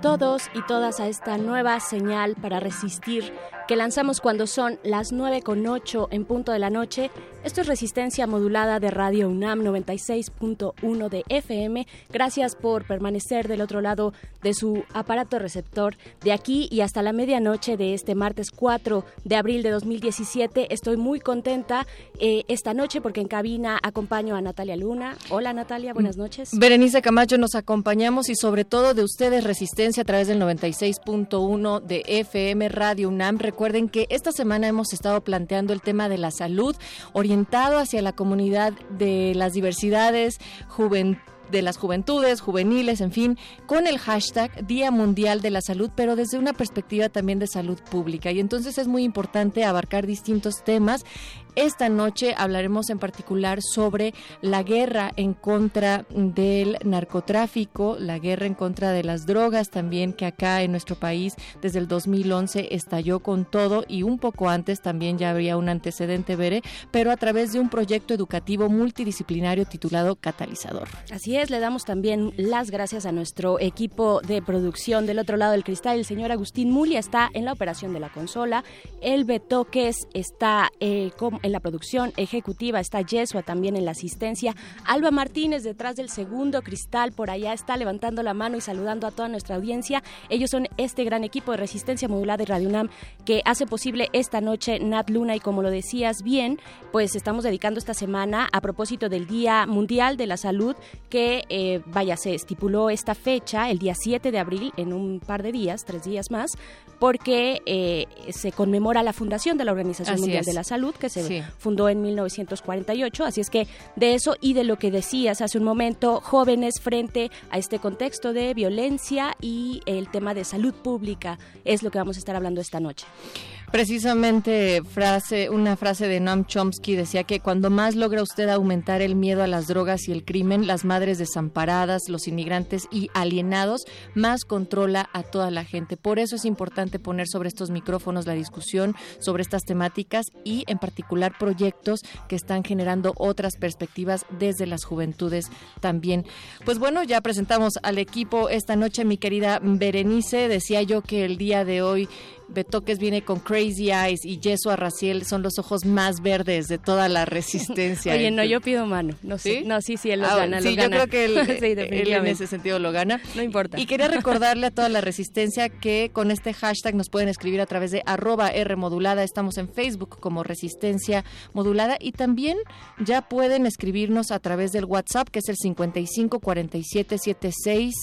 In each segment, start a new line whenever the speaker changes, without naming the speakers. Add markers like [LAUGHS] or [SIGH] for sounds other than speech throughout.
Todos y todas a esta nueva señal para resistir que lanzamos cuando son las 9 con 8 en punto de la noche. Esto es Resistencia Modulada de Radio UNAM 96.1 de FM. Gracias por permanecer del otro lado de su aparato receptor de aquí y hasta la medianoche de este martes 4 de abril de 2017. Estoy muy contenta eh, esta noche porque en cabina acompaño a Natalia Luna. Hola Natalia, buenas noches.
Berenice Camacho, nos acompañamos y sobre todo de ustedes Resistencia a través del 96.1 de FM Radio UNAM. Recuerden que esta semana hemos estado planteando el tema de la salud hacia la comunidad de las diversidades, de las juventudes, juveniles, en fin, con el hashtag Día Mundial de la Salud, pero desde una perspectiva también de salud pública. Y entonces es muy importante abarcar distintos temas. Esta noche hablaremos en particular sobre la guerra en contra del narcotráfico, la guerra en contra de las drogas también que acá en nuestro país desde el 2011 estalló con todo y un poco antes también ya habría un antecedente, Bere, pero a través de un proyecto educativo multidisciplinario titulado Catalizador.
Así es, le damos también las gracias a nuestro equipo de producción del otro lado del cristal. El señor Agustín Mulia está en la operación de la consola, el Betoques está eh, en la producción ejecutiva, está Yesua también en la asistencia, Alba Martínez detrás del segundo cristal, por allá está levantando la mano y saludando a toda nuestra audiencia. Ellos son este gran equipo de resistencia modulada de Radio UNAM que hace posible esta noche Nat Luna y como lo decías bien, pues estamos dedicando esta semana a propósito del Día Mundial de la Salud que, eh, vaya, se estipuló esta fecha, el día 7 de abril, en un par de días, tres días más, porque eh, se conmemora la fundación de la Organización
Así
Mundial
es.
de la Salud, que se Fundó en 1948. Así es que de eso y de lo que decías hace un momento, jóvenes frente a este contexto de violencia y el tema de salud pública es lo que vamos a estar hablando esta noche.
Precisamente frase, una frase de Noam Chomsky decía que cuando más logra usted aumentar el miedo a las drogas y el crimen, las madres desamparadas, los inmigrantes y alienados, más controla a toda la gente. Por eso es importante poner sobre estos micrófonos la discusión sobre estas temáticas y en particular proyectos que están generando otras perspectivas desde las juventudes también. Pues bueno, ya presentamos al equipo esta noche, mi querida Berenice. Decía yo que el día de hoy Betoques viene con Crazy Eyes y Yeso Arraciel son los ojos más verdes de toda la [LAUGHS] resistencia.
Oye, no, yo pido mano. No.
¿Sí?
No, sí, sí, él los
Ah,
gana.
sí,
los
yo
gana.
creo que él, [LAUGHS]
Sí,
él en ese sentido lo gana.
No importa.
Y quería recordarle a toda la resistencia que con este hashtag nos pueden escribir a través de arroba R modulada. Estamos en Facebook como Resistencia Modulada y también ya pueden escribirnos a través del WhatsApp que es el 55 47 76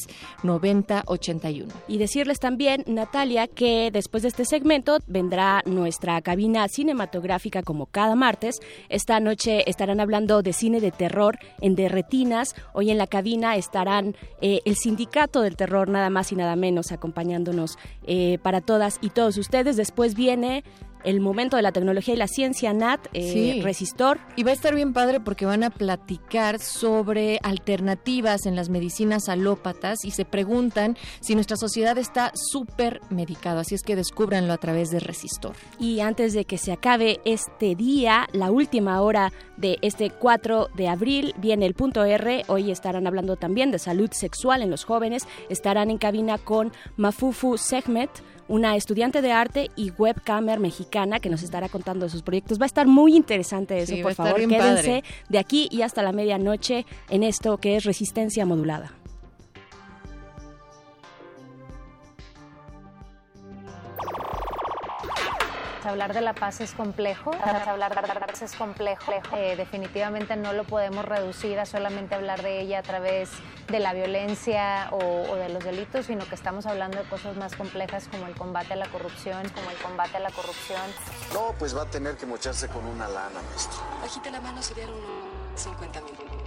90 81.
Y decirles también, Natalia, que después de este segmento vendrá nuestra cabina cinematográfica como cada martes. Esta noche estarán hablando de cine de terror en Derretinas. Hoy en la cabina estarán eh, el Sindicato del Terror, nada más y nada menos, acompañándonos eh, para todas y todos ustedes. Después viene el momento de la tecnología y la ciencia, Nat, eh,
Sí.
Resistor.
Y va a estar bien padre porque van a platicar sobre alternativas en las medicinas alópatas y se preguntan si nuestra sociedad está súper medicada. Así es que descúbranlo a través de Resistor.
Y antes de que se acabe este día, la última hora de este 4 de abril, viene el punto R. Hoy estarán hablando también de salud sexual en los jóvenes. Estarán en cabina con Mafufu Segmet. Una estudiante de arte y webcamer mexicana que nos estará contando de sus proyectos. Va a estar muy interesante eso, por favor. Quédense de aquí y hasta la medianoche en esto que es resistencia modulada.
Hablar de la paz es complejo, hablar de la paz es complejo. Eh, definitivamente no lo podemos reducir a solamente hablar de ella a través de la violencia o, de los delitos, sino que estamos hablando de cosas más complejas como el combate a la corrupción, como el combate a la corrupción.
No, pues va a tener que mocharse con una lana, maestro.
Bajita la mano serían unos 50 mil.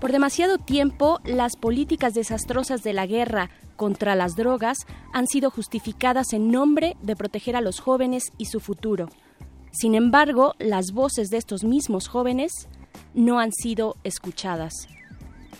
Por demasiado tiempo, las políticas desastrosas de la guerra contra las drogas han sido justificadas en nombre de proteger a los jóvenes y su futuro. Sin embargo, las voces de estos mismos jóvenes no han sido escuchadas.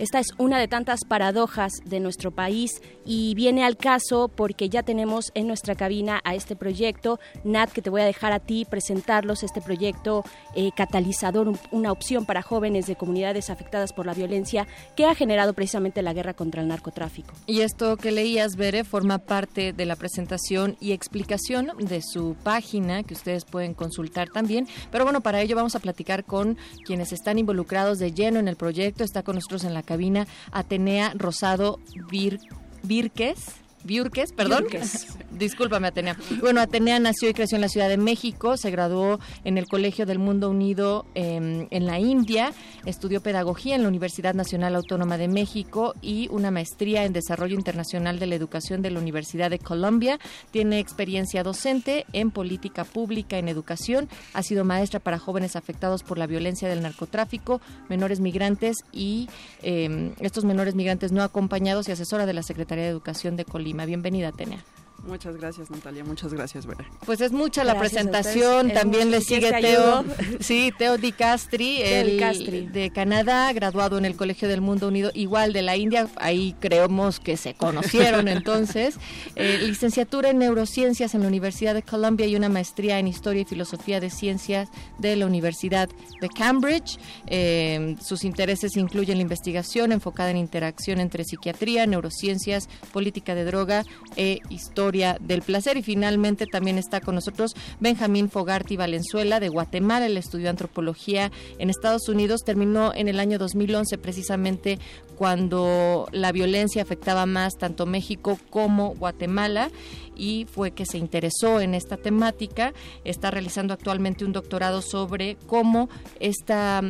Esta es una de tantas paradojas de nuestro país y viene al caso porque ya tenemos en nuestra cabina a este proyecto. Nat, que te voy a dejar a ti presentarlos, este proyecto eh, catalizador, una opción para jóvenes de comunidades afectadas por la violencia que ha generado precisamente la guerra contra el narcotráfico.
Y esto que leías, Bere, forma parte de la presentación y explicación de su página que ustedes pueden consultar también. Pero bueno, para ello vamos a platicar con quienes están involucrados de lleno en el proyecto. Está con nosotros en la cabina Atenea Rosado Vir Virques Biurques, perdón. [LAUGHS] Discúlpame, Atenea. Bueno, Atenea nació y creció en la Ciudad de México, se graduó en el Colegio del Mundo Unido em, en la India, estudió pedagogía en la Universidad Nacional Autónoma de México y una maestría en Desarrollo Internacional de la Educación de la Universidad de Colombia. Tiene experiencia docente en política pública en educación, ha sido maestra para jóvenes afectados por la violencia del narcotráfico, menores migrantes y em, estos menores migrantes no acompañados y asesora de la Secretaría de Educación de Colombia Bienvenida, Tenia.
Muchas gracias, Natalia. Muchas gracias, Vera.
Pues es mucha la presentación. También le sigue Teo. [LAUGHS] Sí, Teo Di Castri, el de Canadá, graduado en el Colegio del Mundo Unido, igual de la India. Ahí creemos que se conocieron [LAUGHS] entonces. Eh, licenciatura en Neurociencias en la Universidad de Columbia y una maestría en Historia y Filosofía de Ciencias de la Universidad de Cambridge. Eh, sus intereses incluyen la investigación enfocada en interacción entre psiquiatría, neurociencias, política de droga e historia del placer. Y finalmente también está con nosotros Benjamín Fogarty Valenzuela de Guatemala. Él estudió antropología en Estados Unidos. Terminó en el año 2011 precisamente cuando la violencia afectaba más tanto México como Guatemala y fue que se interesó en esta temática. Está realizando actualmente un doctorado sobre cómo esta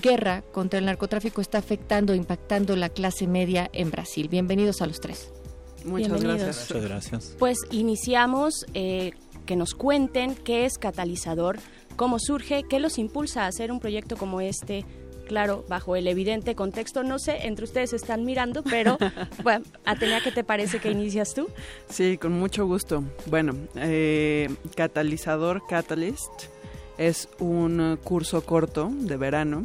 guerra contra el narcotráfico está afectando, impactando la clase media en Brasil. Bienvenidos a los tres.
Muchas gracias.
Muchas gracias.
Pues iniciamos eh, que nos cuenten qué es Catalizador, cómo surge, qué los impulsa a hacer un proyecto como este. Claro, bajo el evidente contexto, no sé, entre ustedes están mirando, pero [LAUGHS] bueno, Atenea, ¿qué te parece que inicias tú?
Sí, con mucho gusto. Bueno, eh, Catalizador Catalyst es un curso corto de verano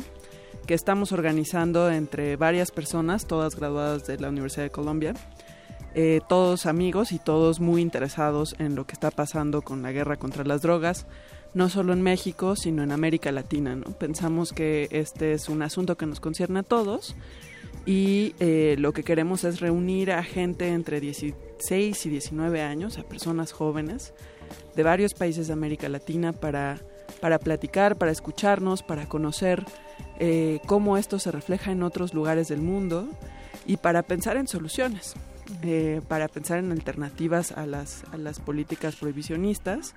que estamos organizando entre varias personas, todas graduadas de la Universidad de Colombia, eh, todos amigos y todos muy interesados en lo que está pasando con la guerra contra las drogas, no solo en México, sino en América Latina. ¿no? Pensamos que este es un asunto que nos concierne a todos y eh, lo que queremos es reunir a gente entre 16 y 19 años, a personas jóvenes de varios países de América Latina para, para platicar, para escucharnos, para conocer eh, cómo esto se refleja en otros lugares del mundo y para pensar en soluciones. Eh, para pensar en alternativas a las, a las políticas prohibicionistas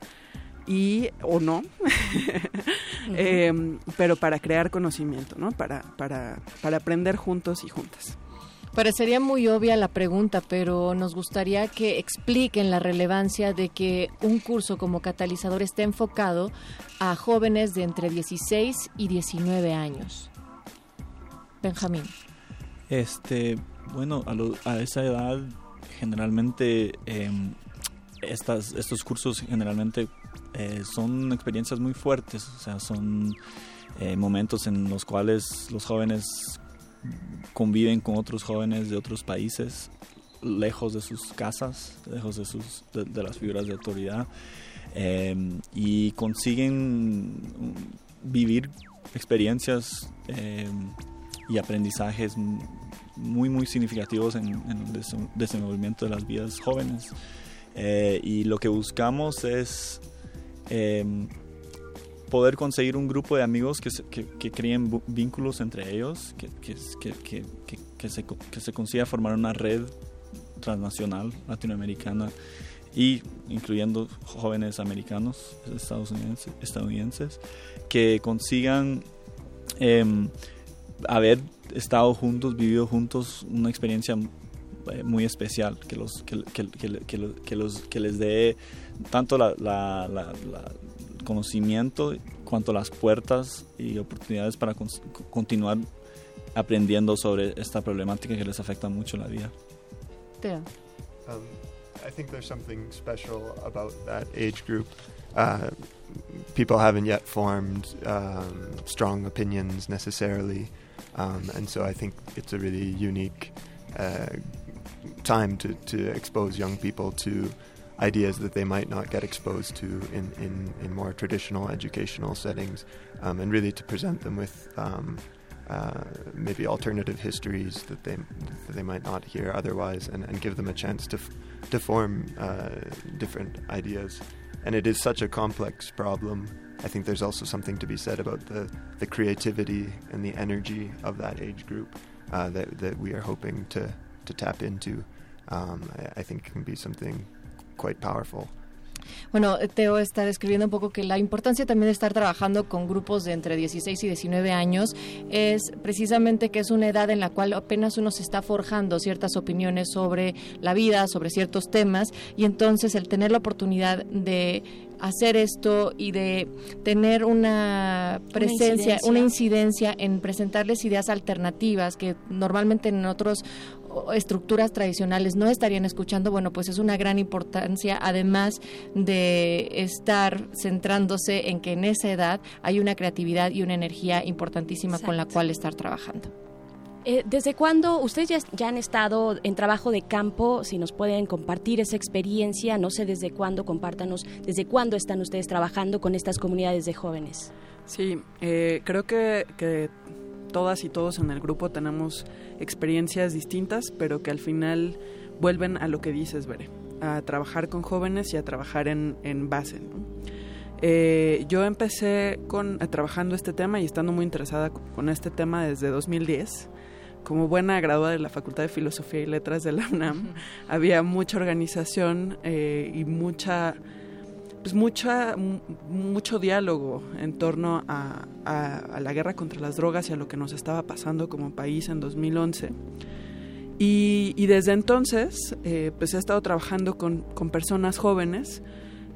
y o no, [LAUGHS] em, pero para crear conocimiento, ¿no? Para, para, para aprender juntos y juntas.
Parecería muy obvia la pregunta, pero nos gustaría que expliquen la relevancia de que un curso como catalizador esté enfocado a jóvenes de entre 16 y 19 años. Benjamín.
Este, bueno, a, esa edad generalmente em, estos cursos generalmente eh, son experiencias muy fuertes, o sea, son eh, momentos en los cuales los jóvenes conviven con otros jóvenes de otros países, lejos de sus casas, lejos de, sus, de, las figuras de autoridad, em, y consiguen vivir experiencias em, y aprendizajes muy, muy significativos en, el desenvolvimiento de las vidas jóvenes. Eh, y lo que buscamos es em, poder conseguir un grupo de amigos que, que, creen vínculos entre ellos, que, que, se, que se consiga formar una red transnacional latinoamericana y incluyendo jóvenes americanos estadounidenses, estadounidenses que consigan em, haber estado juntos, vivido juntos una experiencia eh, muy especial que los que, que, que, los que les dé tanto la, la, la, conocimiento cuanto las puertas y oportunidades para continuar aprendiendo sobre esta problemática que les afecta mucho la vida.
Yeah. Um, I think there's something special about that age group. Uh, people haven't yet formed um, strong opinions necessarily, um, and so I think it's a really unique uh, time to, to expose young people to ideas that they might not get exposed to in, in, in more traditional educational settings, um, and really to present them with um, uh, maybe alternative histories that they that they might not hear otherwise, and, and give them a chance to f- to form uh, different ideas. And it is such a complex problem. I think there's also something to be said about the the creativity and the energy of that age group uh, that that we are hoping to to tap into. Um, I, I think can be something quite powerful.
Bueno, Teo está describiendo un poco que la importancia también de estar trabajando con grupos de entre 16 y 19 años es precisamente que es una edad en la cual apenas uno se está forjando ciertas opiniones sobre la vida, sobre ciertos temas, y entonces el tener la oportunidad de hacer esto y de tener una presencia, una incidencia. en presentarles ideas alternativas que normalmente en otros estructuras tradicionales no estarían escuchando, bueno, pues es una gran importancia, además de estar centrándose en que en esa edad hay una creatividad y una energía importantísima con la cual estar trabajando.
Eh, ¿Desde cuándo ustedes ya, han estado en trabajo de campo? Si nos pueden compartir esa experiencia, no sé desde cuándo, compártanos, desde cuándo están ustedes trabajando con estas comunidades de jóvenes.
Sí, eh, creo que, que, todas y todos en el grupo tenemos experiencias distintas, pero que al final vuelven a lo que dices, Bere, a trabajar con jóvenes y a trabajar en, base. Eh, yo empecé con, trabajando este tema y estando muy interesada con este tema desde 2010 como buena graduada de la Facultad de Filosofía y Letras de la UNAM, había mucha organización eh, y mucha, pues mucha, mucho diálogo en torno a, la guerra contra las drogas y a lo que nos estaba pasando como país en 2011. Y, desde entonces, eh, pues he estado trabajando con, personas jóvenes,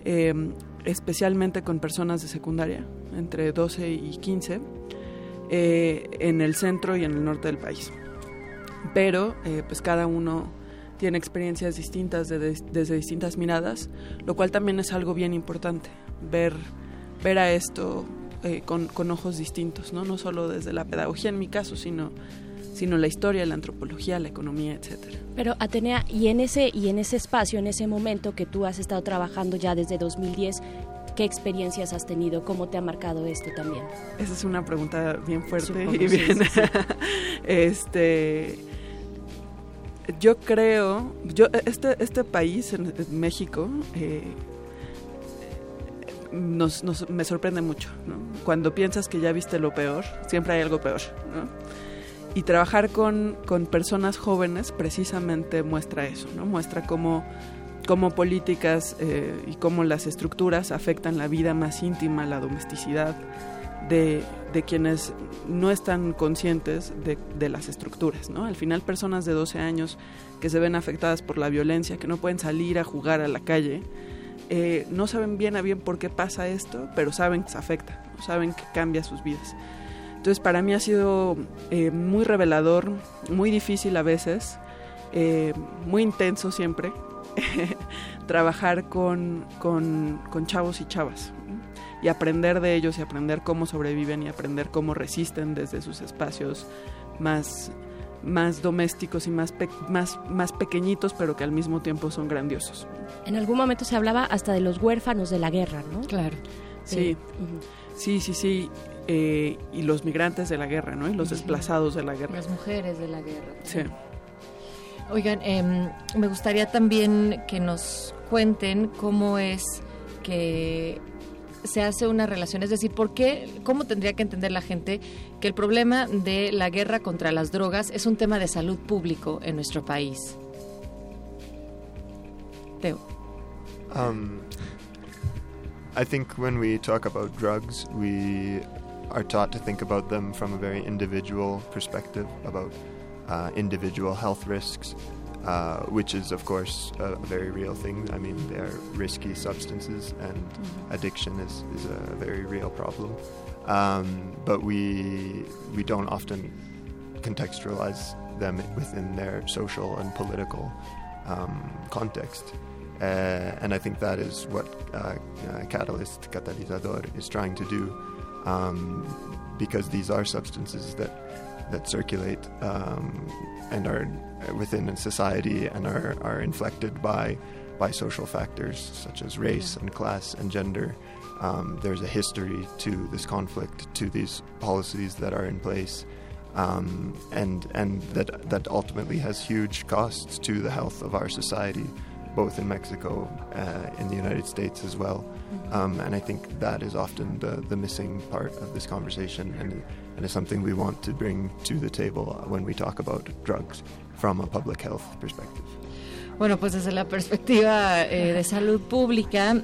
em, especialmente con personas de secundaria, entre 12 y 15, eh, en el centro y en el norte del país. Pero eh, pues cada uno tiene experiencias distintas desde distintas miradas, lo cual también es algo bien importante, ver, ver a esto eh, con, con, ojos distintos, ¿no? no solo desde la pedagogía en mi caso, sino sino la historia, la antropología, la economía, etcétera.
Pero Atenea, y en ese y en ese espacio, en ese momento que tú has estado trabajando ya desde 2010, ¿Qué experiencias has tenido? ¿Cómo te ha marcado esto también?
Esa es una pregunta bien fuerte y bien. [LAUGHS] este, yo creo, yo este este país, en, México, eh, nos, me sorprende mucho. Cuando piensas que ya viste lo peor, siempre hay algo peor. Y trabajar con, con personas jóvenes precisamente muestra eso, ¿no? muestra cómo cómo políticas eh, y cómo las estructuras afectan la vida más íntima, la domesticidad de, de quienes no están conscientes de, de, las estructuras. ¿no? Al final personas de 12 años que se ven afectadas por la violencia, que no pueden salir a jugar a la calle, eh, no saben bien a bien por qué pasa esto, pero saben que se afecta, saben que cambia sus vidas. Entonces para mí ha sido eh, muy revelador, muy difícil a veces, eh, muy intenso siempre, [LAUGHS] trabajar con, con, con, chavos y chavas y aprender de ellos y aprender cómo sobreviven y aprender cómo resisten desde sus espacios más, más domésticos y más, más, más pequeñitos, pero que al mismo tiempo son grandiosos.
En algún momento se hablaba hasta de los huérfanos de la guerra, ¿no?
Claro.
Sí, sí, sí, sí. Eh, y los migrantes de la guerra, ¿no? Y los desplazados de la guerra.
Las mujeres de la guerra.
Sí.
Oigan, eh, me gustaría también que nos cuenten cómo es que se hace una relación, es decir, ¿por qué, cómo tendría que entender la gente que el problema de la guerra contra las drogas es un tema de salud público en nuestro país? Teo.
Um, I think when we talk about drugs, we are taught to think about them from a very individual perspective, about uh, individual health risks, uh, which is, of course, a, a, very real thing. I mean, they are risky substances, and mm-hmm. addiction is, is a very real problem. Um, but we we don't often contextualize them within their social and political um, context. Uh, and I think that is what uh, uh, Catalyst Catalizador is trying to do, um, because these are substances that that circulate um, and are within a society and are, are inflected by by social factors such as race and class and gender. Um, there's a history to this conflict, to these policies that are in place, um, and and that that ultimately has huge costs to the health of our society both in Mexico, uh, in the United States as well. Mm-hmm. Um, and I think that is often the, the missing part of this conversation and, and is something we want to bring to the table when we talk about drugs from a public health perspective.
Bueno, pues desde la perspectiva eh, de salud pública,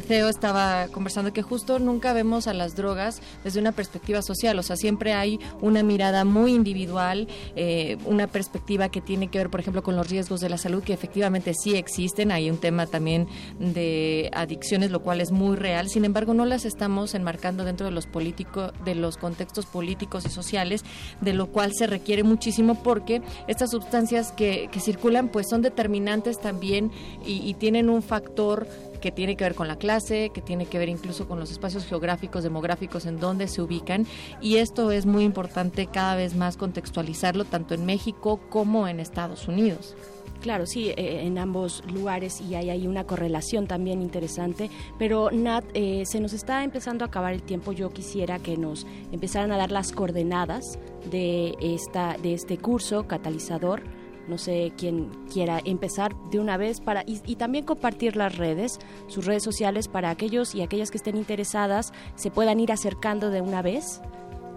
Theo estaba conversando que justo nunca vemos a las drogas desde una perspectiva social, o sea, siempre hay una mirada muy individual, eh, una perspectiva que tiene que ver, por ejemplo, con los riesgos de la salud, que efectivamente sí existen, hay un tema también de adicciones, lo cual es muy real, sin embargo, no las estamos enmarcando dentro de los políticos, de los contextos políticos y sociales, de lo cual se requiere muchísimo porque estas sustancias que, que circulan pues son determinantes también y, y tienen un factor que tiene que ver con la clase, que tiene que ver incluso con los espacios geográficos, demográficos en donde se ubican y esto es muy importante cada vez más contextualizarlo tanto en México como en Estados Unidos.
Claro, sí, eh, en ambos lugares y hay ahí una correlación también interesante. Pero Nat, eh, se nos está empezando a acabar el tiempo. Yo quisiera que nos empezaran a dar las coordenadas de esta de este curso catalizador no sé quién quiera empezar de una vez para y, también compartir las redes, sus redes sociales para aquellos y aquellas que estén interesadas se puedan ir acercando de una vez.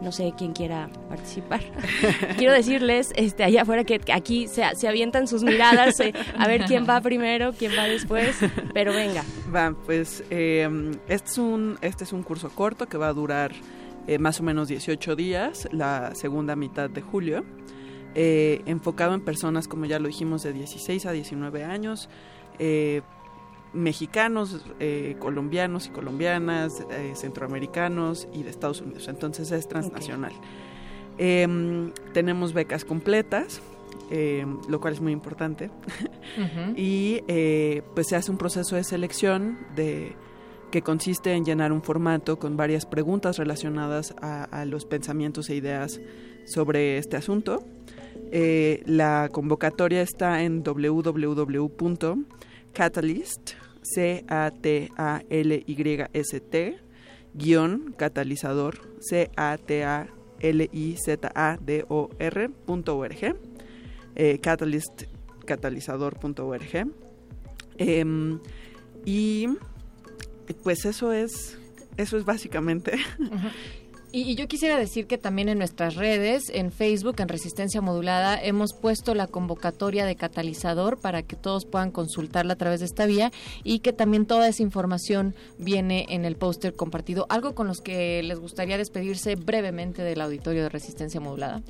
No sé quién quiera participar. [LAUGHS] Quiero decirles este, allá afuera que aquí se, se avientan sus miradas eh, a ver quién va primero, quién va después, pero venga.
Va, pues em, este, es un, este es un curso corto que va a durar eh, más o menos 18 días, la segunda mitad de julio. Eh, enfocado en personas, como ya lo dijimos, de 16 a 19 años, eh, mexicanos, eh, colombianos y colombianas, centroamericanos y de Estados Unidos. Entonces es transnacional. Em, tenemos becas completas. Em, lo cual es muy importante. [LAUGHS] y pues se hace un proceso de selección de, que consiste en llenar un formato con varias preguntas relacionadas a los pensamientos e ideas sobre este asunto. Eh, la convocatoria está en www.catalyst, c a t a l y s t guion catalizador c a t a l i z a d o r eh, catalyst catalizador.org em, y pues eso es eso es básicamente [LAUGHS]
Y, yo quisiera decir que también en nuestras redes, en Facebook, en Resistencia Modulada, hemos puesto la convocatoria de catalizador para que todos puedan consultarla a través de esta vía y que también toda esa información viene en el póster compartido. ¿Algo con los que les gustaría despedirse brevemente del auditorio de Resistencia Modulada?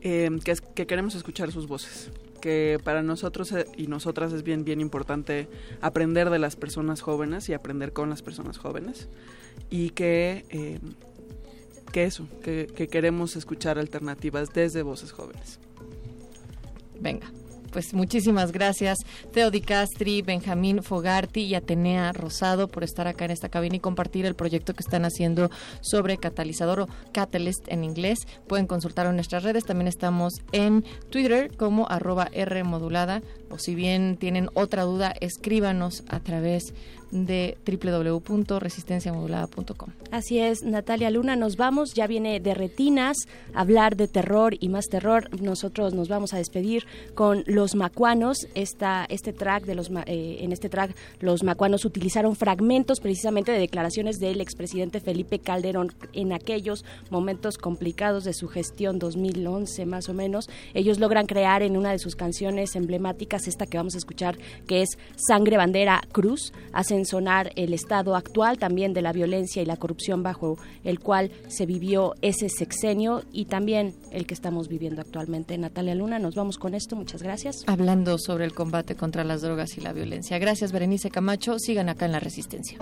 Eh, que, que queremos escuchar sus voces que para nosotros eh, y nosotras es bien bien importante aprender de las personas jóvenes y aprender con las personas jóvenes y que eh, que eso, que, que queremos escuchar alternativas desde voces jóvenes.
Venga pues muchísimas gracias Teo Di Castri, Benjamín Fogarty y Atenea Rosado por estar acá en esta cabina y compartir el proyecto que están haciendo sobre catalizador o catalyst en inglés. Pueden consultar en nuestras redes. También estamos en Twitter como arroba R modulada o si bien tienen otra duda, escríbanos a través de www.resistenciamodulada.com.
Así es, Natalia Luna, nos vamos, ya viene de retinas, hablar de terror y más terror. Nosotros nos vamos a despedir con Los Macuanos, esta, este track de los eh, en este track los macuanos utilizaron fragmentos precisamente de declaraciones del expresidente Felipe Calderón en aquellos momentos complicados de su gestión 2011 más o menos. Ellos logran crear en una de sus canciones emblemáticas esta que vamos a escuchar que es Sangre Bandera Cruz, hacen sonar el estado actual también de la violencia y la corrupción bajo el cual se vivió ese sexenio y también el que estamos viviendo actualmente. Natalia Luna, nos vamos con esto. Muchas gracias.
Hablando sobre el combate contra las drogas y la violencia. Gracias, Berenice Camacho. Sigan acá en la Resistencia.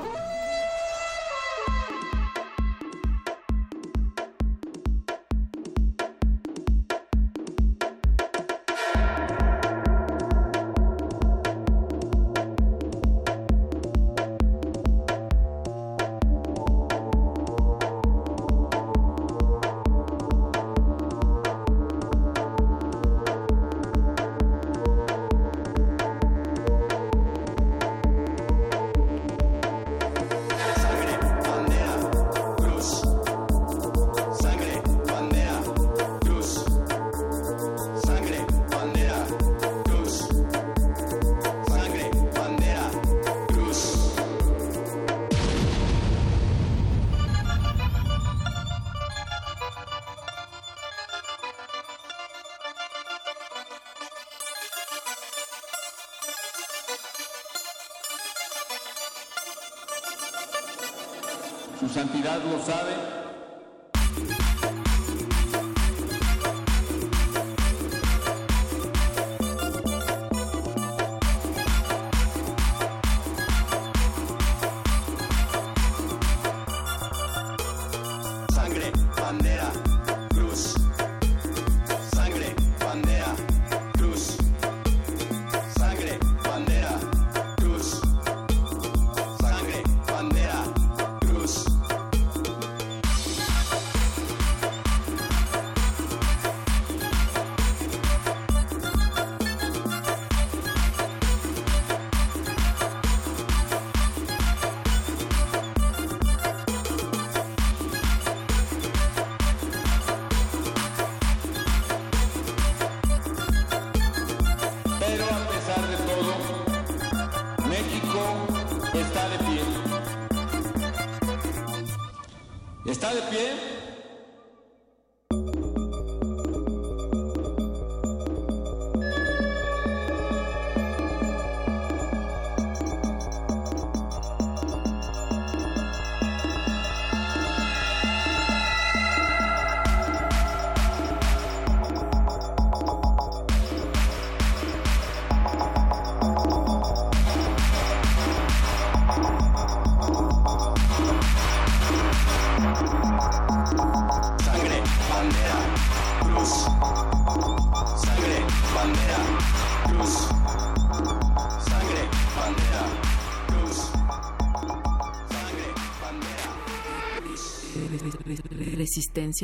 santidad lo sabe,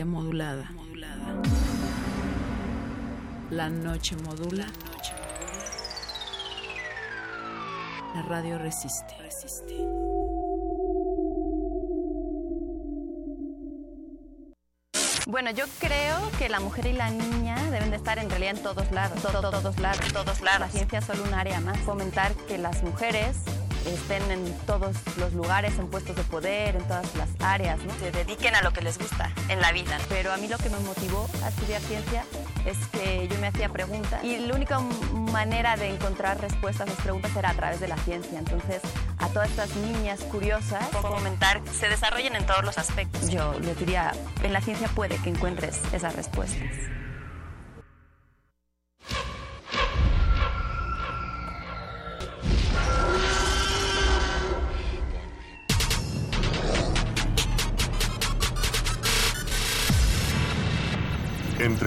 modulada. La noche modula. La radio resiste.
Bueno, yo creo que la mujer y la niña deben de estar en realidad en todos lados, todos lados, todos lados. La ciencia es solo un área más. Fomentar que las mujeres estén en todos los lugares, en puestos de poder, en todas las áreas, ¿no? se dediquen a lo que les gusta en la vida. Pero a mí lo que me motivó a estudiar ciencia es que yo me hacía preguntas y la única manera de encontrar respuestas a esas preguntas era a través de la ciencia. Entonces, a todas estas niñas curiosas, fomentar se desarrollen en todos los aspectos. Yo les diría, en la ciencia puede que encuentres esas respuestas.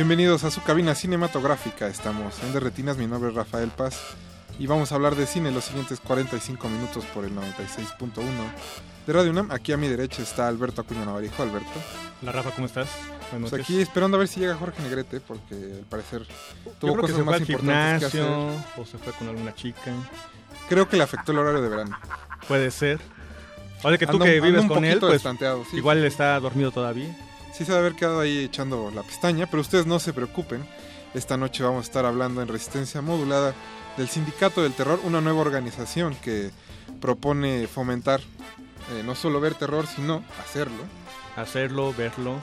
Bienvenidos a su cabina cinematográfica. Estamos en Derretinas. Mi nombre es Rafael Paz y vamos a hablar de cine los siguientes 45 minutos por el 96.1 de Radio UNAM. Aquí a mi derecha está Alberto Acuña Navarijo. Alberto.
Hola Rafa, ¿cómo estás?
Pues aquí esperando a ver si llega Jorge Negrete porque al parecer tuvo
Yo creo
cosas
que se fue
más
al
importantes que
gimnasio
hacer.
o se fue con alguna chica.
Creo que le afectó el horario de verano.
Puede ser. Oye, que tú que vives con él, pues
sí,
igual está dormido todavía.
Sí se debe haber quedado ahí echando la pestaña, pero ustedes no se preocupen. Esta noche vamos a estar hablando en Resistencia Modulada del Sindicato del Terror, una nueva organización que propone fomentar eh, no solo ver terror, sino hacerlo.
Hacerlo, verlo,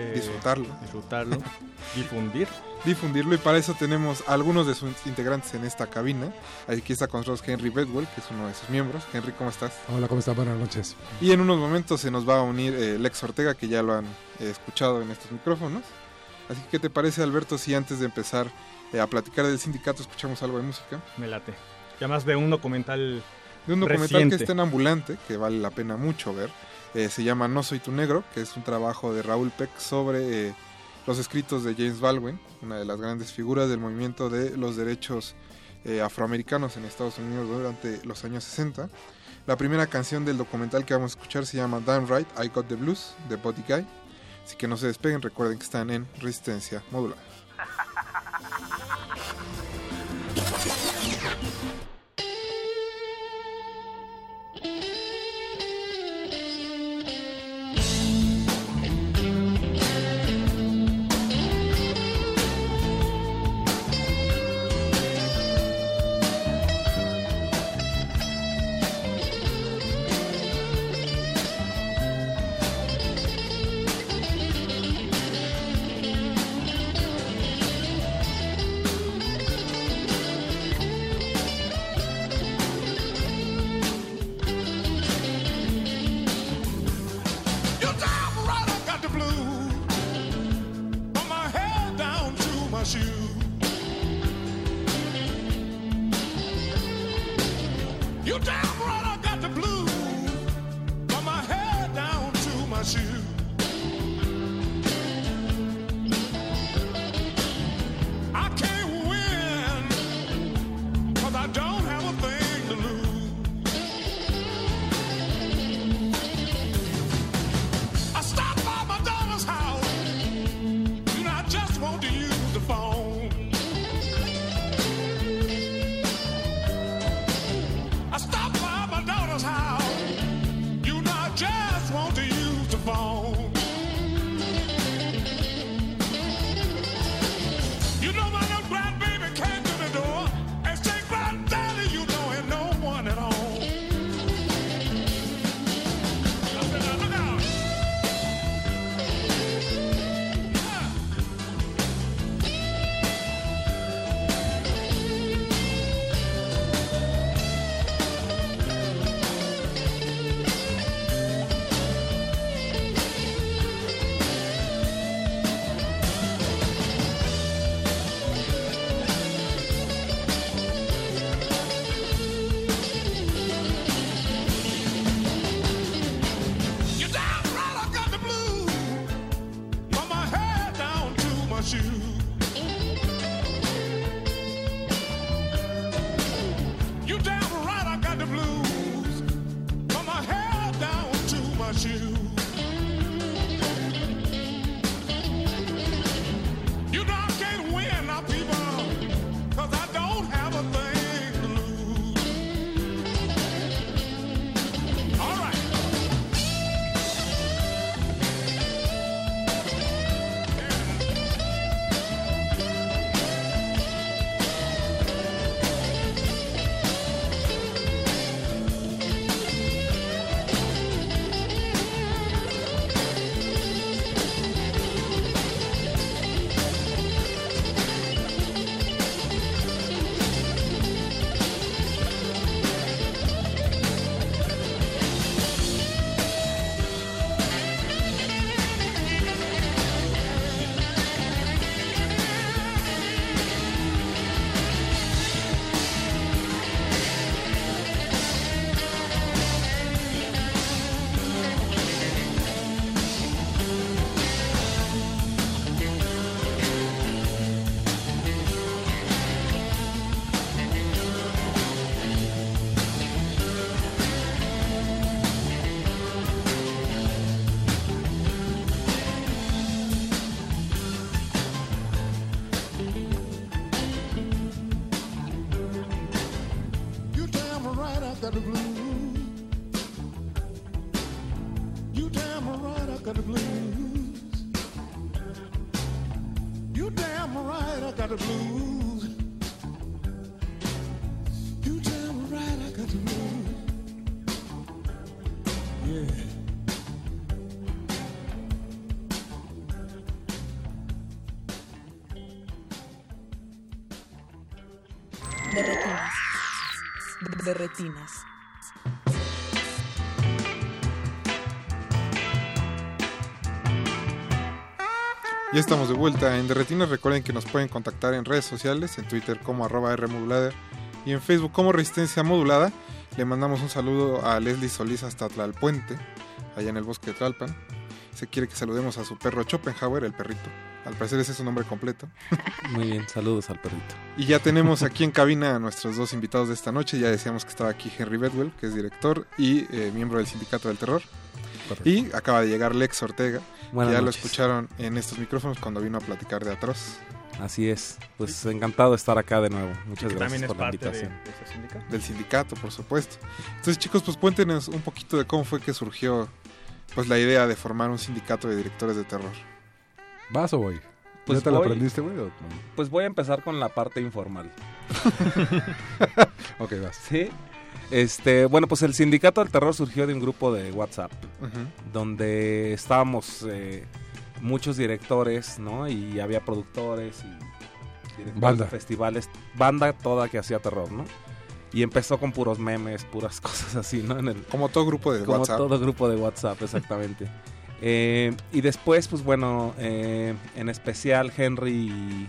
eh,
Disfrutarlo.
disfrutarlo, [LAUGHS] difundir.
Difundirlo y para eso tenemos a algunos de sus integrantes en esta cabina. Aquí está con nosotros Henry Bedwell, que es uno de sus miembros. Henry, ¿cómo estás?
Hola, ¿cómo están? Buenas noches.
Y en unos momentos se nos va a unir eh, Lex Ortega, que ya lo han eh, escuchado en estos micrófonos. Así que, ¿qué te parece, Alberto, si antes de empezar eh, a platicar del sindicato escuchamos algo de música?
Me late. Ya más de un documental
De un documental
reciente.
que está en ambulante, que vale la pena mucho ver. Eh, se llama No Soy Tu Negro, que es un trabajo de Raúl Peck sobre eh, los escritos de James Baldwin, una de las grandes figuras del movimiento de los derechos eh, afroamericanos en Estados Unidos durante los años 60. La primera canción del documental que vamos a escuchar se llama Damn Right, I Got the Blues, de Body Guy. Así que no se despeguen, recuerden que están en Resistencia Modulada.
De retinas.
Ya estamos de vuelta en Derretinas. Recuerden que nos pueden contactar en redes sociales, en Twitter como arroba Rmodulada y en Facebook como Resistencia Modulada. Le mandamos un saludo a Leslie Solís hasta Tlalpuente, allá en el bosque de Tlalpan. Se quiere que saludemos a su perro Schopenhauer, el perrito. Al parecer ese es su nombre completo.
Muy bien, saludos al perrito.
Y ya tenemos aquí en cabina a nuestros dos invitados de esta noche. Ya decíamos que estaba aquí Henry Bedwell, que es director y eh, miembro del Sindicato del Terror. Y acaba de llegar Lex Ortega,
Buenas
que ya
noches.
lo escucharon en estos micrófonos cuando vino a platicar de Atroz.
Así es. Pues encantado de estar acá de nuevo. Muchas gracias
también es
por la
parte de,
invitación.
de ese sindicato.
Del sindicato, por supuesto. Entonces, chicos, pues cuéntenos un poquito de cómo fue que surgió pues la idea de formar un sindicato de directores de terror.
¿Vas o voy?
Pues
¿Ya te la
voy.
aprendiste, güey?
Pues voy a empezar con la parte informal. [LAUGHS]
ok, vas.
Sí. Este, bueno, pues el Sindicato del Terror surgió de un grupo de WhatsApp, donde estábamos eh, muchos directores, ¿no? Y había productores y directores
Banda.
de festivales, banda toda que hacía terror, ¿no? Y empezó con puros memes, puras [LAUGHS] cosas así, ¿no? En el,
Como todo grupo de
como
WhatsApp.
todo grupo de WhatsApp, exactamente. Eh, y después, pues bueno, eh, en especial Henry y,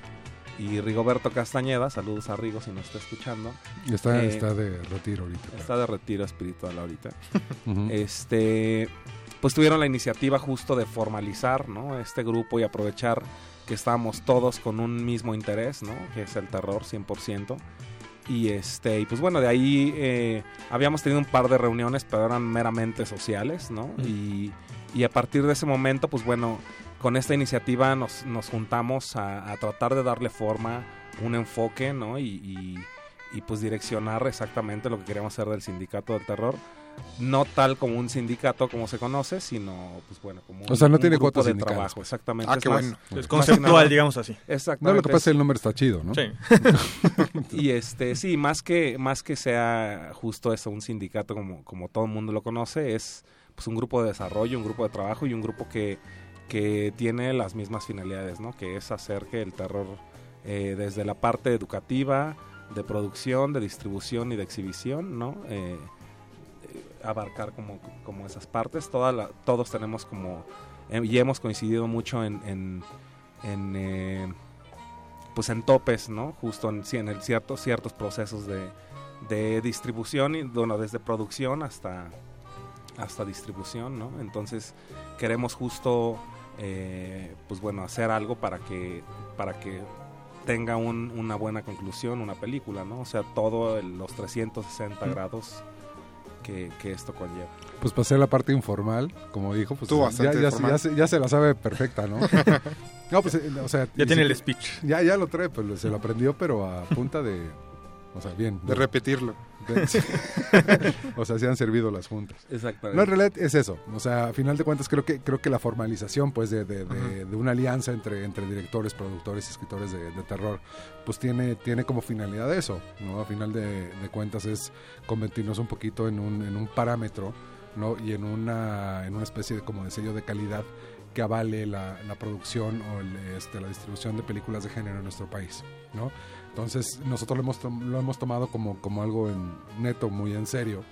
y Rigoberto Castañeda, saludos a Rigo si nos está escuchando.
Está,
Eh,
está de retiro ahorita.
Está de retiro espiritual ahorita. [LAUGHS] Este, pues tuvieron la iniciativa justo de formalizar, ¿no? Este grupo y aprovechar que estábamos todos con un mismo interés, ¿no? Que es el terror 100%. Y este, y pues bueno, de ahí eh, habíamos tenido un par de reuniones, pero eran meramente sociales, ¿no? Y, y a partir de ese momento, pues bueno, con esta iniciativa nos, nos juntamos a, a tratar de darle forma, un enfoque, ¿no? Y, y- y, pues direccionar exactamente lo que queríamos hacer del sindicato del terror. No tal como un sindicato como se conoce, sino pues bueno, como
O sea, no
un
tiene
grupo de trabajo,
pues.
exactamente.
Ah, qué
más-
bueno.
Es
más
conceptual,
nada-
digamos así.
Exactamente.
No, lo que pasa es que el nombre está chido, ¿no?
Sí. [LAUGHS]
y este sí más que más que sea justo eso un sindicato como como todo el mundo lo conoce es pues un grupo de desarrollo un grupo de trabajo y un grupo que que tiene las mismas finalidades no que es hacer que el terror eh, desde la parte educativa de producción de distribución y de exhibición no Eh, eh, abarcar como, como esas partes. Toda todos tenemos como y hemos coincidido mucho en, en, pues en topes, ¿no? Justo en, en el ciertos procesos de, de distribución, y, bueno, desde producción hasta, hasta distribución, ¿no? Entonces queremos justo, eh, pues bueno, hacer algo para que, para que tenga un- una buena conclusión una película, ¿no? O sea, todo el- los 360
Mm.
grados que, que esto conlleva.
Pues pasé la parte informal, como dijo, pues
Tú
ya, se, ya se la sabe perfecta, ¿no? [LAUGHS] no, pues, eh, o sea...
Ya tiene el speech.
Ya, ya lo trae, pues se lo aprendió, pero a punta de... O sea, bien.
De repetirlo.
de- sí. [LAUGHS] [LAUGHS] o sea, se han servido las juntas.
Exactamente.
No, en realidad es eso. O sea, a final de cuentas creo que creo que la formalización pues de, de- de- de una alianza entre, entre directores, productores y escritores de, de terror pues tiene, tiene como finalidad eso, ¿no? A final de, de cuentas es convertirnos un poquito en un, en un parámetro, ¿no? Y en una, en una especie de como de sello de calidad que avale la, la producción o el, este, la distribución de películas de género en nuestro país, ¿no? Entonces nosotros lo hemos, lo hemos tomado como, como algo en, neto, muy en serio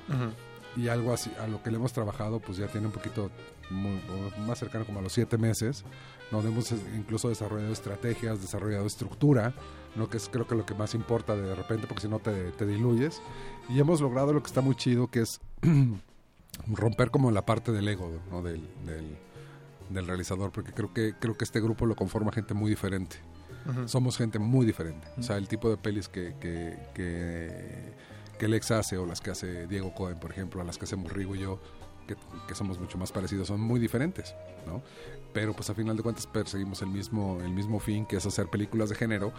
y algo así, a lo que le hemos trabajado, pues ya tiene un poquito muy- más cercano como a los siete meses, donde hemos incluso desarrollado estrategias, desarrollado estructura, ¿no? que es creo que lo que más importa de repente, porque si no te, te diluyes, y hemos logrado lo que está muy chido, que es [CLEARS THROAT] romper como la parte del ego, ¿no? del, del, del realizador, porque creo que, creo que este grupo lo conforma gente muy diferente. Somos gente muy diferente. O sea, el tipo de pelis que, que, que, que Lex hace o las que hace Diego Cohen, por ejemplo, a las que hacemos Rigo y yo, que, que somos mucho más parecidos, son muy diferentes, ¿no? Pero pues a final de cuentas perseguimos el mismo, el mismo fin, que es hacer películas de género,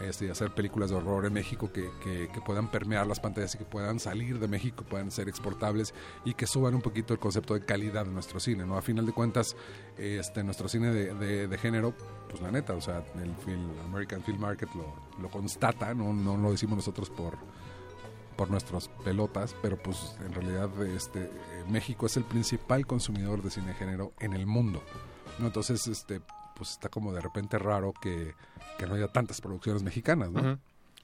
este, hacer películas de horror en México que, que, que puedan permear las pantallas y que puedan salir de México, puedan ser exportables y que suban un poquito el concepto de calidad de nuestro cine, ¿no? A final de cuentas, este, nuestro cine de, de, de género, pues la neta, o sea, el American Film Market lo, lo constata, no, no lo decimos nosotros por por nuestras pelotas, pero pues en realidad este México es el principal consumidor de cine de género en el mundo. ¿no? Entonces, este pues está como de repente raro que, que no haya tantas producciones mexicanas,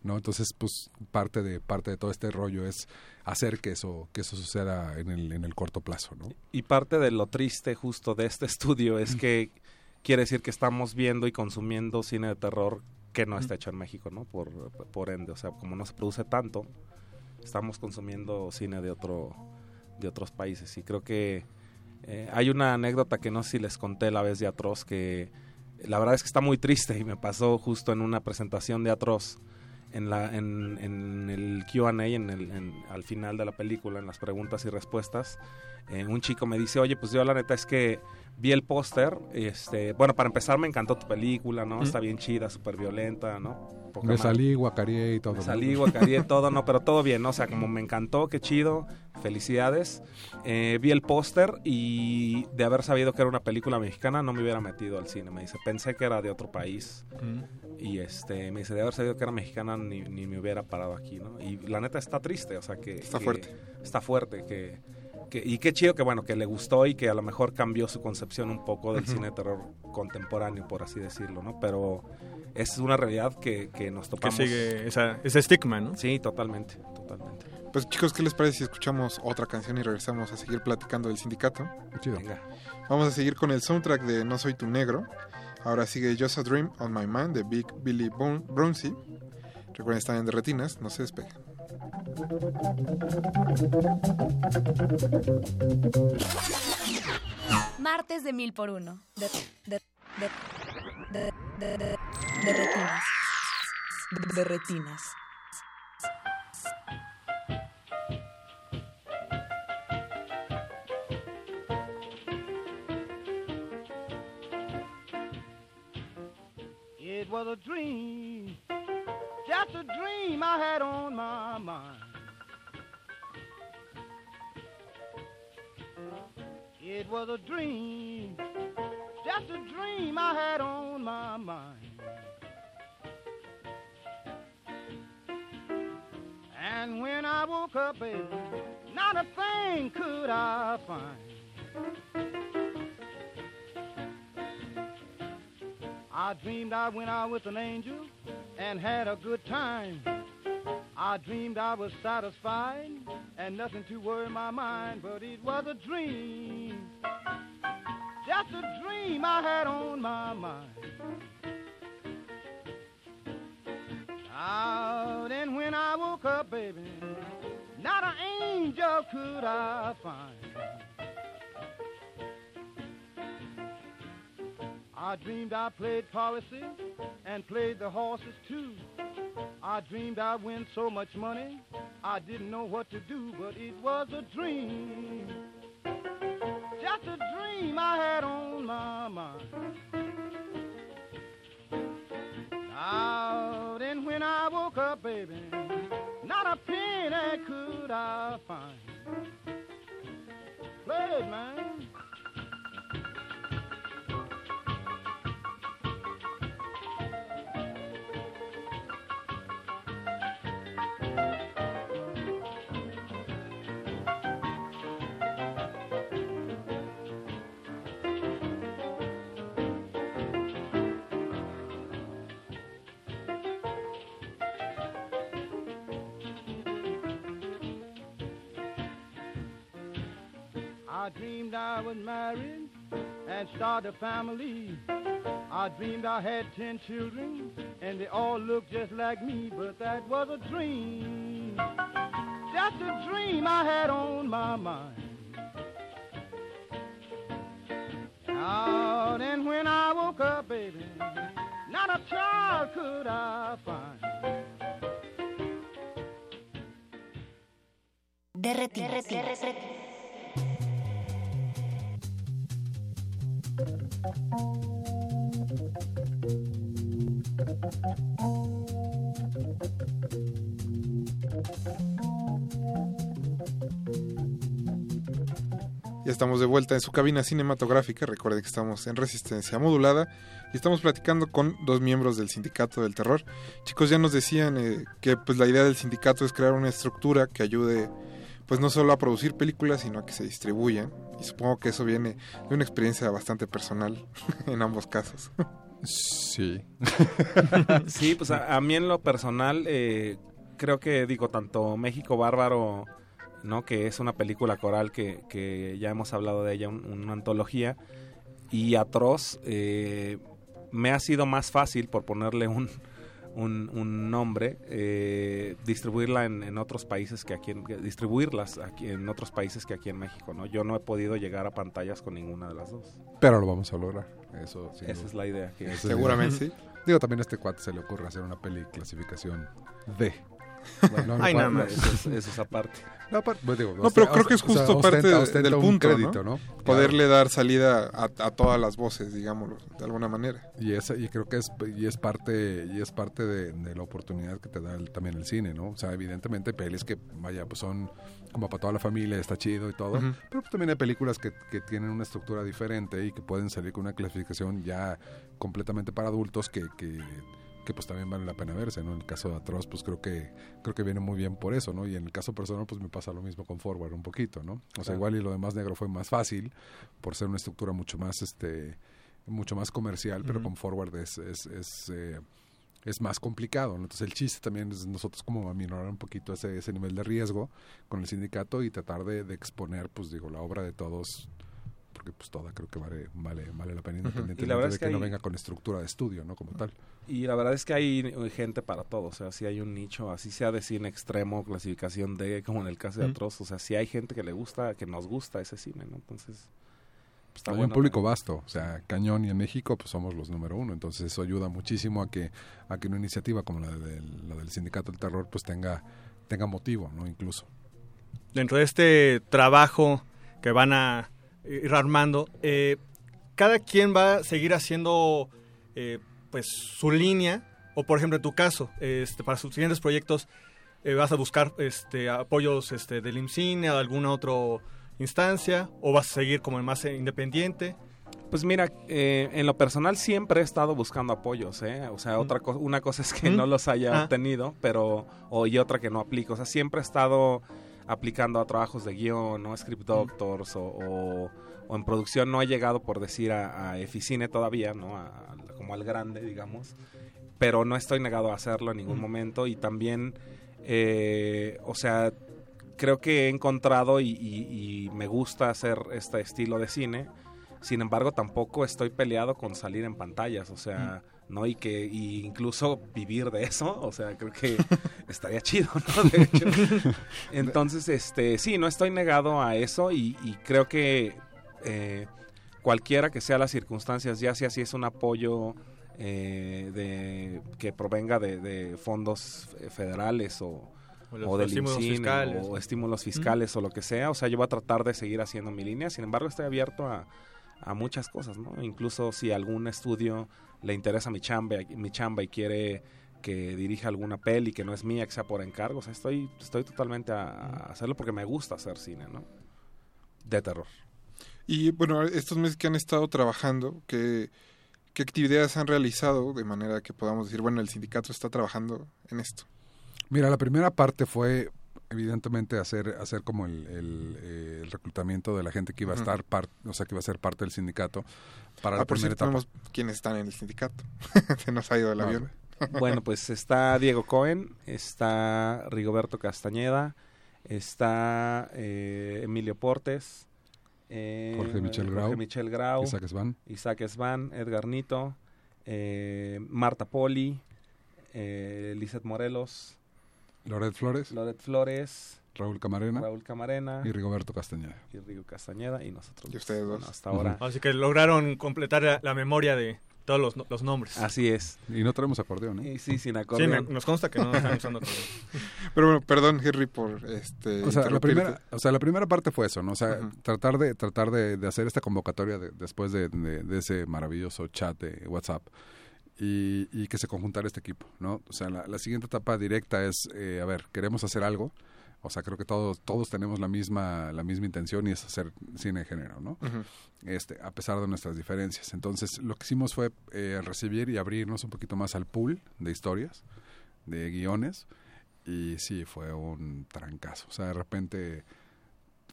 ¿no? Entonces, pues parte de parte de todo este rollo es hacer que eso que eso suceda en el en el corto plazo, ¿no?
Y parte de lo triste justo de este [LAUGHS] estudio es que quiere decir que estamos viendo y consumiendo cine de terror que no está hecho en México, ¿no? Por, por ende, o sea, como no se produce tanto, estamos consumiendo cine de otro de otros países y creo que eh, hay una anécdota que no sé si les conté la vez de Atroz que la verdad es que está muy triste y me pasó justo en una presentación de Atroz en, la, en, en el Q&A, en el, en- al final de la película, en las preguntas y respuestas, eh, un chico me dice, oye, pues yo la neta es que vi el póster, este, bueno, para empezar me encantó tu película, ¿no? Está bien chida, súper violenta, ¿no? Poca
Me
madre.
salí, guacareé y todo.
Me salí, guacareé todo, no, pero todo bien, ¿no? O sea, como me encantó, qué chido, felicidades. Eh, vi el póster y de haber sabido que era una película mexicana no me hubiera metido al cine. Me dice, pensé que era de otro país. Y este, me dice, de haber sabido que era mexicana ni, ni me hubiera parado aquí, ¿no? Y la neta está triste, o sea que...
Está
que-
fuerte.
Está fuerte, que, que- Y qué chido que, bueno, que le gustó y que a lo mejor cambió su concepción un poco del
Ujú.
cine de terror contemporáneo, por así decirlo, ¿no? Pero es una realidad que, que nos
Que
topamos...
sigue esa, ese estigma, ¿no?
Sí, totalmente, totalmente.
Pues chicos, ¿qué les parece si escuchamos otra canción y regresamos a seguir platicando del sindicato?
Chido.
Venga.
Vamos a seguir con el soundtrack de No Soy Tu Negro. Ahora sigue Just a Dream on My Mind de Big Billy Bon- Bronsey. Recuerden, están en Derretinas, no se despeguen.
Martes de mil por uno. De, de, de, de, de, de, de retinas.
De retinas.
It was a dream, just a dream I had on my mind. It was a dream, just a dream I had on my mind. And when I woke up, baby, not a thing could I find. I dreamed I went out with an angel and had a good time. I dreamed I was satisfied and nothing to worry my mind, but it was a dream. Just a dream I had on my mind. Now, then when I woke up, baby, not an angel could I find. I dreamed I played policy and played the horses too. I dreamed I win so much money, I didn't know what to do, but it was a dream. Just a dream I had on my mind. Now, then when I woke up, baby, not a penny could I find. Play it, man. I dreamed I was married and started a family. I dreamed I had ten children and they all looked just like me, but that was a dream. Just a dream I had on my mind. Now then when I woke up, baby, not a child could I find.
De retinas.
Ya estamos de vuelta en su cabina cinematográfica. Recuerden que estamos en resistencia modulada y estamos platicando con dos miembros del sindicato del terror. Chicos, ya nos decían eh, que pues la idea del sindicato es crear una estructura que ayude pues no solo a producir películas, sino a que se distribuyan. Y supongo que eso viene de una experiencia bastante personal [LAUGHS] en ambos casos.
Sí. [LAUGHS] [LAUGHS]
sí, pues a, a mí en lo personal eh, creo que digo tanto México Bárbaro, ¿no? Que es una película coral que, que ya hemos hablado de ella, un- una antología y Atroz eh, me ha sido más fácil por ponerle un un, un nombre eh, distribuirla en, en otros países que aquí en, distribuirlas aquí en otros países que aquí en México no yo no he podido llegar a pantallas con ninguna de las dos
Pero lo vamos a lograr. Eso,
Esa
duda.
es la idea, que-
Seguramente
idea. Digo, también a este cuate se le ocurre hacer una peli clasificación D.
Bueno,
No,
Ay,
no,
nada más. Eso es- eso es aparte.
No, pues digo,
No, pero
sea,
creo que es
o sea,
justo parte
ostenta-
de-
ostenta
del
un
punto,
crédito,
¿no?
¿no?
Poderle dar salida a, a todas las voces, digámoslo, de alguna manera.
Y esa, y creo que es y es parte y es parte de, de la oportunidad que te da el- también el cine, ¿no? O sea, evidentemente hay pelis que vaya pues son como para toda la familia, está chido y todo, pero pues, también hay películas que, que tienen una estructura diferente y que pueden salir con una clasificación ya completamente para adultos que, que que pues también vale la pena verse, ¿no? En el caso de Atroz, pues creo que creo que viene muy bien por eso, ¿no? Y en el caso personal, pues me pasa lo mismo con Forward un poquito, ¿no? O sea, igual y lo demás negro fue más fácil por ser una estructura mucho más, este, mucho más comercial, pero con Forward es, es, es, eh, es más complicado, ¿no? Entonces el chiste también es nosotros como aminorar un poquito ese, ese nivel de riesgo con el sindicato y tratar de, de exponer, pues digo, la obra de todos porque pues toda creo que vale, vale, vale la pena independientemente
la verdad
de
es
que,
que
no venga con estructura de estudio, ¿no? Como tal.
Y la verdad es que hay eh, gente para todo, o sea, si hay un nicho, así sea de cine extremo, clasificación D, como en el caso de
Mm.
Atroz, o sea, si hay gente que le gusta, que nos gusta ese cine, ¿no? Entonces, pues, está
Hay
bueno.
un público vasto, o sea, cañón y en México pues somos los número uno, entonces eso ayuda muchísimo a que a que una iniciativa como la del, la del sindicato del terror pues tenga tenga motivo, no incluso.
dentro de este trabajo que van a ir armando, eh, cada quien va a seguir haciendo eh, pues su línea, o por ejemplo en tu caso, este, para sus siguientes proyectos eh, vas a buscar este, apoyos este, del IMCINE o de alguna otra instancia, o vas a seguir como el más eh, independiente.
Pues mira, eh, en lo personal siempre he estado buscando apoyos, ¿eh? O sea, otra cosa, una cosa es que
Mm.
no los haya
Ah.
obtenido, pero, o, y otra que no aplico. O sea, siempre he estado aplicando a trabajos de guion, ¿no? Script Doctors o, o, o en producción. No he llegado, por decir, a, a Eficine todavía, ¿no? A- a- como al grande, digamos. Pero no estoy negado a hacerlo en ningún
Mm.
momento y también, eh, o sea, creo que he encontrado y, y- y me gusta hacer este estilo de cine. Sin embargo, tampoco estoy peleado con salir en pantallas, o sea, ¿no? Y que y incluso vivir de eso, o sea, creo que [LAUGHS] estaría chido, ¿no? De hecho. [LAUGHS] Entonces, este, sí, no estoy negado a eso y, y creo que eh, cualquiera que sea las circunstancias, ya sea si es un apoyo eh, de que provenga de, de fondos federales o,
O
o del
estímulos fiscales.
o estímulos fiscales o lo que sea, o sea, yo voy a tratar de seguir haciendo mi línea, sin embargo, estoy abierto a, a muchas cosas, ¿no? Incluso si algún estudio le interesa mi chamba, mi chamba y quiere que dirija alguna peli que no es mía, que sea por encargo, o sea, estoy, estoy totalmente a, a hacerlo porque me gusta hacer cine, ¿no? De terror.
Y bueno, estos meses que han estado trabajando, ¿qué, ¿qué actividades han realizado de manera que podamos decir, bueno, el sindicato está trabajando en esto?
Mira, la primera parte fue evidentemente hacer hacer como el, el, eh, el reclutamiento de la gente que iba a estar parte, o sea, que iba a ser parte del sindicato para
ah,
la
por
primera
cierto,
etapa.
quienes están en el sindicato. [LAUGHS] Se nos ha ido el
No,
avión. [LAUGHS]
Bueno, pues está Diego Cohen, está Rigoberto Castañeda, está eh, Emilio Portes, eh,
Jorge Michel Grau,
Jorge Michel Grau,
Isaac Svan.
Isaac Svan, Edgar Nito, eh, Marta Poli, eh, Lizeth Morelos,
Loret Flores,
Loret Flores,
Raúl Camarena
Raúl Camarena
y Rigoberto Castañeda.
y Rigo Castañeda y nosotros.
Y ustedes
Bueno,
dos.
hasta ahora.
Así que lograron completar la, la memoria de todos los, los nombres.
Así es.
Y no traemos acordeón, ¿eh?
Y sí, sin
Sí,
acordeón.
me- nos consta que no están usando acordeón. [LAUGHS]
Pero bueno, perdón, Henry, por este.
O sea, la primera, o sea, la primera parte fue eso, ¿no? O sea, tratar de tratar de, de hacer esta convocatoria de- después de, de- de ese maravilloso chat de WhatsApp y, y que se conjuntara este equipo, ¿no? O sea, la, la siguiente etapa directa es, eh, a ver, queremos hacer algo. O sea, creo que todos todos tenemos la misma la misma intención y es hacer cine de género, ¿no? Este, a pesar de nuestras diferencias. Entonces, lo que hicimos fue eh, recibir y abrirnos un poquito más al pool de historias, de guiones, y sí, fue un trancazo. O sea, de repente,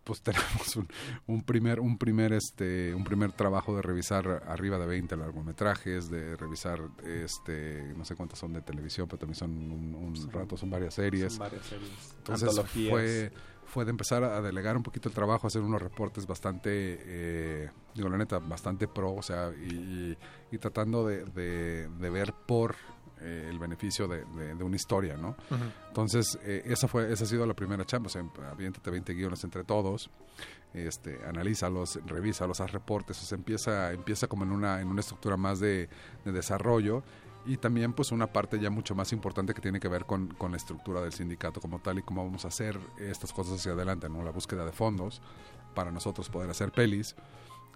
pues [LAUGHS] tenemos un, un primer, un primer, este, un primer trabajo de revisar arriba de 20 largometrajes, de revisar, este, no sé cuántas son de televisión, pero también son un, un rato, son varias series.
Son varias series.
Entonces
Antologías.
fue, fue de empezar a delegar un poquito el trabajo, hacer unos reportes bastante, eh, digo la neta, bastante pro, o sea, y, y tratando de, de- de ver por eh, el beneficio de, de- de una historia, ¿no? Entonces, eh, esa fue esa ha sido la primera chamba, o sea, aviéntate 20 guiones entre todos, este, analízalos, revísalos, haz reportes, o sea, empieza, empieza como en una, en una estructura más de, de desarrollo y también pues una parte ya mucho más importante que tiene que ver con, con la estructura del sindicato como tal y cómo vamos a hacer estas cosas hacia adelante, ¿no? La búsqueda de fondos para nosotros poder hacer pelis,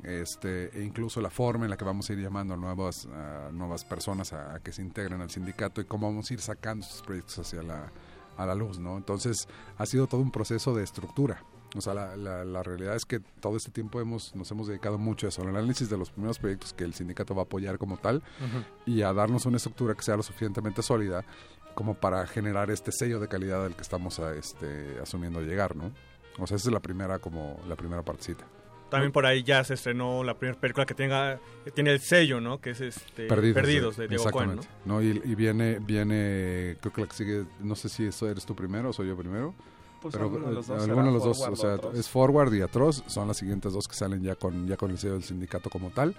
este, e incluso la forma en la que vamos a ir llamando a nuevas, a nuevas personas a, a que se integren al sindicato y cómo vamos a ir sacando estos proyectos hacia la, a la luz, ¿no? Entonces ha sido todo un proceso de estructura. O sea, la, la, la realidad es que todo este tiempo hemos, nos hemos dedicado mucho a eso, al análisis de los primeros proyectos que el sindicato va a apoyar como tal
Ujú.
y a darnos una estructura que sea lo suficientemente sólida como para generar este sello de calidad al que estamos a, este, asumiendo llegar, ¿no? O sea, esa es la primera como la primera partecita.
También por ahí ya se estrenó la primera película que tenga que tiene el sello, ¿no? Que es este
Perdidos,
de Diego Cohen, ¿no?
Y, y viene, viene, creo que la que sigue, no sé si eso eres tú primero o soy yo primero.
Pues
pero
alguno de los dos
eh, alguno de los dos,
Forward
o sea,
Atroz.
es Forward y Atroz, son las siguientes dos que salen ya con ya con el sello del sindicato como tal.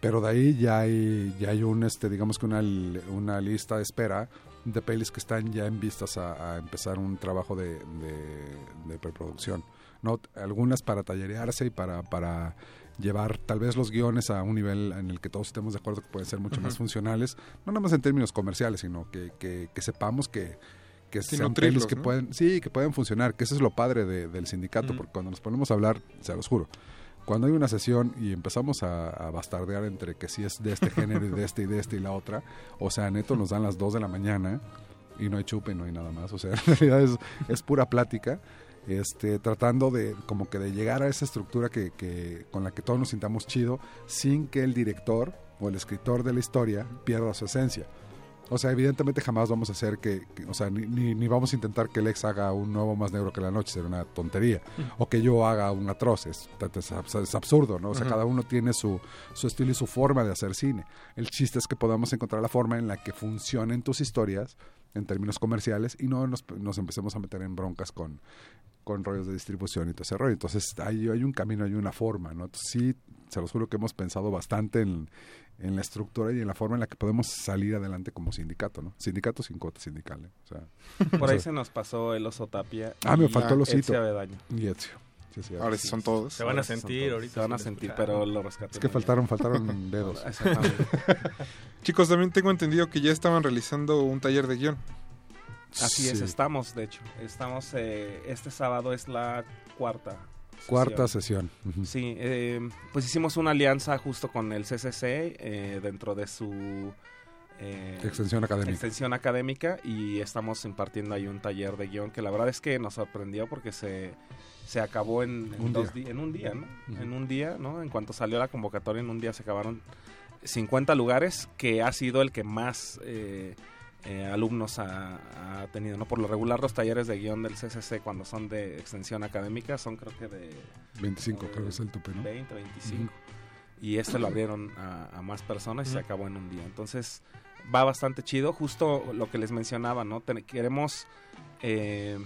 Pero de ahí ya hay ya hay un este digamos que una, una lista de espera de pelis que están ya en vistas a, a empezar un trabajo de, de, de preproducción. ¿No? Algunas para tallerearse y para, para llevar tal vez los guiones a un nivel en el que todos estemos de acuerdo que pueden ser mucho más funcionales, no nada más en términos comerciales, sino que, que, que sepamos que, que
Sí,
sean pelis que
¿no?
pueden, sí, que pueden funcionar, que eso es lo padre de- del sindicato, porque cuando nos ponemos a hablar, se los juro, cuando hay una sesión y empezamos a, a bastardear entre que si es de este género y de este y de este y la otra, o sea, neto nos dan las 2 de la mañana y no hay chupe, no hay nada más, o sea, [LAUGHS] en realidad es, es pura plática, este, tratando de como que de llegar a esa estructura que, que con la que todos nos sintamos chido, sin que el director o el escritor de la historia pierda su esencia. O sea, evidentemente jamás vamos a hacer que, que- o sea, ni, ni, ni vamos a intentar que Lex haga un nuevo más negro que la noche, sería una tontería. O que yo haga un atroz, es, es abs- es absurdo, ¿no? O sea, cada uno tiene su, su estilo y su forma de hacer cine. El chiste es que podamos encontrar la forma en la que funcionen tus historias en términos comerciales y no nos, nos empecemos a meter en broncas con, con rollos de distribución y todo ese rollo. Entonces hay, hay un camino, hay una forma, ¿no? Entonces, sí, se los juro que hemos pensado bastante en, en la estructura y en la forma en la que podemos salir adelante como sindicato, ¿no? Sindicato sin cuota sindical, ¿eh? O sea, [LAUGHS]
Por ahí
sea,
se nos pasó el oso tapia.
Ah, me faltó el osito. Y Ezio. Sí, sí,
Ahora sí son todos.
Se van a sentir ahorita
Se van a sentir, pero lo rescaté.
Es que faltaron, faltaron [LAUGHS] dedos.
Exactamente. [LAUGHS]
Chicos, también tengo entendido que ya estaban realizando un taller de guion.
Así es, estamos, de hecho. Estamos, eh, este sábado es la cuarta.
Cuarta sesión.
Sí, eh, pues hicimos una alianza justo con el CCC eh, dentro de su... eh,
Extensión académica.
extensión académica y estamos impartiendo ahí un taller de guion que la verdad es que nos sorprendió porque se, se acabó en, en
Un
dos
día.
en un día, ¿no? En un día, ¿no? En cuanto salió la convocatoria, en un día se acabaron 50 lugares, que ha sido el que más eh, eh, alumnos ha, ha tenido, ¿no? Por lo regular los talleres de guion del CCC cuando son de extensión académica son creo que de
25 creo que es el tope, ¿no?
20, 25. Y este lo abrieron a, a más personas y se acabó en un día. Entonces va bastante chido. Justo lo que les mencionaba, ¿no? Ten- queremos eh,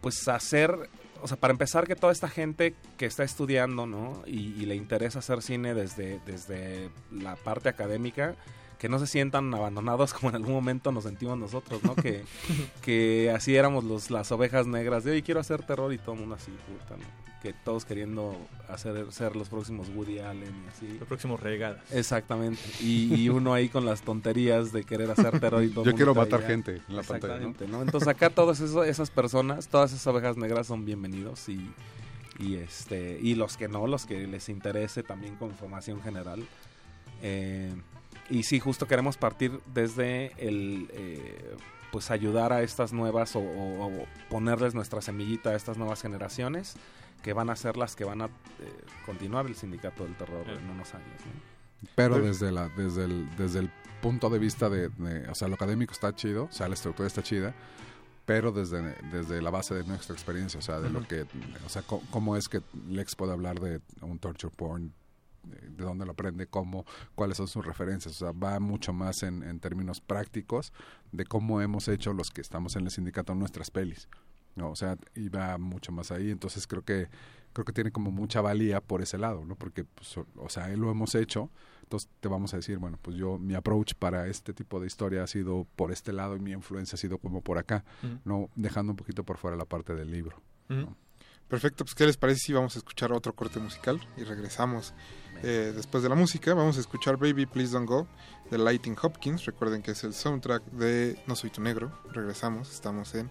pues hacer, o sea, para empezar que toda esta gente que está estudiando, ¿no? Y, y le interesa hacer cine desde, desde la parte académica, que no se sientan abandonados como en algún momento nos sentimos nosotros, ¿no? Que, [LAUGHS] que así éramos los, las ovejas negras de, oye, quiero hacer terror y todo el mundo así, puta, ¿no? Que todos queriendo hacer ser los próximos Woody Allen y así.
Los próximos regadas.
Exactamente. Y, y uno ahí con las tonterías de querer hacer terror y todo.
Yo quiero matar gente en la pantalla, ¿no?
Exactamente, ¿no? Entonces acá todas eso- esas personas, todas esas ovejas negras son bienvenidos y, y este y los que no, los que les interese también con información general. Eh, y sí, justo queremos partir desde el eh, pues ayudar a estas nuevas o, o- o ponerles nuestra semillita a estas nuevas generaciones que van a ser las que van a eh, continuar el sindicato del terror en unos años. ¿no?
Pero desde la desde el desde el punto de vista de, de- o sea, lo académico está chido, o sea, la estructura está chida, pero desde, desde la base de nuestra experiencia, o sea, de lo que, o sea, cómo es que Lex puede hablar de un torture porn, de, de dónde lo aprende, cómo, cuáles son sus referencias, o sea, va mucho más en, en términos prácticos de cómo hemos hecho los que estamos en el sindicato nuestras pelis. ¿No? O sea, iba mucho más ahí, entonces creo que creo que tiene como mucha valía por ese lado, ¿no? Porque, pues, o, sea, él lo hemos hecho, entonces te vamos a decir, bueno, pues yo, mi approach para este tipo de historia ha sido por este lado y mi influencia ha sido como por acá, no dejando un poquito por fuera la parte del libro.
Perfecto, pues ¿qué les parece si vamos a escuchar otro corte musical y regresamos eh, después de la música? Vamos a escuchar Baby Please Don't Go de Lighting Hopkins. Recuerden que es el soundtrack de No Soy Tu Negro. Regresamos, estamos en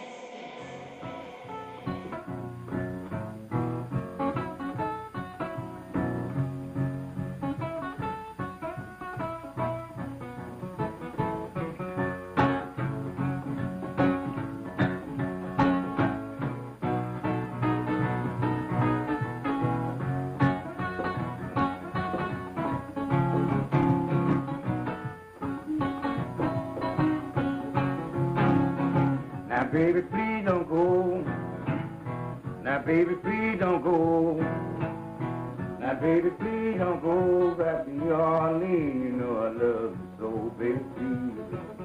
baby, please don't go. Now, baby, please don't go. Now, baby, please don't go back to New Orleans. You know I love you so, baby, please.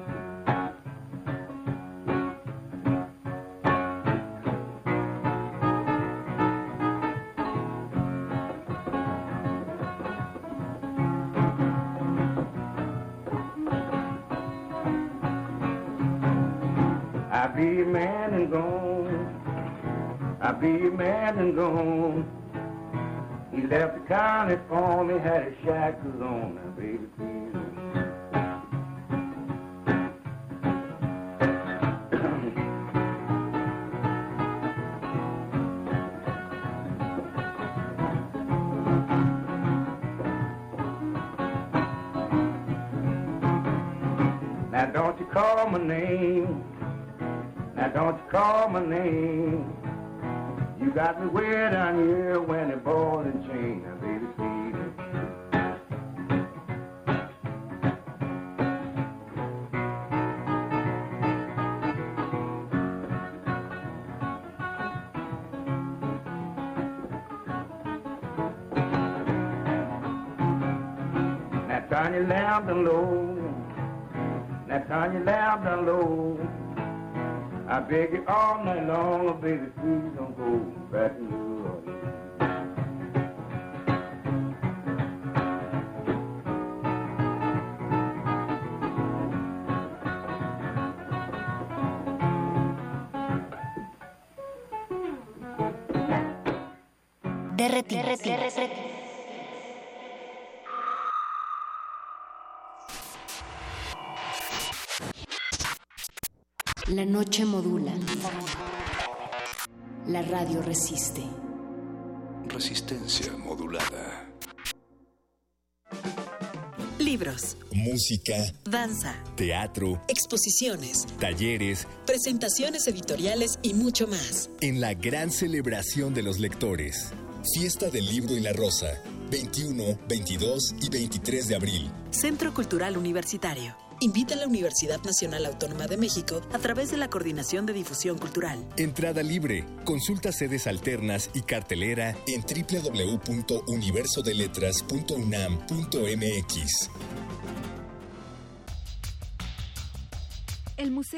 Be a man and gone. I be a man and gone. He left the county for me, had his shackles on. Now, baby, please. Don't you call my name. You got me way down here when it ball and chain. Now baby. Now turn your lamp down low. Now turn your lamp down low. I beg you all night long, oh baby, please don't go back to New Orleans.
Derretinas.
La noche modula. La radio resiste.
Resistencia modulada.
Libros,
Música,
danza,
teatro,
exposiciones,
talleres,
presentaciones editoriales y mucho más.
en la gran celebración de los lectores. Fiesta del Libro y la Rosa, 21, 22 y 23 de abril.
Centro Cultural Universitario. Invita a la Universidad Nacional Autónoma de México a través de la Coordinación de Difusión Cultural.
Entrada libre. Consulta sedes alternas y cartelera en www.universodeletras.unam.mx.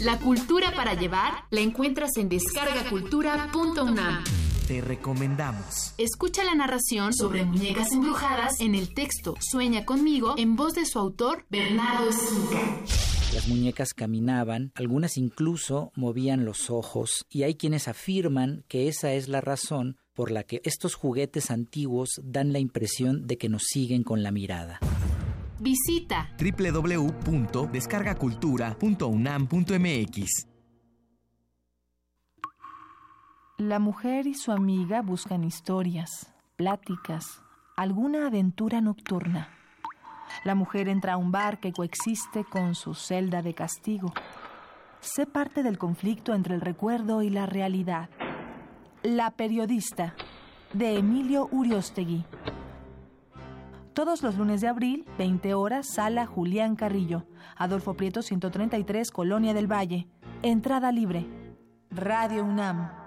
La cultura para llevar la encuentras en descargacultura.unam.
Te recomendamos.
Escucha la narración sobre muñecas embrujadas en el texto Sueña conmigo en voz de su autor Bernardo Esquinca.
Las muñecas caminaban, algunas incluso movían los ojos, y hay quienes afirman que esa es la razón por la que estos juguetes antiguos dan la impresión de que nos siguen con la mirada.
Visita
www.descargacultura.unam.mx
La mujer y su amiga buscan historias, pláticas, alguna aventura nocturna. La mujer entra a un bar que coexiste con su celda de castigo. Sé parte del conflicto entre el recuerdo y la realidad. La periodista, de Emilio Uriostegui. Todos los lunes de abril, 20 horas, sala Julián Carrillo. Adolfo Prieto 133, Colonia del Valle. Entrada libre. Radio UNAM. [LAUGHS]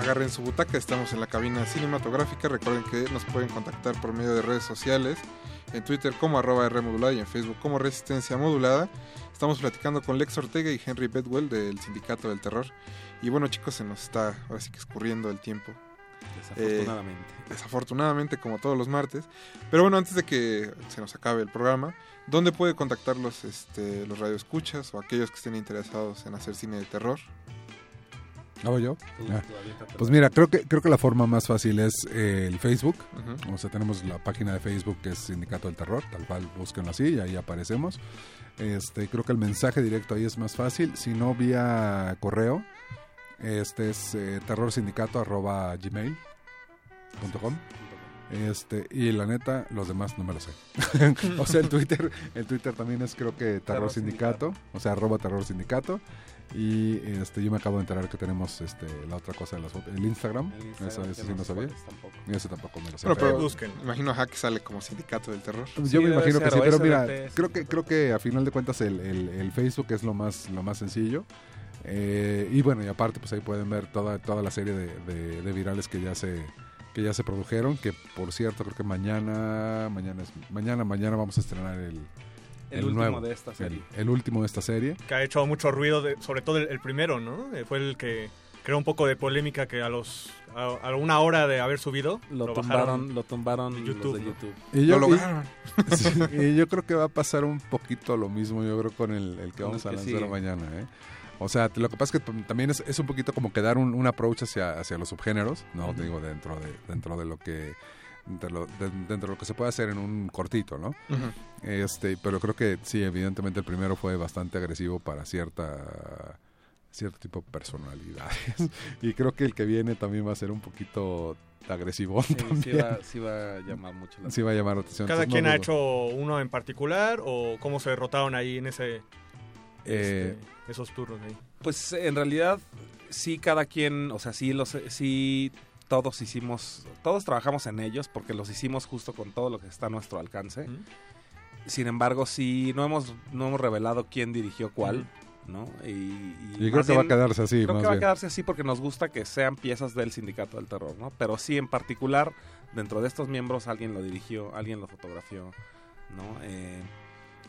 Agarren su butaca, estamos en la cabina cinematográfica. Recuerden que nos pueden contactar por medio de redes sociales, en Twitter como arroba R modulada y en Facebook como Resistencia Modulada. Estamos platicando con Lex Ortega y Henry Bedwell del Sindicato del Terror. Y bueno chicos, se nos está ahora sí que escurriendo el tiempo.
Desafortunadamente.
Eh, desafortunadamente, como todos los martes. Pero bueno, antes de que se nos acabe el programa, ¿dónde puede contactarlos este, los radioescuchas o aquellos que estén interesados en hacer cine de terror?
¿Hago yo? Ah. Pues mira, creo que creo que la forma más fácil es eh, el Facebook. O sea, tenemos la página de Facebook que es Sindicato del Terror, tal cual búsquenlo así y ahí aparecemos. Este, creo que el mensaje directo ahí es más fácil, si no vía correo. Este es eh, terrorsindicato@gmail.com. Este, y la neta, los demás no me lo sé. [LAUGHS] o sea, el [LAUGHS] Twitter, el Twitter también es creo que Terror
Terror
Sindicato, o sea, arroba Terror Sindicato. Y este, yo me acabo de enterar que tenemos este, la otra cosa de las fotos, el Instagram.
El Instagram,
Eso, eso sí no sabía.
tampoco.
Ese tampoco me lo sé.
Bueno, pero
busquen.
imagino ajá, que sale como Sindicato del Terror.
Yo me imagino que sí, pero mira, creo que creo que a final de cuentas el, el- el Facebook es lo más lo más sencillo. Eh, y bueno, y aparte pues ahí pueden ver toda toda la serie de, de- de virales que ya se que ya se produjeron, que por cierto creo que mañana mañana es mañana mañana vamos a estrenar el
El último
nuevo,
de esta serie.
El, último de esta serie.
Que ha hecho mucho ruido, de- sobre todo el, el primero, ¿no? Eh, fue el que creó un poco de polémica que a los a, a una hora de haber subido
Lo,
bajaron
tumbaron, lo tumbaron
de
los
YouTube.
YouTube.
Y yo,
Lo
y-
lograron. [LAUGHS]
sí, [LAUGHS] y yo creo que va a pasar un poquito lo mismo, yo creo, con el, el que vamos
el
a lanzar
sigue.
mañana. ¿eh? O sea, lo que pasa es que tam- también es, es un poquito como que dar un, un approach hacia, hacia los subgéneros, ¿no?
Ujú.
Digo, dentro de, dentro de lo que dentro de lo, de- dentro de lo que se puede hacer en un cortito, ¿no? Este, pero creo que sí, evidentemente el primero fue bastante agresivo para cierta cierto tipo de personalidades. [LAUGHS] y creo que el que viene también va a ser un poquito agresivo
Sí, va, sí va a llamar mucho la
Sí va a llamar la atención.
¿Cada
entonces
quien
no
ha hecho uno en particular o cómo se derrotaron ahí en ese
Eh,
este, esos turnos ahí?
Pues en realidad sí cada quien, o sea, sí los sí todos hicimos, todos trabajamos en ellos porque los hicimos justo con todo lo que está a nuestro alcance. Sin embargo, sí no hemos no hemos revelado quién dirigió cuál, ¿no? Y,
Y creo
más
que va a quedarse así,
Creo
más
que va a quedarse así porque nos gusta que sean piezas del sindicato del terror, ¿no? Pero sí en particular dentro de estos miembros alguien lo dirigió, alguien lo fotografió, ¿no? Eh,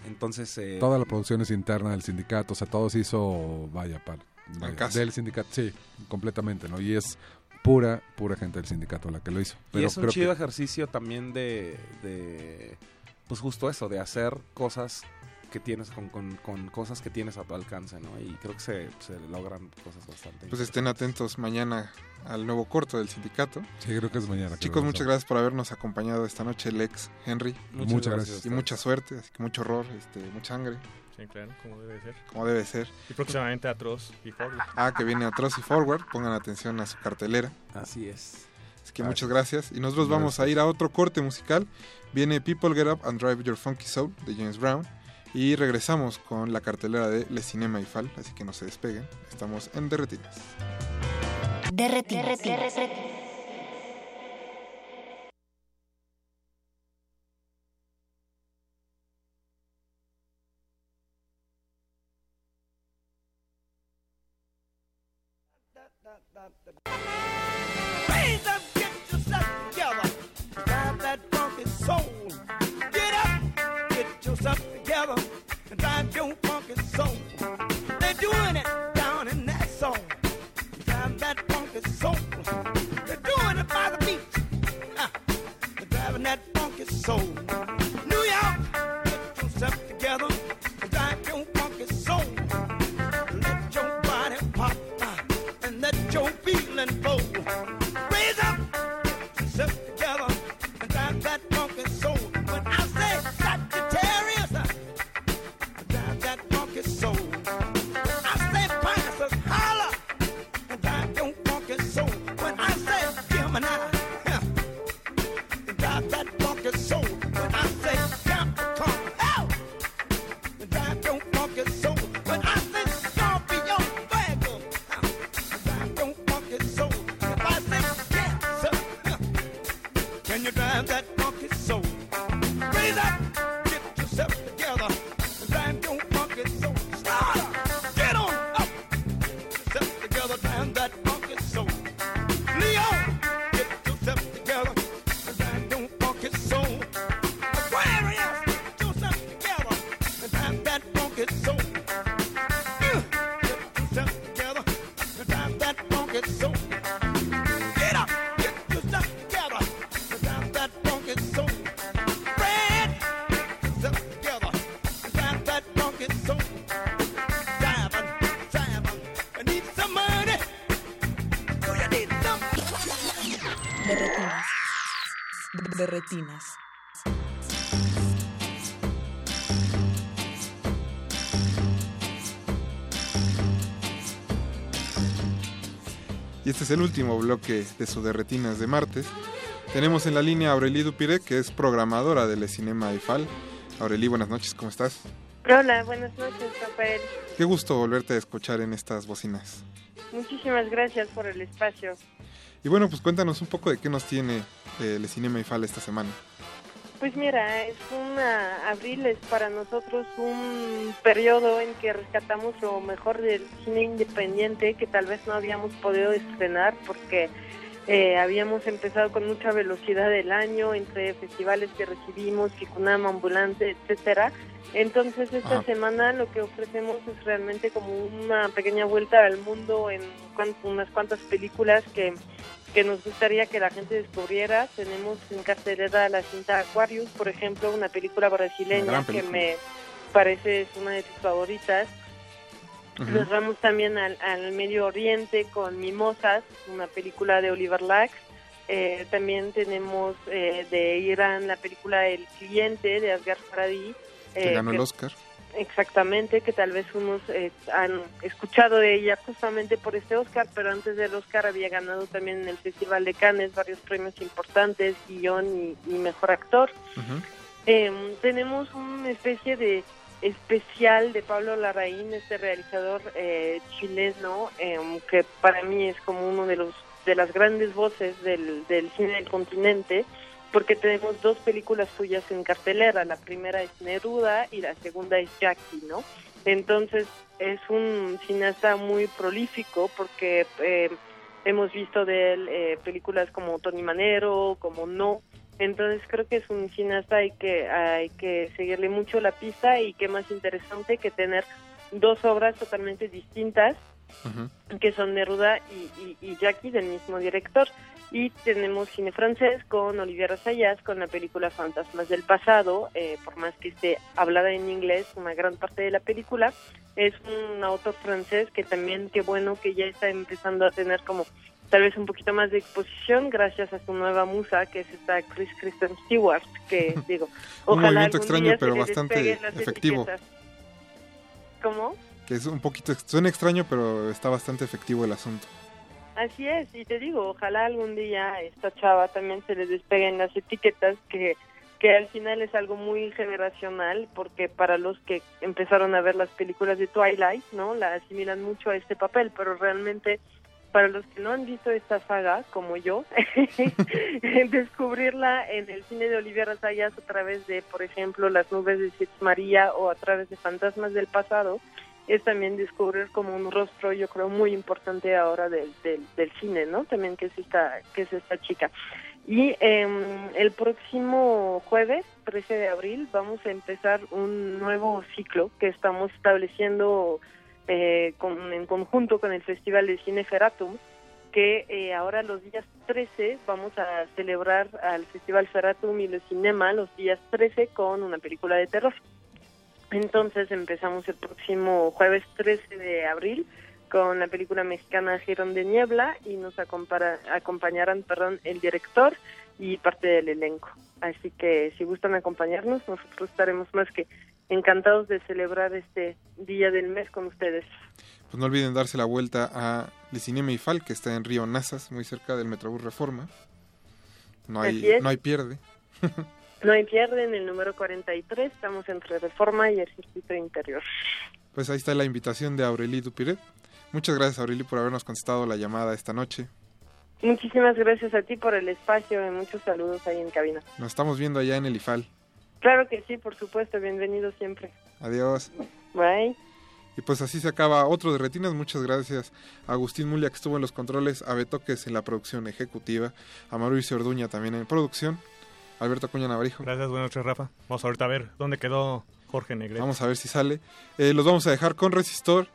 entonces eh,
Toda la producción es interna del sindicato, o sea, todo se hizo, vaya, par, vaya,
casa.
del sindicato, sí, completamente, ¿no? Y es pura, pura gente del sindicato la que lo hizo.
y
Pero
es un
creo
chido
que-
ejercicio también de, de, pues justo eso, de hacer cosas que tienes con, con, con cosas que tienes a tu alcance, ¿no? Y creo que se, se logran cosas bastante.
Pues estén atentos mañana al nuevo corto del sindicato.
Sí, creo que es mañana.
Chicos, muchas gracias por habernos acompañado esta noche, Lex, Henry.
Muchas Muchas gracias.
Y mucha suerte, así que mucho horror, este, mucha sangre,
Sí, claro, como debe ser.
como debe ser.
Y próximamente Atroz y Forward.
Ah, que viene Atroz y Forward, pongan atención a su cartelera.
Así es.
Así que muchas gracias. Y nosotros vamos a ir a otro corte musical. Viene People Get Up and Drive Your Funky Soul de James Brown. Y regresamos con la cartelera de Le Cinema y Fal. Así que no se despeguen. Estamos en Derretinas.
Derretinas.
Funky soul. They're doing it down in that that funky soul. They're doing it by the beach. Uh, They're driving that funky soul.
Y este es el último bloque de su Derretinas de martes. Tenemos en la línea a Aurelie Dupire, que es programadora de Le Cinema IFAL. Aurelie, buenas noches, ¿cómo estás?
Hola, buenas noches, Rafael.
Qué gusto volverte a escuchar en estas bocinas.
Muchísimas gracias por el espacio.
Y bueno, pues cuéntanos un poco de qué nos tiene eh, Le Cinema IFAL esta semana.
Pues mira, es una abril es para nosotros un periodo en que rescatamos lo mejor del cine independiente que tal vez no habíamos podido estrenar porque eh, habíamos empezado con mucha velocidad del año entre festivales que recibimos, Ficunama, Ambulante, etcétera. Entonces esta
Ajá.
semana lo que ofrecemos es realmente como una pequeña vuelta al mundo en cuan- unas cuantas películas que que nos gustaría que la gente descubriera. Tenemos en cartelera la cinta Aquarius, por ejemplo, una película
Una
brasileña que me parece es una de sus favoritas. Nos vamos también al, al Medio Oriente con Mimosas, una película de Oliver Lacks. Eh, también tenemos eh, de Irán la película El Cliente de Asghar Farhadi.
Que
eh,
ganó el Oscar.
Exactamente, que tal vez unos eh, han escuchado de ella justamente por este Oscar, pero antes del Oscar había ganado también en el Festival de Cannes varios premios importantes, guion y, y mejor actor. Eh, tenemos una especie de especial de Pablo Larraín, este realizador eh, chileno, eh, que para mí es como uno de los de las grandes voces del, del cine del continente, porque tenemos dos películas suyas en cartelera. La primera es Neruda y la segunda es Jackie, ¿no? Entonces es un cineasta muy prolífico porque eh, hemos visto de él eh, películas como Tony Manero, como No. Entonces creo que es un cineasta hay que hay que seguirle mucho la pista y qué más interesante que tener dos obras totalmente distintas que son Neruda y, y, y Jackie del mismo director. Y tenemos cine francés con Olivier Assayas con la película Fantasmas del Pasado, eh, por más que esté hablada en inglés, una gran parte de la película. Es un autor francés que también, qué bueno que ya está empezando a tener como tal vez un poquito más de exposición gracias a su nueva musa, que es esta Chris Kristen Stewart, que [LAUGHS] digo,
Un
ojalá
movimiento
algún
extraño,
día se
pero bastante efectivo.
etiquetas. ¿Cómo?
Que es un poquito, suena extraño, pero está bastante efectivo el asunto.
Así es, y te digo, ojalá algún día esta chava también se le despeguen las etiquetas que que al final es algo muy generacional porque para los que empezaron a ver las películas de Twilight, ¿no? La asimilan mucho a este papel, pero realmente para los que no han visto esta saga, como yo, [LAUGHS] descubrirla en el cine de Olivia Razayas a través de, por ejemplo, Las nubes de Sitz María o a través de Fantasmas del pasado, es también descubrir como un rostro, yo creo, muy importante ahora del, del, del cine, ¿no? También que es esta, que es esta chica. Y eh, el próximo jueves, 13 de abril, vamos a empezar un nuevo ciclo que estamos estableciendo eh, con, en conjunto con el Festival de Cine Ferratum, que eh, ahora los días 13 vamos a celebrar al Festival Ferratum y el Cinema los días 13 con una película de terror. Entonces empezamos el próximo jueves 13 de abril con la película mexicana Girón de Niebla y nos acompañarán perdón, el director y parte del elenco. Así que si gustan acompañarnos, nosotros estaremos más que encantados de celebrar este día del mes con ustedes.
Pues no olviden darse la vuelta a Licinema Ifal, que está en Río Nazas, muy cerca del Metrobús Reforma. No hay, no hay pierde. [LAUGHS]
No hay pierde en el número 43, estamos entre Reforma y el Circuito Interior.
Pues ahí está la invitación de Aureli Dupiret. Muchas gracias, Aureli, por habernos contestado la llamada esta noche.
Muchísimas gracias a ti por el espacio y muchos saludos ahí en cabina.
Nos estamos viendo allá en el IFAL.
Claro que sí, por supuesto, bienvenido siempre.
Adiós.
Bye.
Y pues así se acaba otro de Retinas. Muchas gracias a Agustín Mulia que estuvo en los controles, a Betoques en la producción ejecutiva, a Mauricio Orduña también en producción, Alberto Acuña Navarijo.
Gracias, buenas noches, Rafa. Vamos ahorita a ver dónde quedó Jorge Negrete.
Vamos a ver si sale. Eh, los vamos a dejar con Resistor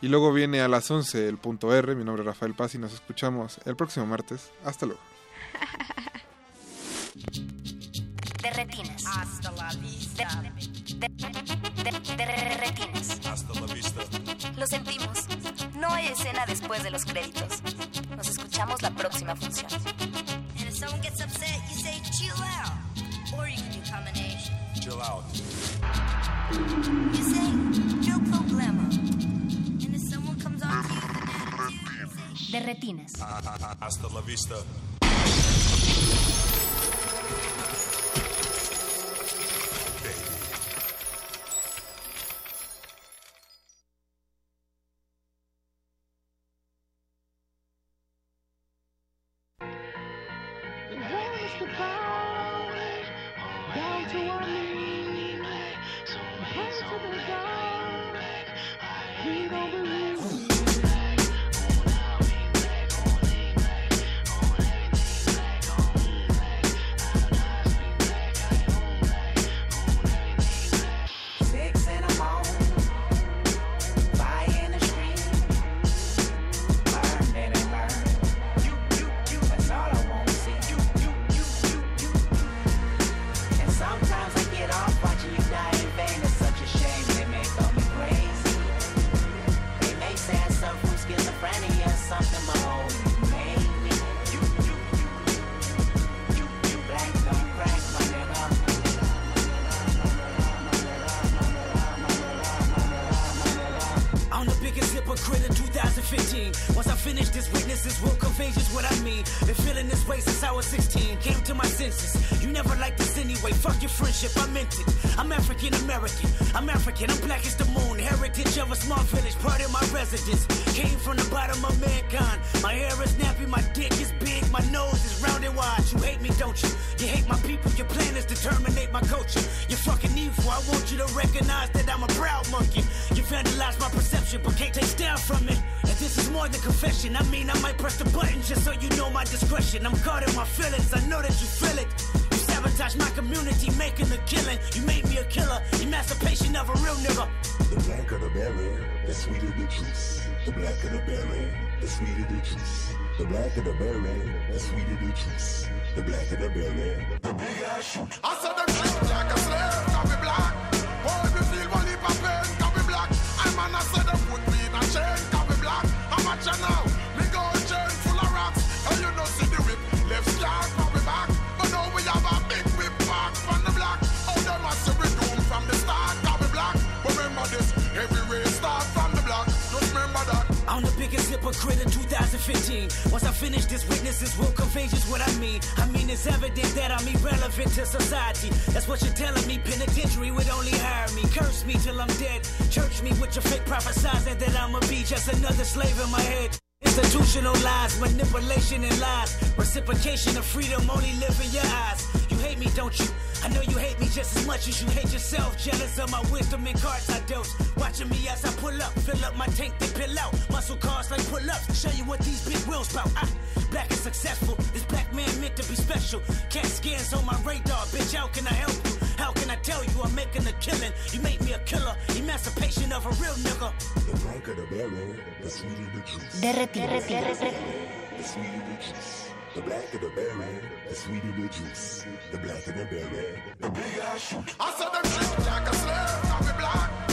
y luego viene a las 11 el punto R. Mi nombre es Rafael Paz y nos escuchamos el próximo martes. Hasta luego. [LAUGHS]
De retinas. Hasta la vista. De, de- de- de retinas.
Hasta la vista.
Lo sentimos. No hay escena después de los créditos. Nos escuchamos la próxima función.
Someone gets upset, you say chill out. Or you can do combination.
Chill out.
You say no problema. And if someone comes on to you,
De retinas.
Hasta la vista. Successful. This black man meant to be special. Cat scans on my radar, bitch. How can I help you? How can I tell you I'm making a killing? You make me a killer. Emancipation of a real nigga.
The blacker the berry, the sweeter the juice.
Derretinas.
The sweeter the juice. The blacker the berry, the sweeter the juice. The blacker the berry, the bigger I shoot.
I saw them shit like a slave, can be black.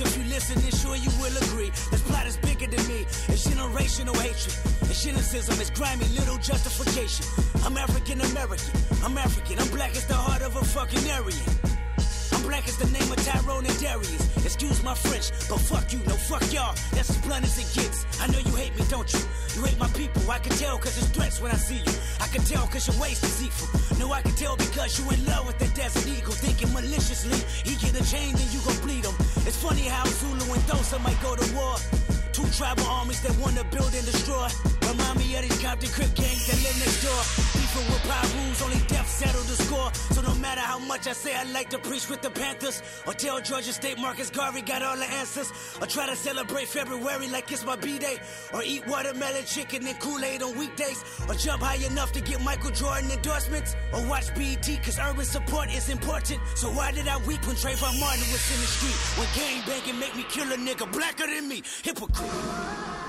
If you listen, then sure you will agree. This plot is bigger than me. It's generational hatred. It's cynicism. It's grimy little justification. I'm African American. I'm African. I'm black as the heart of a fucking Aryan. I'm black as the name of Tyrone and Darius. Excuse my French, but fuck you, no fuck y'all. That's as blunt as it gets. I know you hate me, don't you? You hate my people. I can tell cause it's threats when I see you. I can tell cause your waist deceitful. No, I can tell because you in love with that desert eagle. Thinking maliciously. He get a chain, then you gon' bleed him. It's funny how Zulu and Dosa might go to war. Two tribal armies that wanna build and destroy. Remind me of these Compton Crip gangs that live next door. With power rules, only death settle the score. So no matter how much I say I like to preach with the Panthers, or tell Georgia State Marcus Garvey got all the answers, or try to celebrate February like it's my B-day, or eat watermelon chicken and Kool-Aid on weekdays, or jump high enough to get Michael Jordan endorsements, or watch BET cause urban support is important. So why did I weep when Trayvon Martin was in the street? When gang banging make me kill a nigga blacker than me? Hypocrite.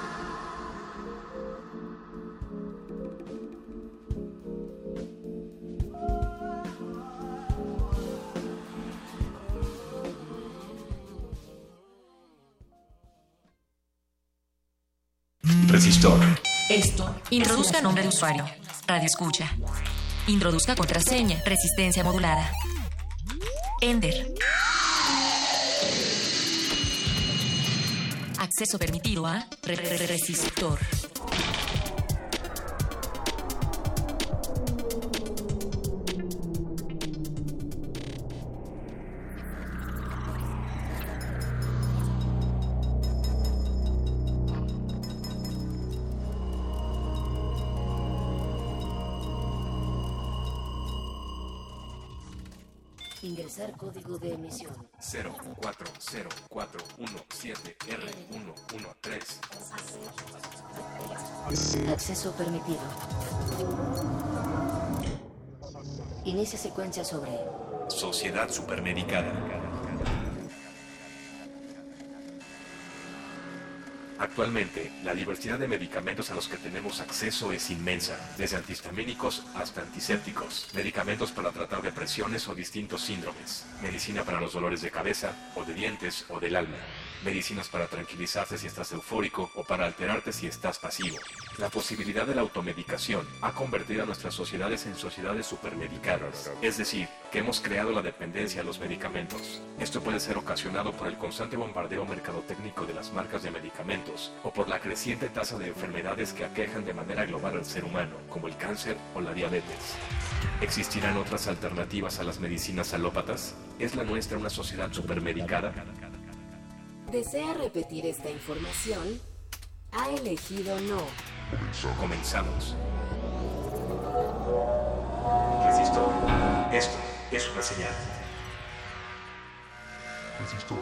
Resistor.
Esto. Introduzca nombre de usuario. Radio escucha. Introduzca contraseña. Resistencia modulada. Ender. Acceso permitido a re- re- re- resistor.
Código de emisión.
040417R113.
Acceso permitido. Inicia secuencia sobre
Sociedad Supermedicada. Actualmente, la diversidad de medicamentos a los que tenemos acceso es inmensa, desde antihistamínicos hasta antisépticos, medicamentos para tratar depresiones o distintos síndromes, medicina para los dolores de cabeza o de dientes o del alma, medicinas para tranquilizarte si estás eufórico o para alterarte si estás pasivo. La posibilidad de la automedicación ha convertido a nuestras sociedades en sociedades supermedicadas, es decir, que hemos creado la dependencia a los medicamentos. Esto puede ser ocasionado por el constante bombardeo mercadotécnico de las marcas de medicamentos o por la creciente tasa de enfermedades que aquejan de manera global al ser humano, como el cáncer o la diabetes. ¿Existirán otras alternativas a las medicinas alópatas? ¿Es la nuestra una sociedad supermedicada?
¿Desea repetir esta información? Ha elegido no.
Comenzamos. Resistor. Esto es una señal.
Resistor.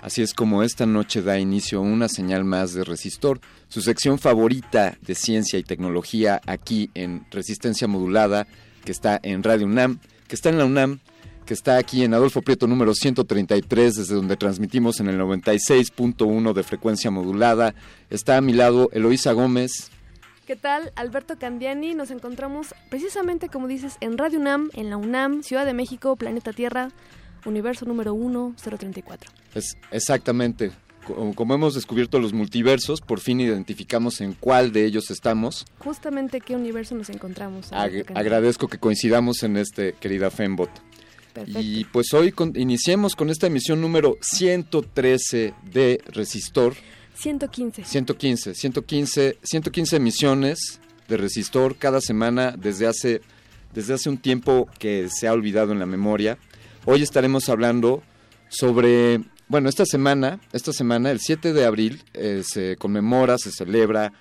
Así es como esta noche da inicio una señal más de Resistor, su sección favorita de ciencia y tecnología aquí en Resistencia Modulada, que está en Radio UNAM, que está en la UNAM, que está aquí en Adolfo Prieto número 133, desde donde transmitimos en el 96.1 de frecuencia modulada. Está a mi lado Eloísa Gómez.
¿Qué tal? Alberto Candiani, nos encontramos precisamente como dices en Radio UNAM, en la UNAM, Ciudad de México, Planeta Tierra, Universo número 1034.
Es exactamente. Co- Como hemos descubierto los multiversos, por fin identificamos en cuál de ellos estamos.
Justamente qué universo nos encontramos.
Ag-
Candiani?
agradezco que coincidamos en este, querida Fembot.
Perfecto.
Y pues hoy con- iniciemos con esta emisión número 113 de Resistor.
115.
115, 115, 115 emisiones de Resistor cada semana desde hace, desde hace un tiempo que se ha olvidado en la memoria. Hoy estaremos hablando sobre, bueno, esta semana, esta semana, el 7 de abril, eh, se conmemora, se celebra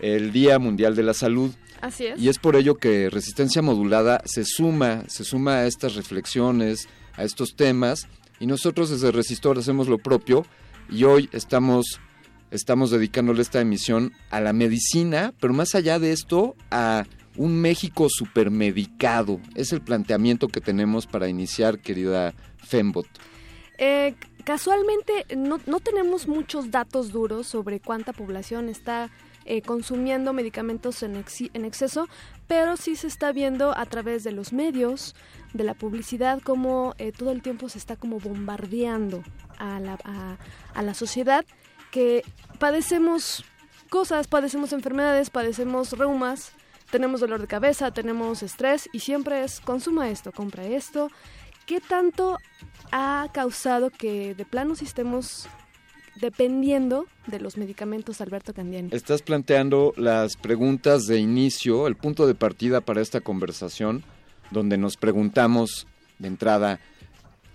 el Día Mundial de la Salud.
Así es.
Y es por ello que Resistencia Modulada se suma, se suma a estas reflexiones, a estos temas, y nosotros desde Resistor hacemos lo propio, y hoy estamos, estamos dedicándole esta emisión a la medicina, pero más allá de esto, a un México supermedicado. Es el planteamiento que tenemos para iniciar, querida Fembot.
Eh, casualmente no, no tenemos muchos datos duros sobre cuánta población está eh, consumiendo medicamentos en, exi- en exceso, pero sí se está viendo a través de los medios, de la publicidad, como eh, todo el tiempo se está como bombardeando a la, a, a la sociedad que padecemos cosas, padecemos enfermedades, padecemos reumas, tenemos dolor de cabeza, tenemos estrés y siempre es consuma esto, compra esto. ¿Qué tanto ha causado que de plano estemos dependiendo de los medicamentos, Alberto Candiani?
Estás planteando las preguntas de inicio, el punto de partida para esta conversación, donde nos preguntamos de entrada,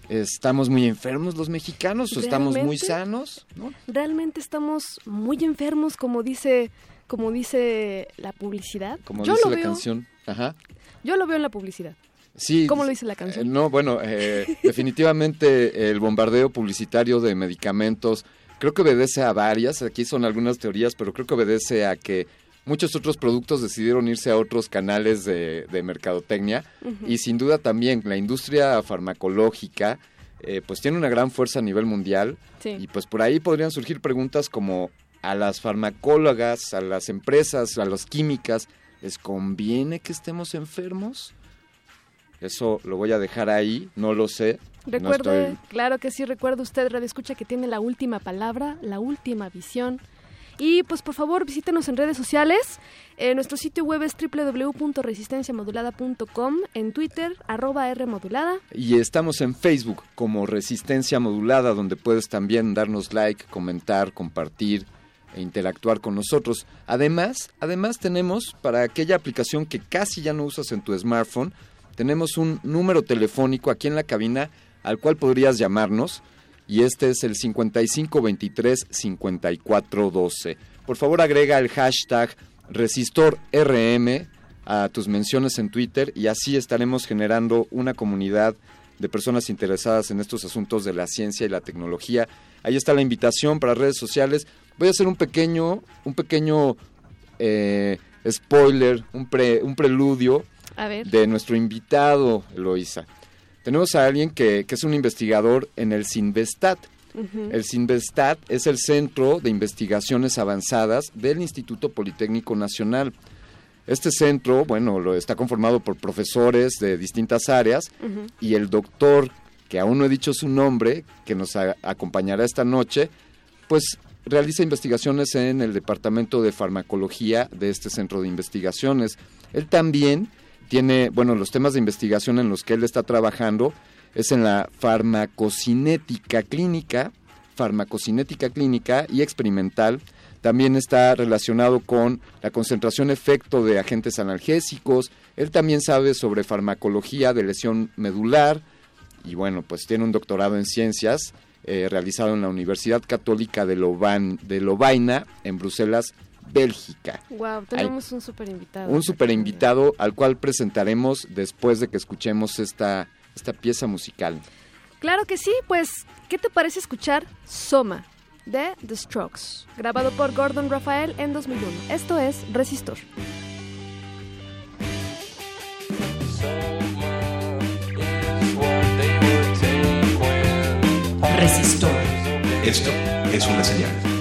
¿estamos muy enfermos los mexicanos o estamos muy sanos?
Realmente estamos muy enfermos, como dice, como dice la publicidad.
Como
yo
dice la
veo,
canción. Ajá.
yo lo veo en la publicidad.
Sí.
¿Cómo lo dice la
eh,
canción?
no, bueno, eh, [LAUGHS] definitivamente el bombardeo publicitario de medicamentos creo que obedece a varias, aquí son algunas teorías, pero creo que obedece a que muchos otros productos decidieron irse a otros canales de, de mercadotecnia y sin duda también la industria farmacológica eh, pues tiene una gran fuerza a nivel mundial
Sí.
y pues por ahí podrían surgir preguntas como a las farmacólogas, a las empresas, a las químicas, ¿les conviene que estemos enfermos? Eso lo voy a dejar ahí, no lo sé. no
Recuerde,
estoy-
claro que sí, recuerde usted, Radio Escucha, que tiene la última palabra, la última visión. Y pues por favor visítenos en redes sociales. Eh, nuestro sitio web es www.resistenciamodulada.com, en Twitter, arroba Rmodulada.
Y estamos en Facebook como Resistencia Modulada, donde puedes también darnos like, comentar, compartir e interactuar con nosotros. Además, además tenemos para aquella aplicación que casi ya no usas en tu smartphone, tenemos un número telefónico aquí en la cabina al cual podrías llamarnos y este es el 5523-5412. Por favor agrega el hashtag ResistorRM a tus menciones en Twitter y así estaremos generando una comunidad de personas interesadas en estos asuntos de la ciencia y la tecnología. Ahí está la invitación para redes sociales. Voy a hacer un pequeño, un pequeño eh, spoiler, un, pre- un preludio
A ver.
de nuestro invitado, Eloisa. Tenemos a alguien que, que es un investigador en el Sinvestat. El Sinvestat es el Centro de Investigaciones Avanzadas del Instituto Politécnico Nacional. Este centro, bueno, lo está conformado por profesores de distintas áreas y el doctor, que aún no he dicho su nombre, que nos acompañará esta noche, pues realiza investigaciones en el Departamento de Farmacología de este centro de investigaciones. Él también tiene, bueno, los temas de investigación en los que él está trabajando es en la farmacocinética clínica, farmacocinética clínica y experimental. También está relacionado con la concentración efecto de agentes analgésicos. Él también sabe sobre farmacología de lesión medular y bueno, pues tiene un doctorado en ciencias eh, realizado en la Universidad Católica de, Lovain- de Lovaina en Bruselas, Bélgica.
Wow, tenemos un super invitado.
Un super invitado al cual presentaremos después de que escuchemos esta, esta pieza musical.
Claro que sí, pues, ¿qué te parece escuchar Soma de The Strokes? Grabado por Gordon Rafael en 2001. Esto es Resistor.
Resistor.
Esto es una señal.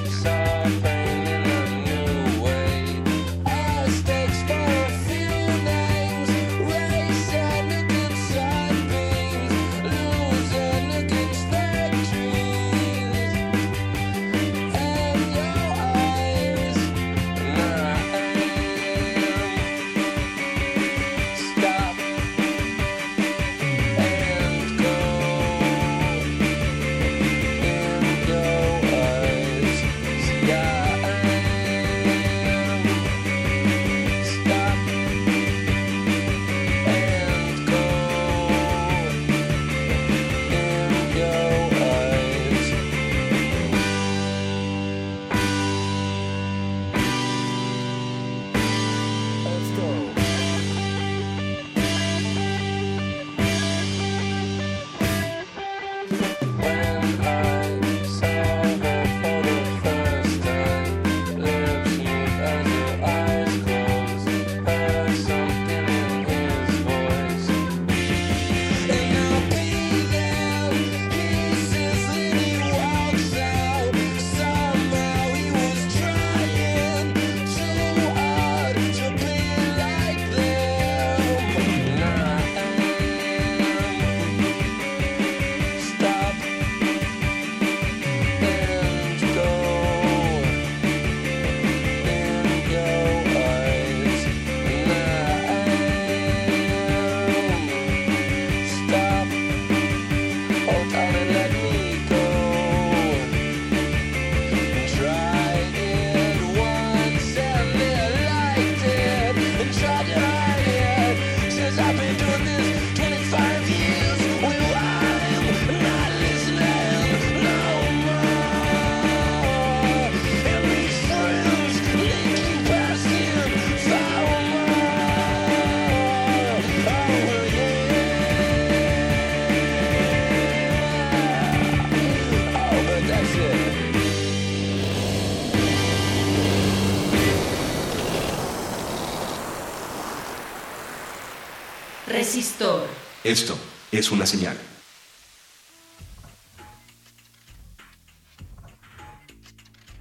Esto es una señal.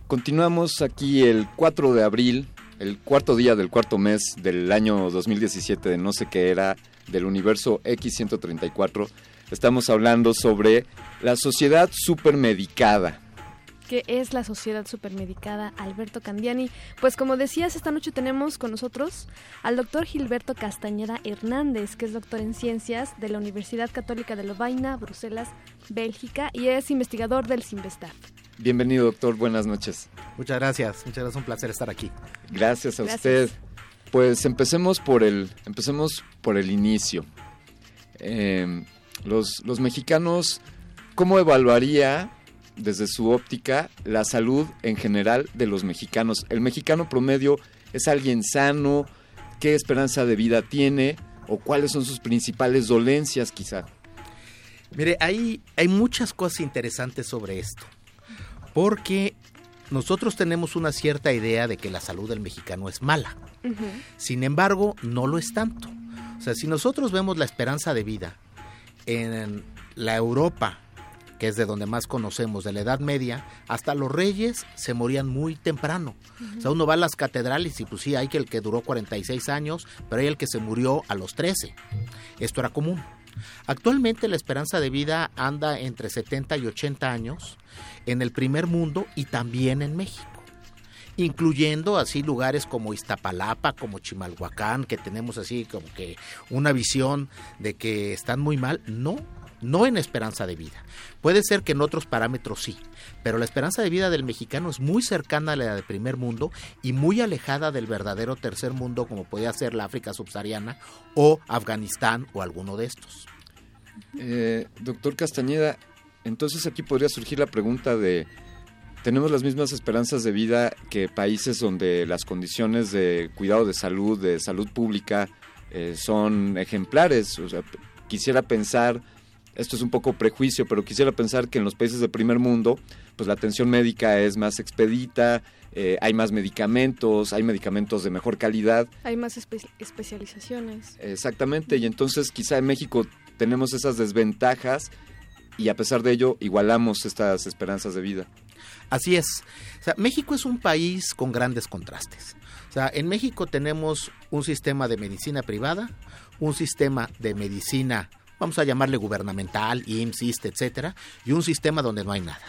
Continuamos aquí el 4 de abril, el cuarto día del cuarto mes del año 2017 de no sé qué era, del universo X134. Estamos hablando sobre la sociedad supermedicada.
Que es la Sociedad Supermedicada Alberto Candiani. Pues como decías, esta noche tenemos con nosotros al doctor Gilberto Castañeda Hernández, que es doctor en ciencias de la Universidad Católica de Lovaina, Bruselas, Bélgica, y es investigador del Simvestar.
Bienvenido, doctor. Buenas noches.
Muchas gracias, muchas gracias, un placer estar aquí.
Gracias a
Gracias.
usted. Pues empecemos por el, empecemos por el inicio. Eh, los, los mexicanos, ¿cómo evaluaría desde su óptica la salud en general de los mexicanos? ¿El mexicano promedio es alguien sano? ¿Qué esperanza de vida tiene? ¿O cuáles son sus principales dolencias quizá?
Mire, hay, hay muchas cosas interesantes sobre esto, porque nosotros tenemos una cierta idea de que la salud del mexicano es mala. Sin embargo, no lo es tanto. O sea, si nosotros vemos la esperanza de vida en la Europa, que es de donde más conocemos, de la Edad Media, hasta los reyes se morían muy temprano. O sea, uno va a las catedrales y pues sí, hay que el que duró 46 años, pero hay el que se murió a los 13. Esto era común. Actualmente la esperanza de vida anda entre 70 y 80 años en el primer mundo y también en México incluyendo así lugares como Iztapalapa, como Chimalhuacán, que tenemos así como que una visión de que están muy mal, no, no en esperanza de vida. Puede ser que en otros parámetros sí, pero la esperanza de vida del mexicano es muy cercana a la del primer mundo y muy alejada del verdadero tercer mundo como podía ser la África subsahariana o Afganistán o alguno de estos.
Eh, doctor Castañeda, entonces aquí podría surgir la pregunta de, ¿tenemos las mismas esperanzas de vida que países donde las condiciones de cuidado de salud, de salud pública, eh, son ejemplares? Quisiera pensar, esto es un poco prejuicio, pero quisiera pensar que en los países del primer mundo, pues la atención médica es más expedita, eh, hay más medicamentos, hay medicamentos de mejor calidad.
Hay más espe- especializaciones.
Exactamente, y entonces quizá en México tenemos esas desventajas y a pesar de ello igualamos estas esperanzas de vida.
Así es. O sea, México es un país con grandes contrastes. O sea, en México tenemos un sistema de medicina privada, un sistema de medicina, vamos a llamarle gubernamental, IMSS, etcétera, y un sistema donde no hay nada.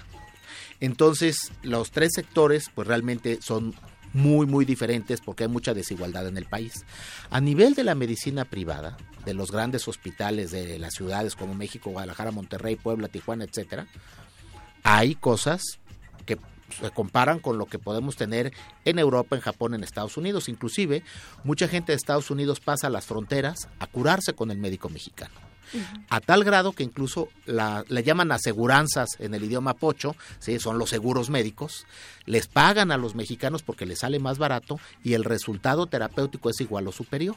Entonces, los tres sectores, pues realmente son muy, muy diferentes porque hay mucha desigualdad en el país. A nivel de la medicina privada, de los grandes hospitales de las ciudades como México, Guadalajara, Monterrey, Puebla, Tijuana, etcétera, hay cosas que se comparan con lo que podemos tener en Europa, en Japón, en Estados Unidos. Inclusive, mucha gente de Estados Unidos pasa las fronteras a curarse con el médico mexicano. A tal grado que incluso la, le llaman aseguranzas en el idioma pocho, ¿sí? son los seguros médicos, les pagan a los mexicanos porque les sale más barato y el resultado terapéutico es igual o superior.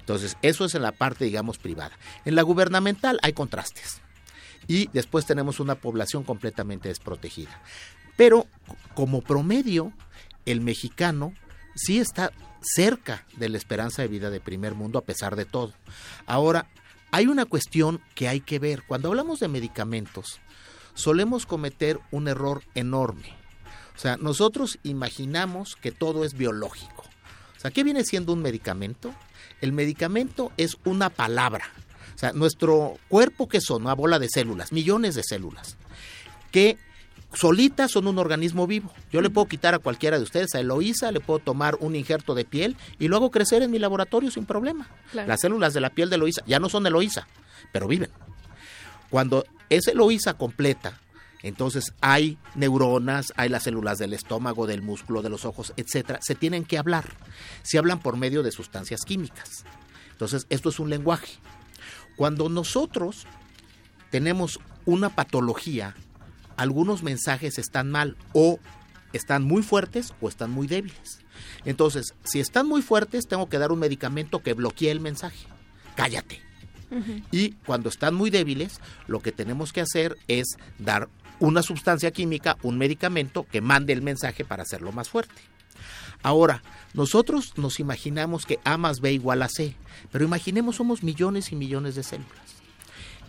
Entonces, eso es en la parte, digamos, privada. En la gubernamental hay contrastes y después tenemos una población completamente desprotegida. Pero como promedio, el mexicano sí está cerca de la esperanza de vida de primer mundo a pesar de todo. Ahora, hay una cuestión que hay que ver. Cuando hablamos de medicamentos, solemos cometer un error enorme. O sea, nosotros imaginamos que todo es biológico. O sea, ¿qué viene siendo un medicamento? El medicamento es una palabra. O sea, nuestro cuerpo, que son? Una bola de células, millones de células, que solitas son un organismo vivo. Yo le puedo quitar a cualquiera de ustedes, a Eloísa, le puedo tomar un injerto de piel y lo hago crecer en mi laboratorio sin problema.
Claro.
Las células de la piel de Eloísa ya no son Eloísa, pero viven. Cuando es Eloísa completa, entonces hay neuronas, hay las células del estómago, del músculo, de los ojos, etcétera. Se tienen que hablar. Se hablan por medio de sustancias químicas. Entonces, esto es un lenguaje. Cuando nosotros tenemos una patología, algunos mensajes están mal o están muy fuertes o están muy débiles. Entonces, si están muy fuertes, tengo que dar un medicamento que bloquee el mensaje. Cállate. Y cuando están muy débiles, lo que tenemos que hacer es dar una sustancia química, un medicamento que mande el mensaje para hacerlo más fuerte. Ahora, nosotros nos imaginamos que A más B igual a C, pero imaginemos somos millones y millones de células.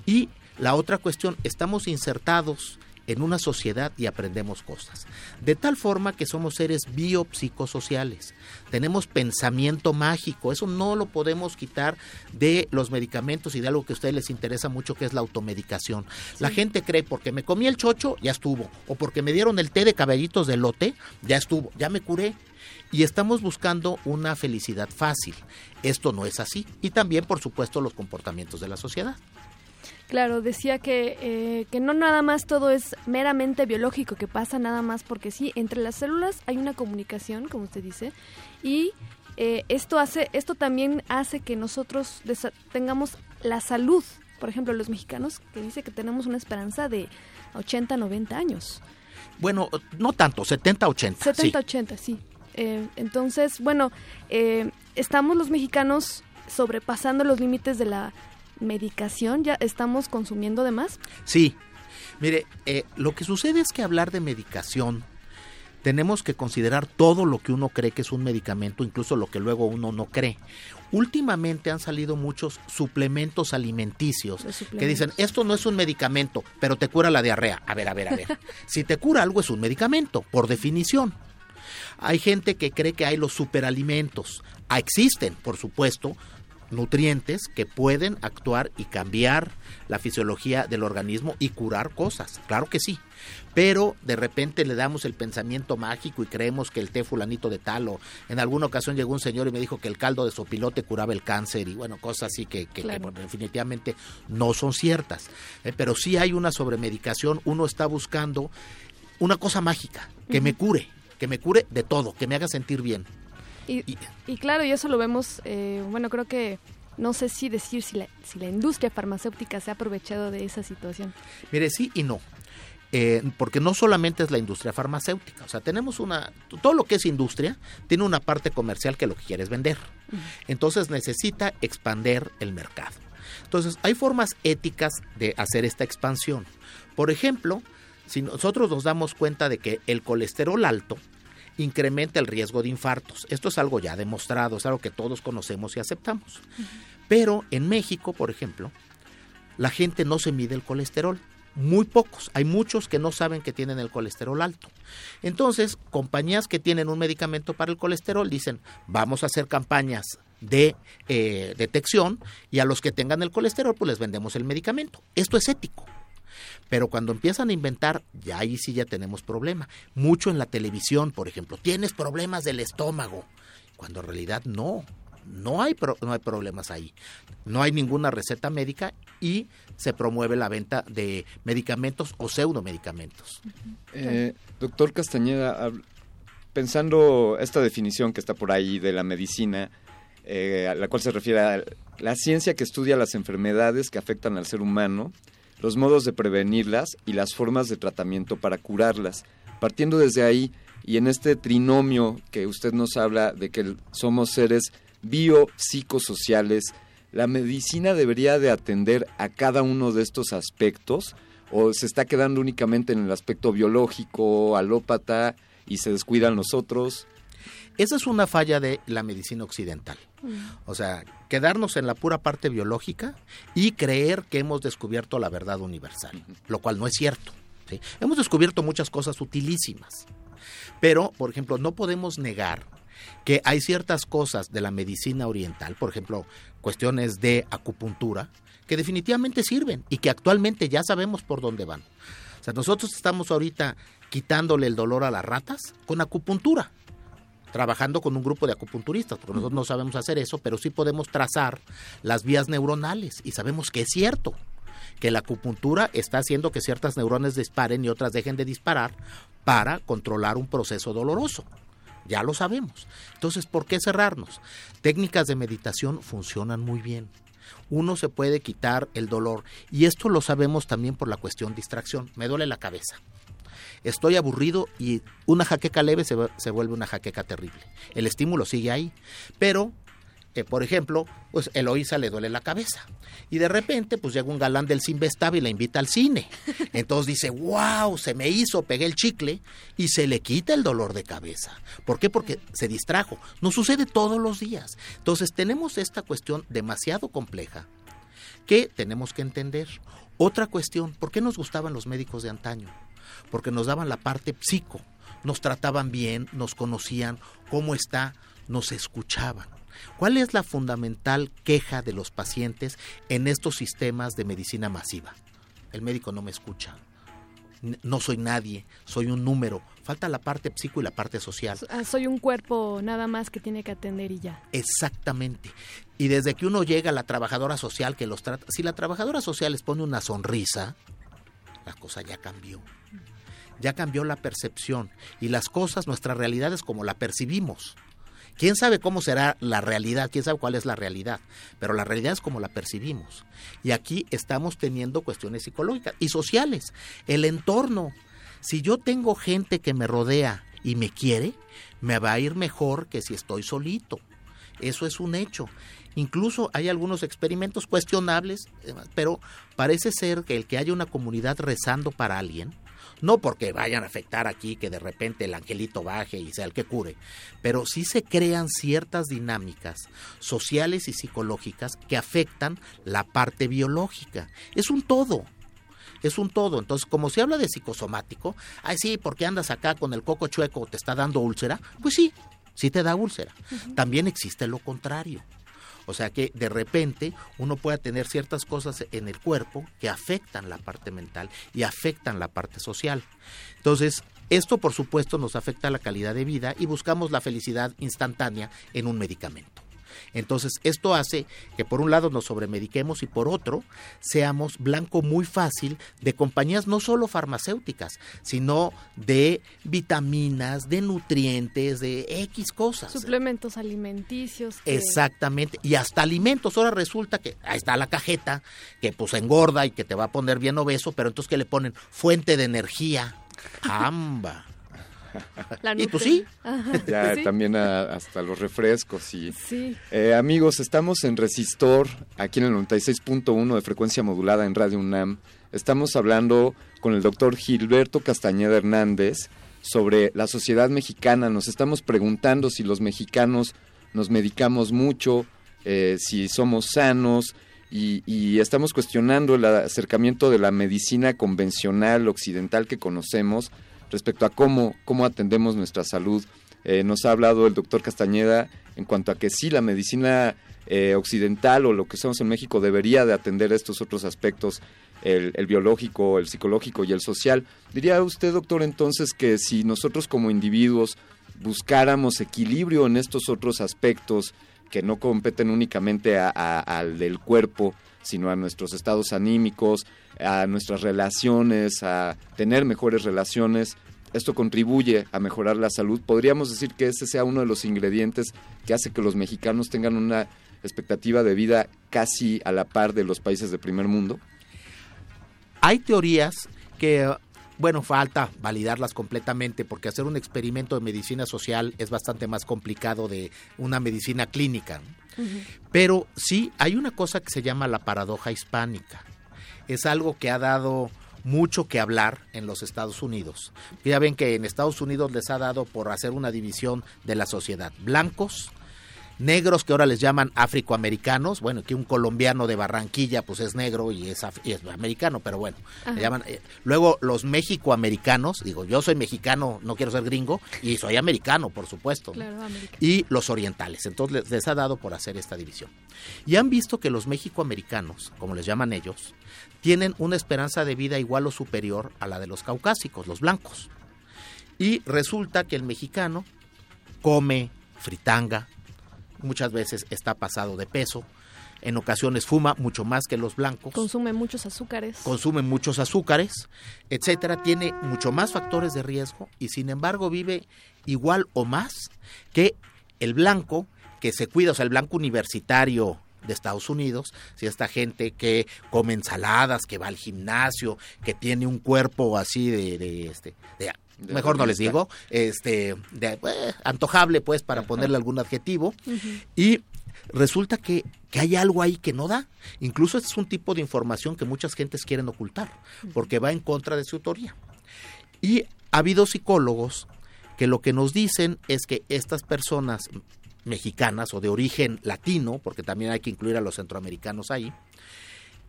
Y la otra cuestión, estamos insertados en una sociedad y aprendemos cosas. De tal forma que somos seres biopsicosociales. Tenemos pensamiento mágico. Eso no lo podemos quitar de los medicamentos y de algo que a ustedes les interesa mucho, que es la automedicación. La gente cree porque me comí el chocho, ya estuvo. O porque me dieron el té de caballitos de lote, ya estuvo. Ya me curé. Y estamos buscando una felicidad fácil. Esto no es así. Y también, por supuesto, los comportamientos de la sociedad.
Claro, decía que, eh, que no nada más todo es meramente biológico, que pasa nada más porque sí, entre las células hay una comunicación, como usted dice, y eh, esto hace, esto también hace que nosotros tengamos la salud, por ejemplo, los mexicanos, que dice que tenemos una esperanza de 80, 90 años.
Bueno, no tanto, 70, 80.
70,
sí.
80, sí. Eh, entonces, bueno, eh, estamos los mexicanos sobrepasando los límites de la medicación, ya estamos consumiendo de más.
Sí, mire, eh, lo que sucede es que hablar de medicación, tenemos que considerar todo lo que uno cree que es un medicamento, incluso lo que luego uno no cree. Últimamente han salido muchos suplementos alimenticios que dicen, esto no es un medicamento, pero te cura la diarrea. A ver, a ver, a ver. [LAUGHS] si te cura algo es un medicamento, por definición. Hay gente que cree que hay los superalimentos. Ah, existen, por supuesto, nutrientes que pueden actuar y cambiar la fisiología del organismo y curar cosas. Claro que sí. Pero de repente le damos el pensamiento mágico y creemos que el té fulanito de tal o en alguna ocasión llegó un señor y me dijo que el caldo de sopilote curaba el cáncer y bueno, cosas así que,
Claro.
definitivamente no son ciertas. Eh, pero sí hay una sobremedicación, uno está buscando una cosa mágica, que me cure, que me cure de todo, que me haga sentir bien.
Y, y claro, y eso lo vemos, eh, bueno, creo que no sé si decir si la, si la industria farmacéutica se ha aprovechado de esa situación.
Mire, sí y no. Eh, porque no solamente es la industria farmacéutica, o sea, tenemos una, todo lo que es industria tiene una parte comercial que lo que quiere es vender. Entonces necesita expander el mercado. Entonces hay formas éticas de hacer esta expansión. Por ejemplo, si nosotros nos damos cuenta de que el colesterol alto incrementa el riesgo de infartos, esto es algo ya demostrado, es algo que todos conocemos y aceptamos. Pero en México, por ejemplo, la gente no se mide el colesterol. muy pocos. Hay muchos que no saben que tienen el colesterol alto. Entonces, compañías que tienen un medicamento para el colesterol dicen, vamos a hacer campañas de eh, detección y a los que tengan el colesterol, pues les vendemos el medicamento. Esto es ético. Pero cuando empiezan a inventar, ya ahí sí ya tenemos problema. Mucho en la televisión, por ejemplo, tienes problemas del estómago, cuando en realidad no. No hay, pro- no hay problemas ahí. No hay ninguna receta médica y se promueve la venta de medicamentos o pseudomedicamentos.
Eh, doctor Castañeda, pensando esta definición que está por ahí de la medicina, eh, a la cual se refiere a la ciencia que estudia las enfermedades que afectan al ser humano, los modos de prevenirlas y las formas de tratamiento para curarlas. Partiendo desde ahí y en este trinomio que usted nos habla de que somos seres biopsicosociales, ¿la medicina debería de atender a cada uno de estos aspectos o se está quedando únicamente en el aspecto biológico, alópata y se descuidan los otros?
Esa es una falla de la medicina occidental. O sea, quedarnos en la pura parte biológica y creer que hemos descubierto la verdad universal, lo cual no es cierto. Hemos descubierto muchas cosas utilísimas, pero, por ejemplo, no podemos negar que hay ciertas cosas de la medicina oriental, por ejemplo, cuestiones de acupuntura, que definitivamente sirven y que actualmente ya sabemos por dónde van. O sea, nosotros estamos ahorita quitándole el dolor a las ratas con acupuntura trabajando con un grupo de acupunturistas, porque nosotros no sabemos hacer eso, pero sí podemos trazar las vías neuronales y sabemos que es cierto que la acupuntura está haciendo que ciertas neuronas disparen y otras dejen de disparar para controlar un proceso doloroso. Ya lo sabemos. Entonces, ¿por qué cerrarnos? Técnicas de meditación funcionan muy bien. Uno se puede quitar el dolor y esto lo sabemos también por la cuestión distracción. Me duele la cabeza estoy aburrido y una jaqueca leve se, se vuelve una jaqueca terrible. El estímulo sigue ahí, pero, eh, por ejemplo, pues Eloísa le duele la cabeza. Y de repente, pues llega un galán del Sinvestab y la invita al cine. [LAUGHS] Entonces dice, wow, se me hizo, pegué el chicle y se le quita el dolor de cabeza. ¿Por qué? Porque se distrajo. Nos sucede todos los días. Entonces tenemos esta cuestión demasiado compleja que tenemos que entender. Otra cuestión, ¿por qué nos gustaban los médicos de antaño? Porque nos daban la parte psico, nos trataban bien, nos conocían, cómo está, nos escuchaban. ¿Cuál es la fundamental queja de los pacientes en estos sistemas de medicina masiva? El médico no me escucha. No soy nadie, soy un número. Falta la parte psico y la parte social.
Ah, soy un cuerpo nada más que tiene que atender y ya.
Exactamente. Y desde que uno llega a la trabajadora social que los trata, si la trabajadora social les pone una sonrisa, la cosa ya cambió. Ya cambió la percepción y las cosas, nuestra realidad es como la percibimos. ¿Quién sabe cómo será la realidad? ¿Quién sabe cuál es la realidad? Pero la realidad es como la percibimos. Y aquí estamos teniendo cuestiones psicológicas y sociales. El entorno. Si yo tengo gente que me rodea y me quiere, me va a ir mejor que si estoy solito. Eso es un hecho. Incluso hay algunos experimentos cuestionables, eh, pero parece ser que el que haya una comunidad rezando para alguien, no porque vayan a afectar aquí que de repente el angelito baje y sea el que cure, pero sí se crean ciertas dinámicas sociales y psicológicas que afectan la parte biológica. Es un todo. Es un todo. Entonces, como se habla de psicosomático, ay sí, porque andas acá con el coco chueco, te está dando úlcera, pues sí, sí te da úlcera. También existe lo contrario. O sea que de repente uno puede tener ciertas cosas en el cuerpo que afectan la parte mental y afectan la parte social. Entonces, esto por supuesto nos afecta la calidad de vida y buscamos la felicidad instantánea en un medicamento. Entonces, esto hace que por un lado nos sobremediquemos y por otro seamos blanco muy fácil de compañías no solo farmacéuticas, sino de vitaminas, de nutrientes, de X cosas.
Suplementos alimenticios. que-
Exactamente, y hasta alimentos. Ahora resulta que ahí está la cajeta, que pues engorda y que te va a poner bien obeso, pero entonces que le ponen fuente de energía. [LAUGHS] Amba.
La
y pues sí. [LAUGHS]
Ajá, [LAUGHS]
Ya
sí.
también a- hasta los refrescos y
Sí.
Eh, amigos, estamos en Resistor, aquí en el 96.1 de frecuencia modulada en Radio UNAM. Estamos hablando con el doctor Gilberto Castañeda Hernández sobre la sociedad mexicana. Nos estamos preguntando si los mexicanos nos medicamos mucho, eh, si somos sanos y, y estamos cuestionando el acercamiento de la medicina convencional occidental que conocemos respecto a cómo, cómo atendemos nuestra salud. Eh, nos ha hablado el doctor Castañeda en cuanto a que sí, la medicina eh, occidental o lo que somos en México debería de atender estos otros aspectos, el, biológico, el psicológico y el social. Diría usted, doctor, entonces que si nosotros como individuos buscáramos equilibrio en estos otros aspectos que no competen únicamente al del cuerpo, sino a nuestros estados anímicos, a nuestras relaciones, a tener mejores relaciones, esto contribuye a mejorar la salud. Podríamos decir que ese sea uno de los ingredientes que hace que los mexicanos tengan una expectativa de vida casi a la par de los países de primer mundo.
Hay teorías que, bueno, falta validarlas completamente porque hacer un experimento de medicina social es bastante más complicado de una medicina clínica. Pero sí, hay una cosa que se llama la paradoja hispánica. Es algo que ha dado mucho que hablar en los Estados Unidos. Ya ven que en Estados Unidos les ha dado por hacer una división de la sociedad. Blancos, negros que ahora les llaman afroamericanos, bueno, que un colombiano de Barranquilla pues es negro y es, y es americano, pero bueno, le llaman, eh, luego los mexicoamericanos, digo, yo soy mexicano, no quiero ser gringo, y soy americano, por supuesto, y los orientales, entonces les, les ha dado por hacer esta división. Y han visto que los mexicoamericanos, como les llaman ellos, tienen una esperanza de vida igual o superior a la de los caucásicos, los blancos. Y resulta que el mexicano come fritanga, muchas veces está pasado de peso, en ocasiones fuma mucho más que los blancos,
Consume muchos azúcares.
consume muchos azúcares, etcétera, tiene mucho más factores de riesgo y sin embargo vive igual o más que el blanco que se cuida, o sea, el blanco universitario de Estados Unidos, si esta gente que come ensaladas, que va al gimnasio, que tiene un cuerpo así de, de, este, de-
De
mejor no les digo, este, de, eh, antojable pues para ponerle algún adjetivo, y resulta que, que hay algo ahí que no da. Incluso este es un tipo de información que muchas gentes quieren ocultar, porque va en contra de su teoría. Y ha habido psicólogos que lo que nos dicen es que estas personas mexicanas o de origen latino, porque también hay que incluir a los centroamericanos ahí,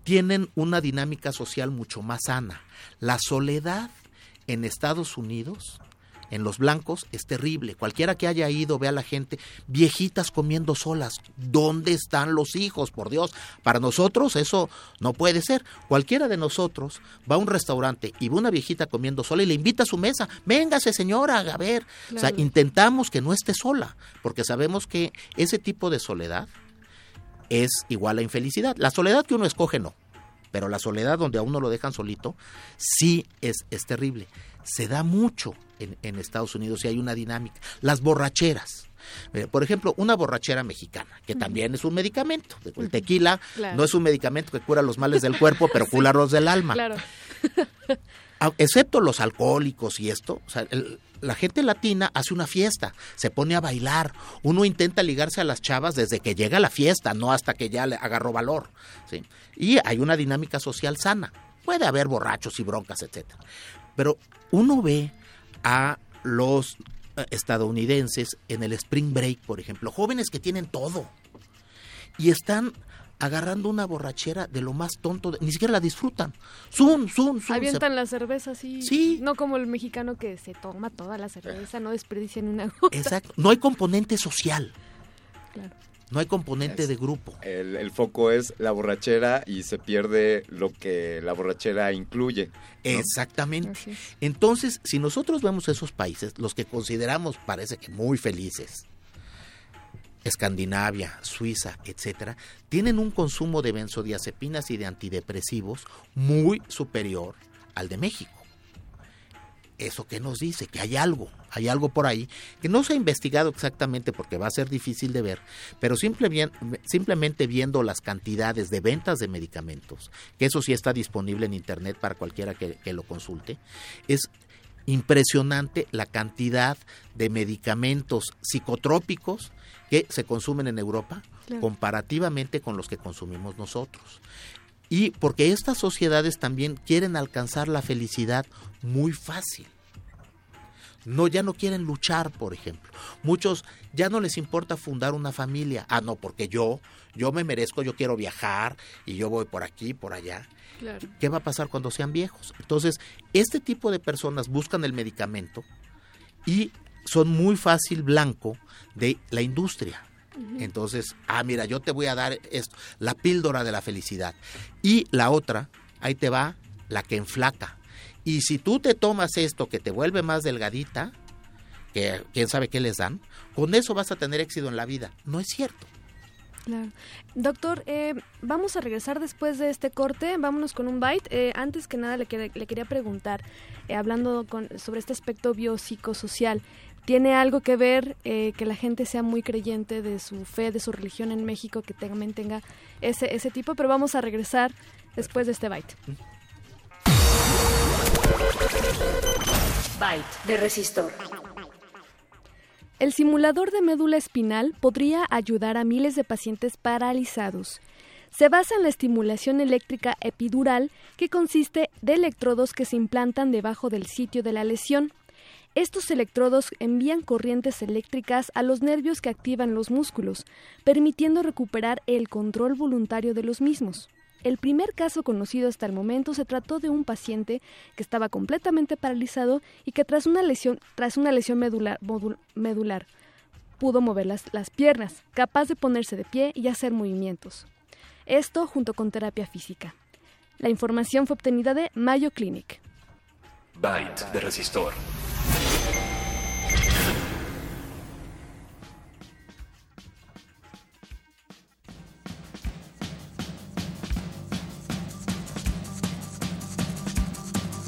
tienen una dinámica social mucho más sana. La soledad en Estados Unidos, en los blancos, es terrible. Cualquiera que haya ido ve a la gente, viejitas comiendo solas. ¿Dónde están los hijos? Por Dios, para nosotros eso no puede ser. Cualquiera de nosotros va a un restaurante y ve una viejita comiendo sola y le invita a su mesa. Véngase señora, a ver. O sea, intentamos que no esté sola, porque sabemos que ese tipo de soledad es igual a infelicidad. La soledad que uno escoge no, pero la soledad donde a uno lo dejan solito sí es, es terrible. Se da mucho en, en Estados Unidos y hay una dinámica. Las borracheras. Eh, Por ejemplo, una borrachera mexicana, que también es un medicamento. El tequila
Claro.
no es un medicamento que cura los males del cuerpo, pero [LAUGHS] cura los del alma.
Claro. [LAUGHS]
Ah, excepto los alcohólicos y esto, el- la gente latina hace una fiesta, se pone a bailar, uno intenta ligarse a las chavas desde que llega a la fiesta, no hasta que ya le agarró valor, ¿sí? Y hay una dinámica social sana. Puede haber borrachos y broncas, etcétera. Pero uno ve a los eh, estadounidenses en el spring break, por ejemplo, jóvenes que tienen todo y están agarrando una borrachera de lo más tonto, de- ni siquiera la disfrutan. Zum, zum, zum. se-
Avientan la cerveza así.
Sí.
No como el mexicano que se toma toda la cerveza, no desperdicia ni una gota.
Exacto. No hay componente social.
Claro.
No hay componente de grupo.
El, el foco es la borrachera y se pierde lo que la borrachera incluye. ¿no?
Exactamente. Entonces, si nosotros vemos esos países, los que consideramos parece que muy felices, Escandinavia, Suiza, etcétera, tienen un consumo de benzodiazepinas y de antidepresivos muy superior al de México. ¿Eso qué nos dice? Que hay algo, hay algo por ahí que no se ha investigado exactamente porque va a ser difícil de ver, pero simplemente viendo las cantidades de ventas de medicamentos, que eso sí está disponible en Internet para cualquiera que, que lo consulte, es impresionante la cantidad de medicamentos psicotrópicos que se consumen en Europa
Claro.
comparativamente con los que consumimos nosotros. Y porque estas sociedades también quieren alcanzar la felicidad muy fácil. no ya no quieren luchar, por ejemplo. Muchos ya no les importa fundar una familia. Ah, no, porque yo yo me merezco, yo quiero viajar y yo voy por aquí, por allá.
Claro.
¿Qué va a pasar cuando sean viejos? Entonces, este tipo de personas buscan el medicamento y son muy fácil blanco de la industria. Entonces, ah, mira, yo te voy a dar esto, la píldora de la felicidad. Y la otra, ahí te va, la que enflaca. Y si tú te tomas esto que te vuelve más delgadita, que quién sabe qué les dan, con eso vas a tener éxito en la vida. No es cierto.
Claro. Doctor, eh, vamos a regresar después de este corte. Vámonos con un bite. Eh, antes que nada, le, le quería preguntar, eh, hablando con- sobre este aspecto biopsicosocial, ¿tiene algo que ver eh, que la gente sea muy creyente de su fe, de su religión en México, que también tenga ese, ese tipo? Pero vamos a regresar después de este bite.
Byte de resistor.
El simulador de médula espinal podría ayudar a miles de pacientes paralizados. Se basa en la estimulación eléctrica epidural, que consiste de electrodos que se implantan debajo del sitio de la lesión. Estos electrodos envían corrientes eléctricas a los nervios que activan los músculos, permitiendo recuperar el control voluntario de los mismos. El primer caso conocido hasta el momento se trató de un paciente que estaba completamente paralizado y que tras una lesión, tras una lesión medular, pudo mover las, las piernas, capaz de ponerse de pie y hacer movimientos. Esto junto con terapia física. La información fue obtenida de Mayo Clinic.
Byte de resistor.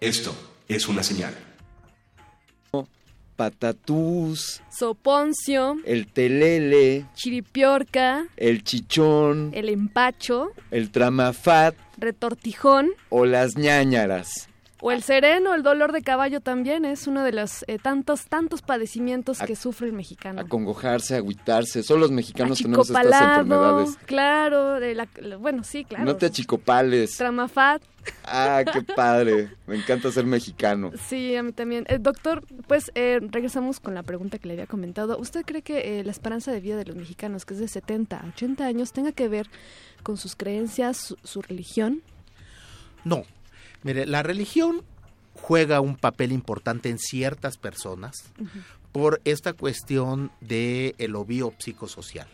Esto es una señal.
Patatús,
Soponcio,
el telele,
chiripiorca,
el chichón,
el empacho,
el tramafat
retortijón
o las ñañaras.
O el sereno, el dolor de caballo también es uno de los eh, tantos, tantos padecimientos que sufre el mexicano.
Acongojarse, agüitarse. Solo los mexicanos tenemos estas enfermedades.
claro, de la- la- bueno, sí, claro.
No te achicopales.
Tramafat,
Ah, qué [LAUGHS] padre. Me encanta ser mexicano.
sí, a mí también. Eh, doctor, pues eh, regresamos con la pregunta que le había comentado. ¿Usted cree que eh, la esperanza de vida de los mexicanos, que es de 70 a 80 años, tenga que ver con sus creencias, su, su religión?
No. Mire, la religión juega un papel importante en ciertas personas por esta cuestión de el obvio psicosocial.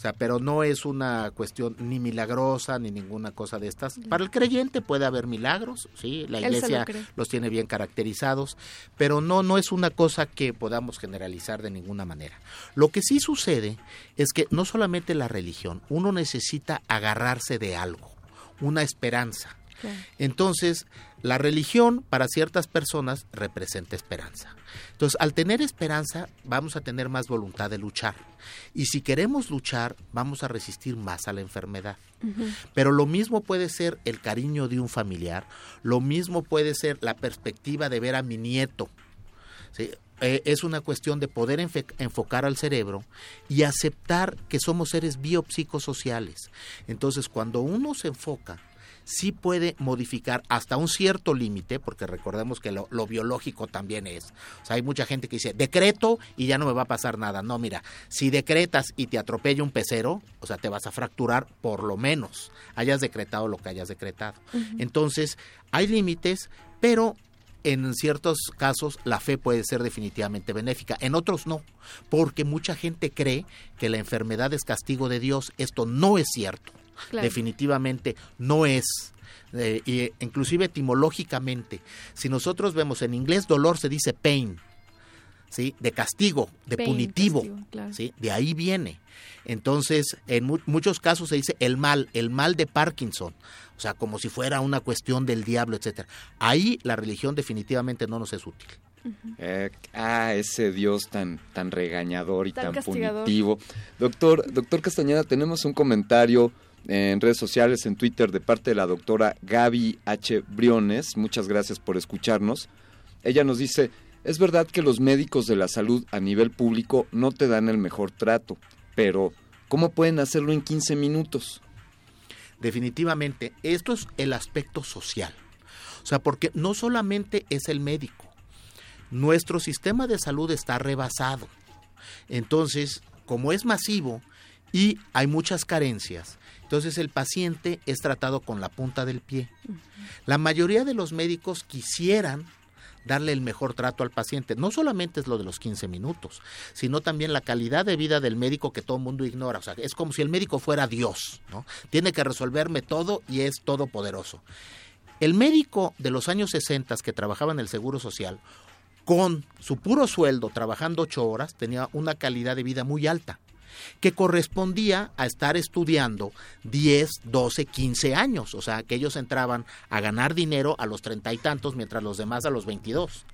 O sea, pero no es una cuestión ni milagrosa ni ninguna cosa de estas. Para el creyente puede haber milagros, sí, la
lo
iglesia los tiene bien caracterizados, pero no no es una cosa que podamos generalizar de ninguna manera. Lo que sí sucede es que no solamente la religión, uno necesita agarrarse de algo, una esperanza. Entonces, la religión para ciertas personas representa esperanza. Entonces, al tener esperanza, vamos a tener más voluntad de luchar. Y si queremos luchar, vamos a resistir más a la enfermedad. Pero lo mismo puede ser el cariño de un familiar, lo mismo puede ser la perspectiva de ver a mi nieto. ¿sí? Eh, es una cuestión de poder enfocar al cerebro y aceptar que somos seres biopsicosociales. Entonces, cuando uno se enfoca, sí puede modificar hasta un cierto límite, porque recordemos que lo, lo biológico también es. O sea, hay mucha gente que dice, decreto y ya no me va a pasar nada. No, mira, si decretas y te atropella un pecero, o sea, te vas a fracturar por lo menos, hayas decretado lo que hayas decretado. Entonces, hay límites, pero en ciertos casos la fe puede ser definitivamente benéfica, en otros no, porque mucha gente cree que la enfermedad es castigo de Dios. Esto no es cierto.
Claro.
Definitivamente no es. Eh, y, eh, inclusive etimológicamente, si nosotros vemos en inglés dolor se dice pain, ¿sí? de castigo, de
Pain,
punitivo,
castigo, claro.
¿sí? de ahí viene. Entonces, en mu- muchos casos se dice el mal, el mal de Parkinson, o sea, como si fuera una cuestión del diablo, etcétera. Ahí la religión definitivamente no nos es útil.
Eh, ah, ese Dios tan, tan regañador y
Tan
tan, punitivo. Doctor, doctor Castañeda, tenemos un comentario en redes sociales, en Twitter, de parte de la doctora Gaby H. Briones. Muchas gracias por escucharnos. Ella nos dice, es verdad que los médicos de la salud a nivel público no te dan el mejor trato, pero ¿cómo pueden hacerlo en 15 minutos?
Definitivamente, esto es el aspecto social. O sea, porque no solamente es el médico, nuestro sistema de salud está rebasado. Entonces, como es masivo y hay muchas carencias, entonces el paciente es tratado con la punta del pie. La mayoría de los médicos quisieran darle el mejor trato al paciente. No solamente es lo de los 15 minutos, sino también la calidad de vida del médico que todo el mundo ignora. O sea, es como si el médico fuera Dios, ¿no? Tiene que resolverme todo y es todopoderoso. El médico de los años 60 que trabajaba en el Seguro Social, con su puro sueldo, trabajando ocho horas, tenía una calidad de vida muy alta, que correspondía a estar estudiando 10, 12, 15 años. O sea, que ellos entraban a ganar dinero a los treinta y tantos, mientras los demás a los 22.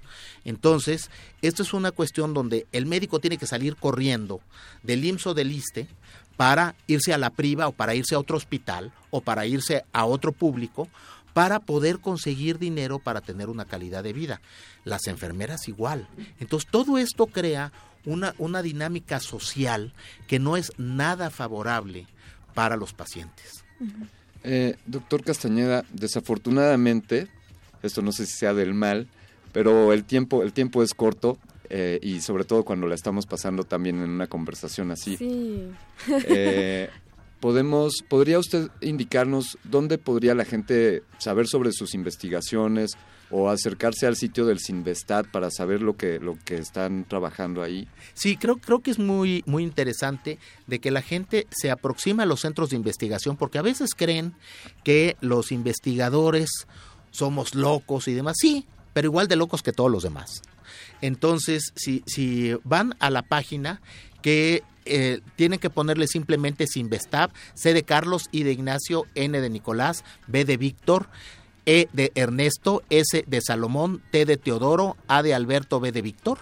Entonces, esto es una cuestión donde el médico tiene que salir corriendo del IMSS del ISTE para irse a la priva o para irse a otro hospital o para irse a otro público para poder conseguir dinero para tener una calidad de vida. Las enfermeras igual. Entonces todo esto crea una, una dinámica social que no es nada favorable para los pacientes.
Eh, doctor Castañeda, desafortunadamente, esto no sé si sea del mal, pero el tiempo, el tiempo es corto eh, y sobre todo cuando la estamos pasando también en una conversación así.
Sí. [LAUGHS]
Eh, podemos, ¿Podría usted indicarnos dónde podría la gente saber sobre sus investigaciones o acercarse al sitio del Sinvestat para saber lo que, lo que están trabajando ahí?
Sí, creo, creo que es muy, muy interesante de que la gente se aproxima a los centros de investigación porque a veces creen que los investigadores somos locos y demás. Sí, pero igual de locos que todos los demás. Entonces, si, si van a la página que eh, tienen que ponerle simplemente Sinvestab, C de Carlos, I de Ignacio, N de Nicolás, B de Víctor, E de Ernesto, S de Salomón, T de Teodoro, A de Alberto, B de Víctor.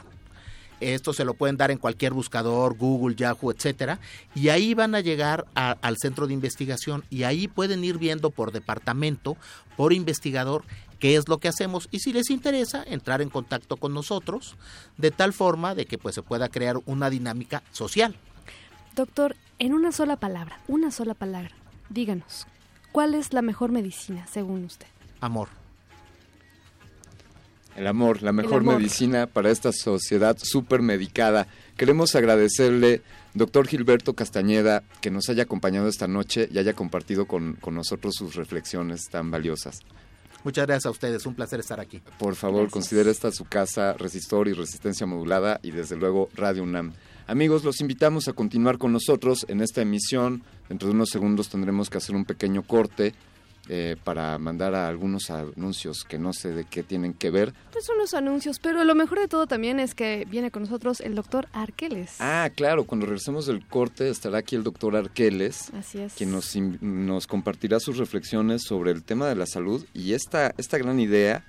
Esto se lo pueden dar en cualquier buscador, Google, Yahoo, etcétera, y ahí van a llegar al centro de investigación y ahí pueden ir viendo por departamento, por investigador, qué es lo que hacemos y si les interesa entrar en contacto con nosotros de tal forma de que pues se pueda crear una dinámica social.
Doctor, en una sola palabra, una sola palabra, díganos, ¿cuál es la mejor medicina según usted?
Amor.
El amor, la mejor
amor.
medicina para esta sociedad súper medicada. Queremos agradecerle, doctor Gilberto Castañeda, que nos haya acompañado esta noche y haya compartido con, con nosotros sus reflexiones tan valiosas.
Muchas gracias a ustedes, un placer estar aquí.
Por favor, considere esta su casa, Resistor y Resistencia Modulada y desde luego Radio UNAM. Amigos, los invitamos a continuar con nosotros en esta emisión. Dentro de unos segundos tendremos que hacer un pequeño corte eh, para mandar a algunos anuncios que no sé de qué tienen que ver.
Pues son los anuncios, pero lo mejor de todo también es que viene con nosotros el doctor Arqueles.
Ah, claro, cuando regresemos del corte estará aquí el doctor Arqueles,
Así es.
quien nos, nos compartirá sus reflexiones sobre el tema de la salud y esta, esta gran idea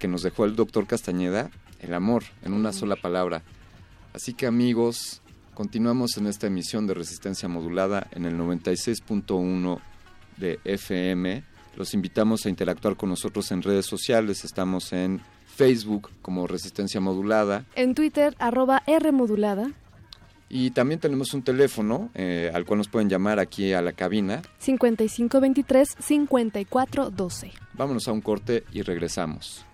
que nos dejó el doctor Castañeda, el amor, en una sola palabra. Así que amigos, continuamos en esta emisión de Resistencia Modulada en el 96.1 de FM. Los invitamos a interactuar con nosotros en redes sociales. Estamos en Facebook como Resistencia Modulada.
En Twitter, arroba R modulada,
Y también tenemos un teléfono eh, al cual nos pueden llamar aquí a la cabina.
5523-5412.
Vámonos a un corte y regresamos.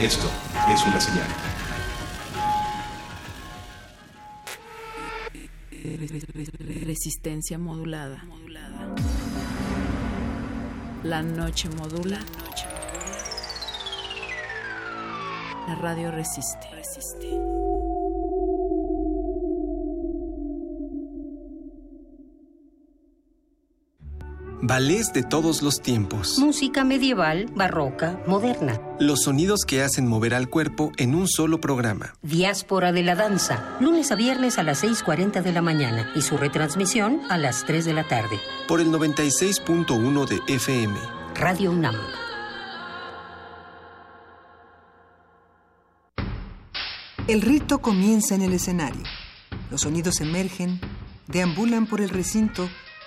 Esto es una señal.
Resistencia modulada. La noche modula. La radio resiste.
Ballets de todos los tiempos.
Música medieval, barroca, moderna.
Los sonidos que hacen mover al cuerpo en un solo programa.
Diáspora de la danza. Lunes a viernes a las 6.40 de la mañana y su retransmisión a las 3 de la tarde.
Por el 96.1 de FM.
Radio UNAM.
El rito comienza en el escenario. Los sonidos emergen, deambulan por el recinto,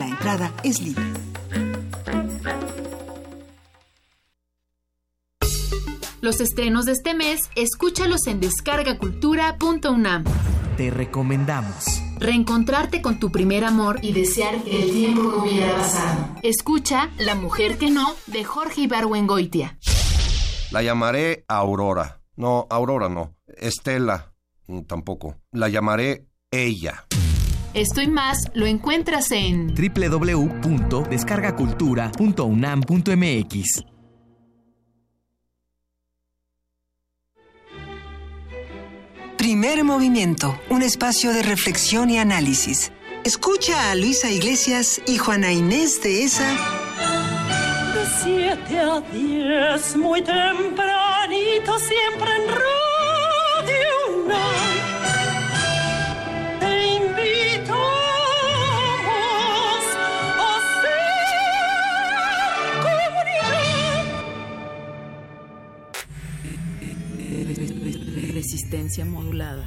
La entrada es libre.
Los estrenos de este mes, escúchalos en descargacultura.unam.
Te recomendamos.
Reencontrarte con tu primer amor y desear que el tiempo no hubiera pasado. Escucha La mujer que no de Jorge Ibargüengoitia.
La llamaré Aurora. No, Aurora no. Estela mm, tampoco. La llamaré ella.
Esto y más lo encuentras en
www.descargacultura.unam.mx
Primer movimiento, un espacio de reflexión y análisis. Escucha a Luisa Iglesias y Juana Inés de esa.
De 7 a 10, muy tempranito, siempre en Radio UNAM.
resistencia modulada.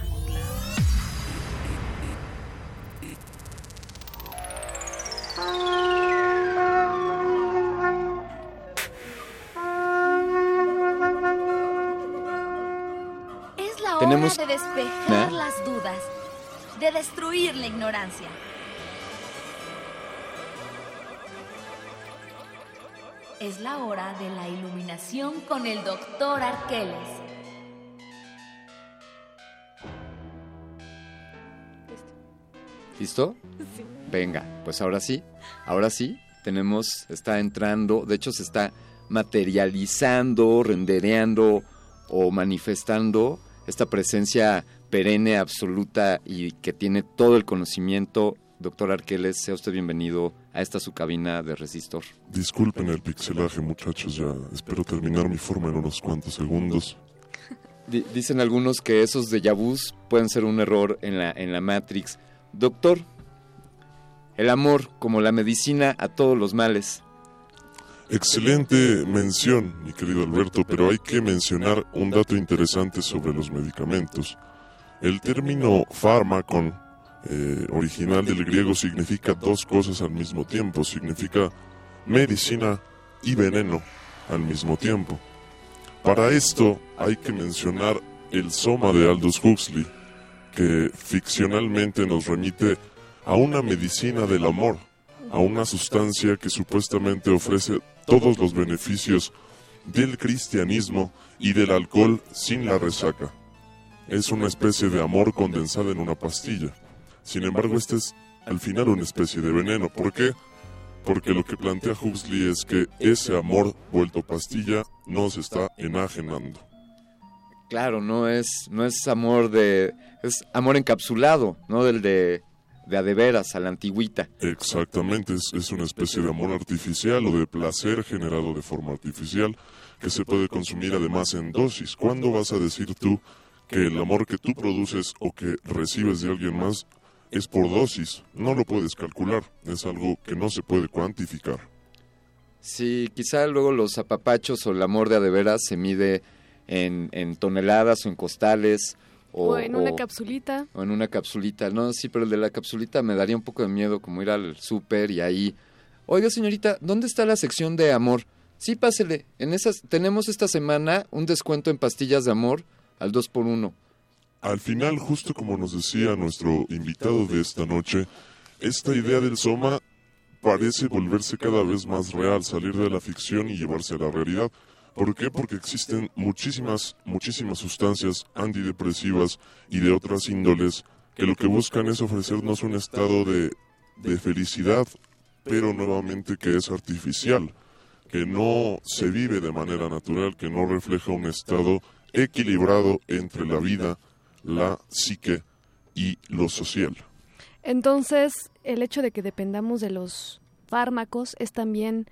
Es la
hora Tenemos... de despejar
¿Ah?
las dudas, de destruir la ignorancia. Es la hora de la iluminación con el doctor Arqueles.
¿Listo?
Sí.
Venga, pues ahora sí, ahora sí, tenemos, está entrando, de hecho se está materializando, rendereando o manifestando esta presencia perenne, absoluta y que tiene todo el conocimiento. Doctor Arqueles, sea usted bienvenido a esta su cabina de resistor.
Disculpen el pixelaje, muchachos, ya espero terminar mi forma en unos cuantos segundos.
Di- dicen algunos que esos de vus pueden ser un error en la, en la Matrix. Doctor, el amor como la medicina a todos los males.
Excelente mención, mi querido Alberto, pero hay que mencionar un dato interesante sobre los medicamentos. El término fármacon, eh, original del griego, significa dos cosas al mismo tiempo. Significa medicina y veneno al mismo tiempo. Para esto hay que mencionar el Soma de Aldous Huxley, que ficcionalmente nos remite a una medicina del amor, a una sustancia que supuestamente ofrece todos los beneficios del cristianismo y del alcohol sin la resaca. Es una especie de amor condensada en una pastilla. Sin embargo, este es al final una especie de veneno. ¿Por qué? Porque lo que plantea Huxley es que ese amor vuelto pastilla nos está enajenando.
Claro, no es, no es amor de. es amor encapsulado, no del de, de a de veras, a la antigüita.
Exactamente, es, es una especie de amor artificial o de placer generado de forma artificial que se puede consumir además en dosis. ¿Cuándo vas a decir tú que el amor que tú produces o que recibes de alguien más es por dosis? No lo puedes calcular, es algo que no se puede cuantificar.
Sí, quizá luego los apapachos o el amor de a de veras se mide en, en toneladas o en costales. O,
O, en una
o-
capsulita.
o en una capsulita. No, sí, pero el de la capsulita me daría un poco de miedo como ir al súper y ahí... Oiga, señorita, ¿dónde está la sección de amor? Sí, pásele. En esas tenemos esta semana un descuento en pastillas de amor al 2 por 1
Al final, justo como nos decía nuestro invitado de esta noche, esta idea del soma parece volverse cada vez más real, salir de la ficción y llevarse a la realidad. ¿Por qué? Porque existen muchísimas, muchísimas sustancias antidepresivas y de otras índoles que lo que buscan es ofrecernos un estado de, de felicidad, pero nuevamente que es artificial, que no se vive de manera natural, que no refleja un estado equilibrado entre la vida, la psique y lo social.
Entonces, el hecho de que dependamos de los fármacos es también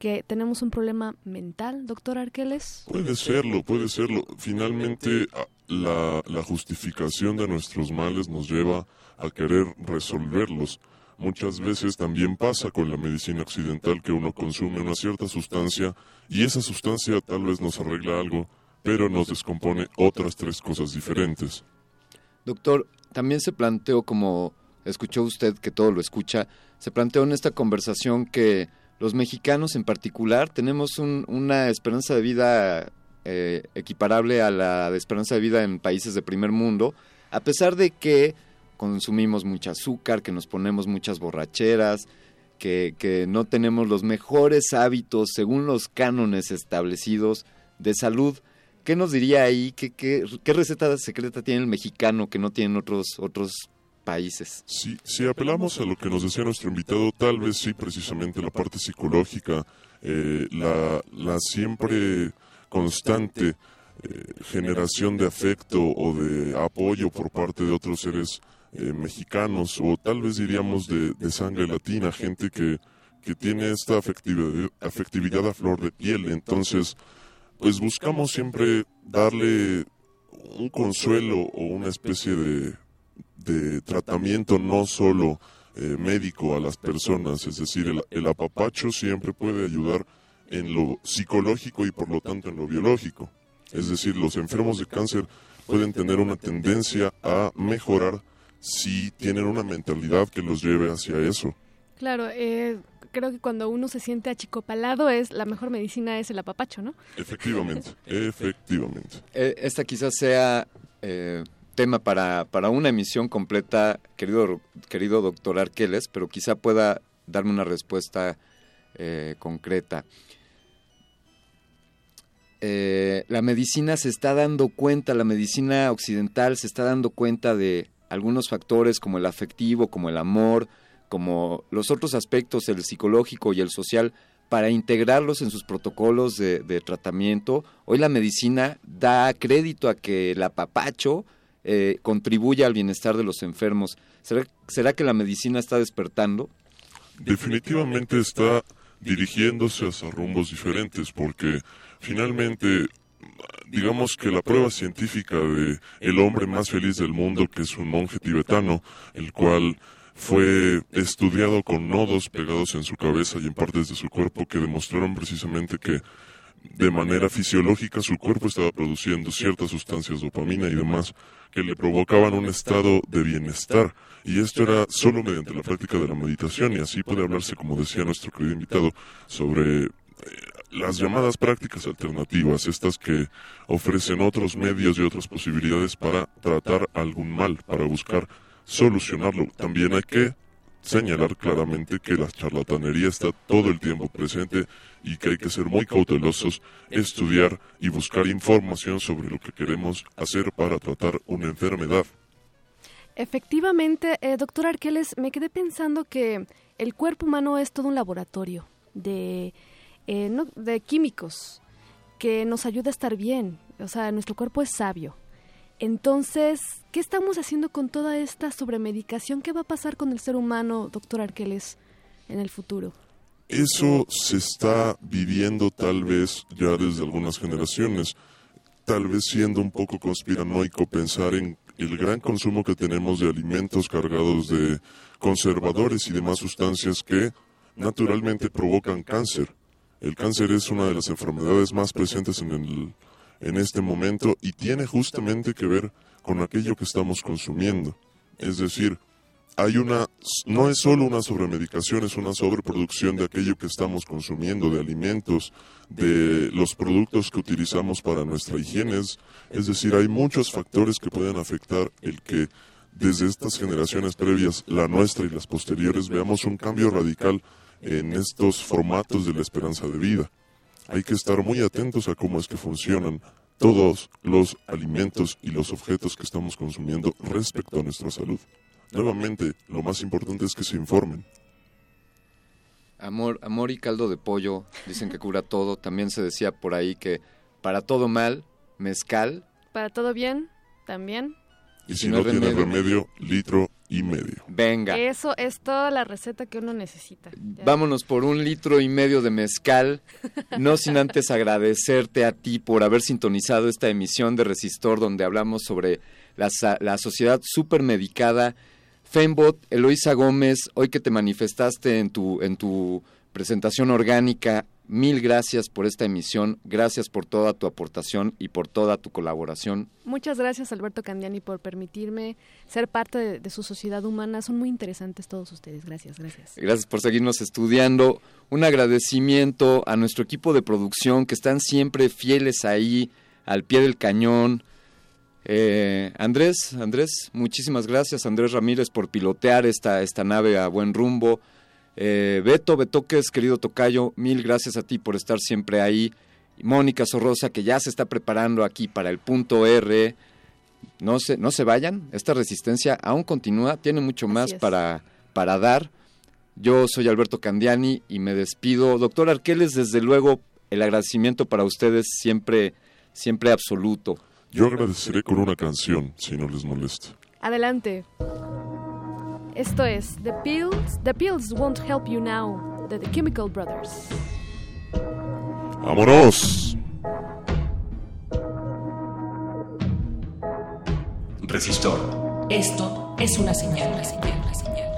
que tenemos un problema mental, doctor Arqueles.
Puede serlo, puede serlo. Finalmente, la, la justificación de nuestros males nos lleva a querer resolverlos. Muchas veces también pasa con la medicina occidental que uno consume una cierta sustancia y esa sustancia tal vez nos arregla algo, pero nos descompone otras tres cosas diferentes.
Doctor, también se planteó, como escuchó usted que todo lo escucha, se planteó en esta conversación que los mexicanos en particular tenemos un- una esperanza de vida eh, equiparable a la de esperanza de vida en países de primer mundo, a pesar de que consumimos mucho azúcar, que nos ponemos muchas borracheras, que, que no tenemos los mejores hábitos según los cánones establecidos de salud. ¿Qué nos diría ahí? ¿Qué, qué, qué receta secreta tiene el mexicano que no tienen otros, otros países?
Si, apelamos a lo que nos decía nuestro invitado, tal vez sí, precisamente la parte psicológica, eh, la, la siempre constante eh, generación de afecto o de apoyo por parte de otros seres eh, mexicanos, o tal vez diríamos de, de sangre latina, gente que, que tiene esta afectividad, afectividad a flor de piel. Entonces, pues buscamos siempre darle un consuelo o una especie de, de tratamiento no solo eh, médico a las personas, es decir, el, el apapacho siempre puede ayudar en lo psicológico y por lo tanto en lo biológico. Es decir, los enfermos de cáncer pueden tener una tendencia a mejorar si tienen una mentalidad que los lleve hacia eso.
Claro, eh, creo que cuando uno se siente achicopalado es la mejor medicina es el apapacho, ¿no?
Efectivamente, [LAUGHS] efectivamente.
Eh, esta quizás sea eh, tema para, para una emisión completa, querido, querido doctor Arqueles, pero quizá pueda darme una respuesta eh, concreta. Eh, la medicina se está dando cuenta, la medicina occidental se está dando cuenta de algunos factores como el afectivo, como el amor, como los otros aspectos, el psicológico y el social, para integrarlos en sus protocolos de, de tratamiento. Hoy la medicina da crédito a que el apapacho eh, contribuye al bienestar de los enfermos. ¿Será, ¿Será que la medicina está despertando?
definitivamente está dirigiéndose hacia rumbos diferentes porque finalmente digamos que la prueba científica de el hombre más feliz del mundo que es un monje tibetano el cual fue estudiado con nodos pegados en su cabeza y en partes de su cuerpo que demostraron precisamente que de manera fisiológica su cuerpo estaba produciendo ciertas sustancias dopamina y demás que le provocaban un estado de bienestar y esto era solo mediante la práctica de la meditación y así puede hablarse como decía nuestro querido invitado sobre eh, las llamadas prácticas alternativas, estas que ofrecen otros medios y otras posibilidades para tratar algún mal, para buscar solucionarlo. También hay que señalar claramente que la charlatanería está todo el tiempo presente y que hay que ser muy cautelosos, estudiar y buscar información sobre lo que queremos hacer para tratar una enfermedad.
Efectivamente, eh, doctor Arqueles, me quedé pensando que el cuerpo humano es todo un laboratorio de, eh, no- de químicos que nos ayuda a estar bien. O sea, nuestro cuerpo es sabio. Entonces, ¿qué estamos haciendo con toda esta sobremedicación? ¿Qué va a pasar con el ser humano, doctor Arqueles, en el futuro?
Eso se está viviendo tal vez ya desde algunas generaciones, tal vez siendo un poco conspiranoico pensar en el gran consumo que tenemos de alimentos cargados de conservadores y demás sustancias que naturalmente provocan cáncer. El cáncer es una de las enfermedades más presentes en, el, en este momento y tiene justamente que ver con aquello que estamos consumiendo. Es decir, hay una, no es solo una sobremedicación, es una sobreproducción de aquello que estamos consumiendo, de alimentos, de los productos que utilizamos para nuestra higiene. Es, es decir, hay muchos factores que pueden afectar el que desde estas generaciones previas, la nuestra y las posteriores, veamos un cambio radical en estos formatos de la esperanza de vida. Hay que estar muy atentos a cómo es que funcionan todos los alimentos y los objetos que estamos consumiendo respecto a nuestra salud. Nuevamente, lo más importante es que se informen.
Amor, amor y caldo de pollo, dicen que cura todo. También se decía por ahí que para todo mal, mezcal.
¿Para todo bien? ¿También?
Y si no tiene remedio, litro y medio.
Venga,
Eso es toda la receta que uno necesita. Ya.
vámonos por un litro y medio de mezcal. No sin antes agradecerte a ti por haber sintonizado esta emisión de Resistor donde hablamos sobre la, la sociedad supermedicada. Fembot, Eloisa Gómez, hoy que te manifestaste en tu, en tu presentación orgánica, mil gracias por esta emisión, gracias por toda tu aportación y por toda tu colaboración.
Muchas gracias, Alberto Candiani, por permitirme ser parte de, de su sociedad humana. Son muy interesantes todos ustedes. Gracias, gracias.
Gracias por seguirnos estudiando. Un agradecimiento a nuestro equipo de producción que están siempre fieles ahí, al pie del cañón. Eh, Andrés, Andrés, muchísimas gracias, Andrés Ramírez, por pilotear esta, esta nave a buen rumbo. Eh, Beto, Betoques, querido Tocayo, mil gracias a ti por estar siempre ahí. Mónica Sorrosa, que ya se está preparando aquí para el punto R. No se, no se vayan, esta resistencia aún continúa, tiene mucho más para, para dar. Yo soy Alberto Candiani y me despido. Doctor Arqueles, desde luego, el agradecimiento para ustedes siempre, siempre absoluto.
Yo agradeceré con una canción, si no les molesta.
Adelante. Esto es The Pills. The Pills Won't Help You Now, de The Chemical Brothers.
¡Vámonos!
Resistor. Esto es una señal, señal, la señal,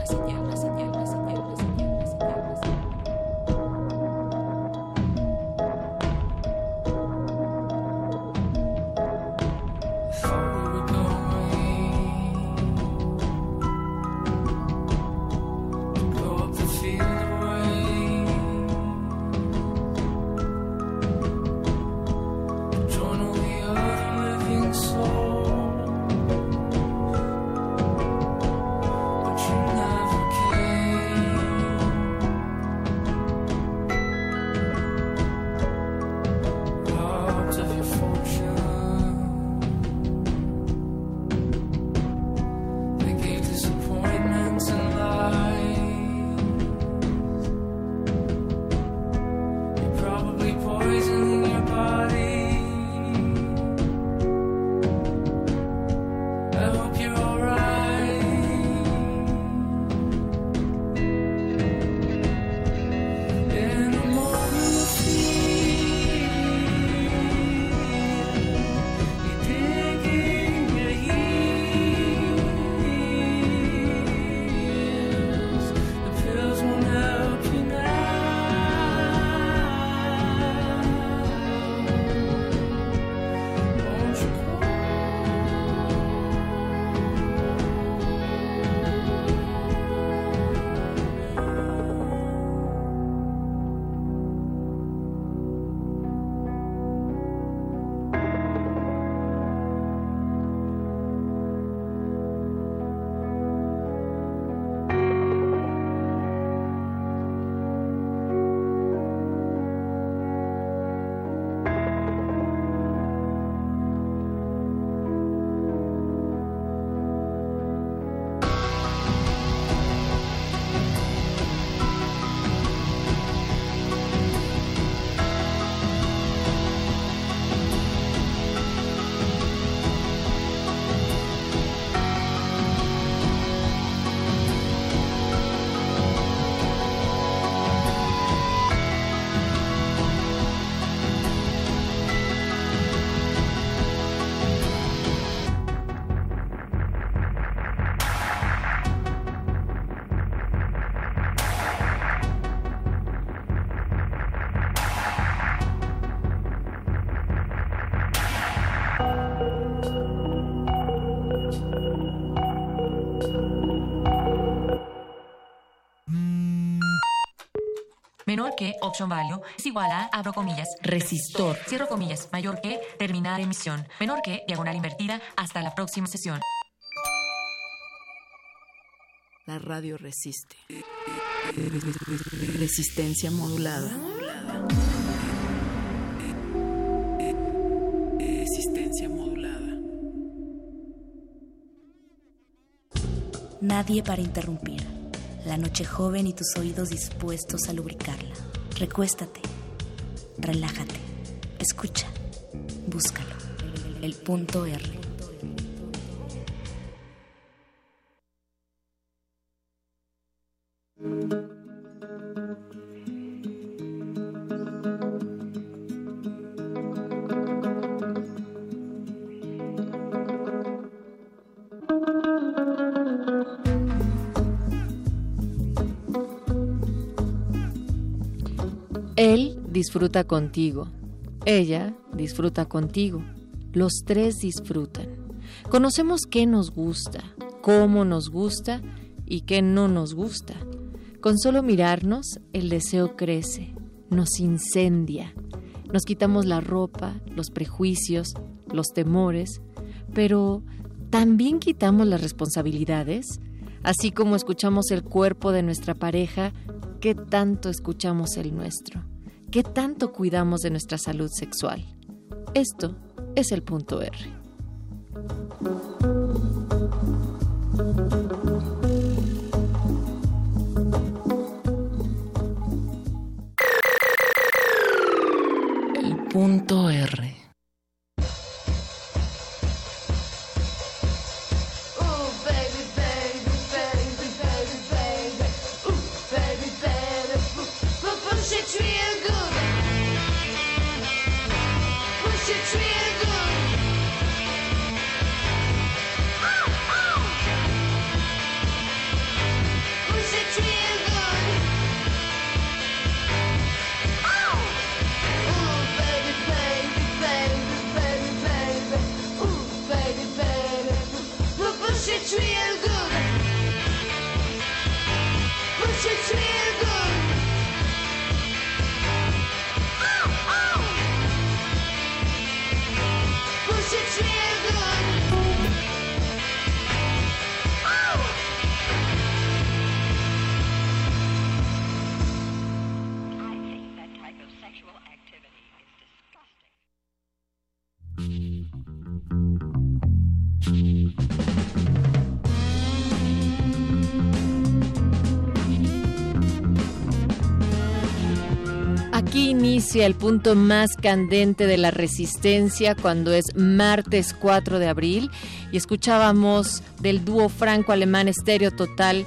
que option value es igual a, abro comillas, resistor, cierro comillas, mayor que terminar emisión, menor que diagonal invertida, hasta la próxima sesión.
La radio resiste. Resistencia modulada. Resistencia modulada.
Nadie para interrumpir. La noche joven y tus oídos dispuestos a lubricarla. Recuéstate. Relájate. Escucha. Búscalo. El punto R.
Él disfruta contigo. Ella disfruta contigo. Los tres disfrutan. Conocemos qué nos gusta, cómo nos gusta y qué no nos gusta. Con solo mirarnos, el deseo crece, nos incendia. Nos quitamos la ropa, los prejuicios, los temores, pero también quitamos las responsabilidades. Así como escuchamos el cuerpo de nuestra pareja, ¿qué tanto escuchamos el nuestro? ¿Qué tanto cuidamos de nuestra salud sexual? Esto es el punto R. El punto R. El punto más candente de la resistencia cuando es martes 4 de abril y escuchábamos del dúo franco-alemán estéreo total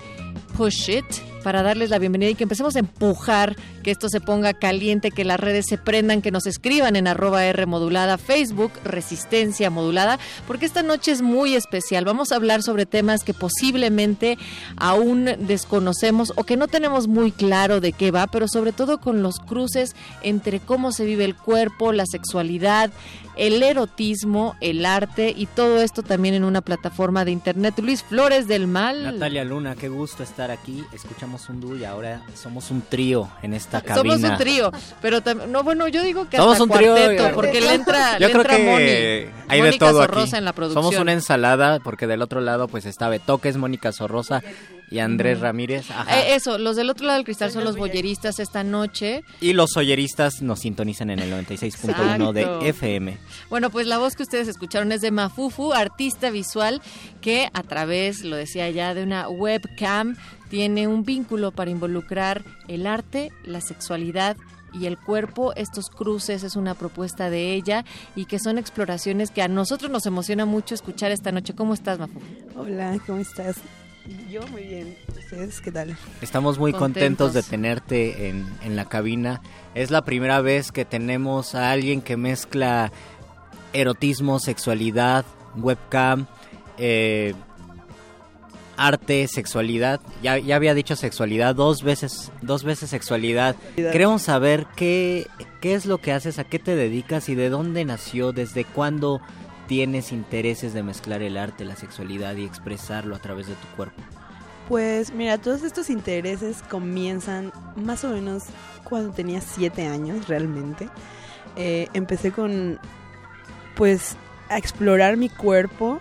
Push It para darles la bienvenida y que empecemos a empujar, que esto se ponga caliente, que las redes se prendan, que nos escriban en arroba R modulada, Facebook, Resistencia Modulada, porque esta noche es muy especial. Vamos a hablar sobre temas que posiblemente aún desconocemos o que no tenemos muy claro de qué va, pero sobre todo con los cruces entre cómo se vive el cuerpo, la sexualidad, el erotismo, el arte y todo esto también en una plataforma de internet. Luis Flores del Mal.
Natalia Luna, qué gusto estar aquí. Escuchamos un dúo y ahora somos un trío en esta cabina.
Somos un trío, pero no bueno, yo digo que
Somos
hasta
un trío,
cuarteto,
eh,
porque le entra,
Yo
le
creo
entra
que
Moni.
hay de
Mónica
todo
Sorrosa
aquí.
en la producción.
Somos una ensalada porque del otro lado pues está Betoques, Mónica Sorrosa y Andrés Ramírez. Ajá.
Eh, eso, los del otro lado del cristal son los boyeristas esta noche.
Y los oyeristas nos sintonizan en el 96.1
Exacto.
de FM.
Bueno, pues la voz que ustedes escucharon es de Mafufu, artista visual que a través, lo decía ya, de una webcam tiene un vínculo para involucrar el arte, la sexualidad y el cuerpo. Estos cruces es una propuesta de ella y que son exploraciones que a nosotros nos emociona mucho escuchar esta noche. ¿Cómo estás, Mafufu?
Hola, ¿cómo estás? Yo muy bien. ¿Ustedes qué tal?
Estamos muy contentos,
Contentos.
de tenerte en, en la cabina. Es la primera vez que tenemos a alguien que mezcla erotismo, sexualidad, webcam, eh, arte, sexualidad. Ya, había dicho sexualidad dos veces, dos veces sexualidad. Queremos saber qué, qué es lo que haces, a qué te dedicas y de dónde nació, desde cuándo tienes intereses de mezclar el arte, la sexualidad y expresarlo a través de tu cuerpo.
Pues mira, todos estos intereses comienzan más o menos cuando tenía siete años realmente. Eh, empecé con, pues, a explorar mi cuerpo,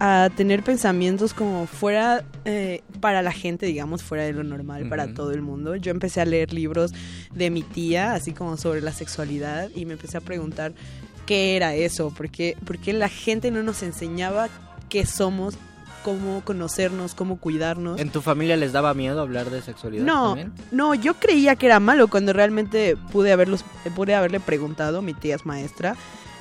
a tener pensamientos como fuera eh, para la gente, digamos, fuera de lo normal, para todo el mundo. Yo empecé a leer libros de mi tía, así como sobre la sexualidad, y me empecé a preguntar qué era eso, porque porque la gente no nos enseñaba qué somos, cómo conocernos, cómo cuidarnos.
¿En tu familia les daba miedo hablar de sexualidad
No,
también?
no, yo creía que era malo cuando realmente pude haberlos, pude haberle preguntado. Mi tía es maestra,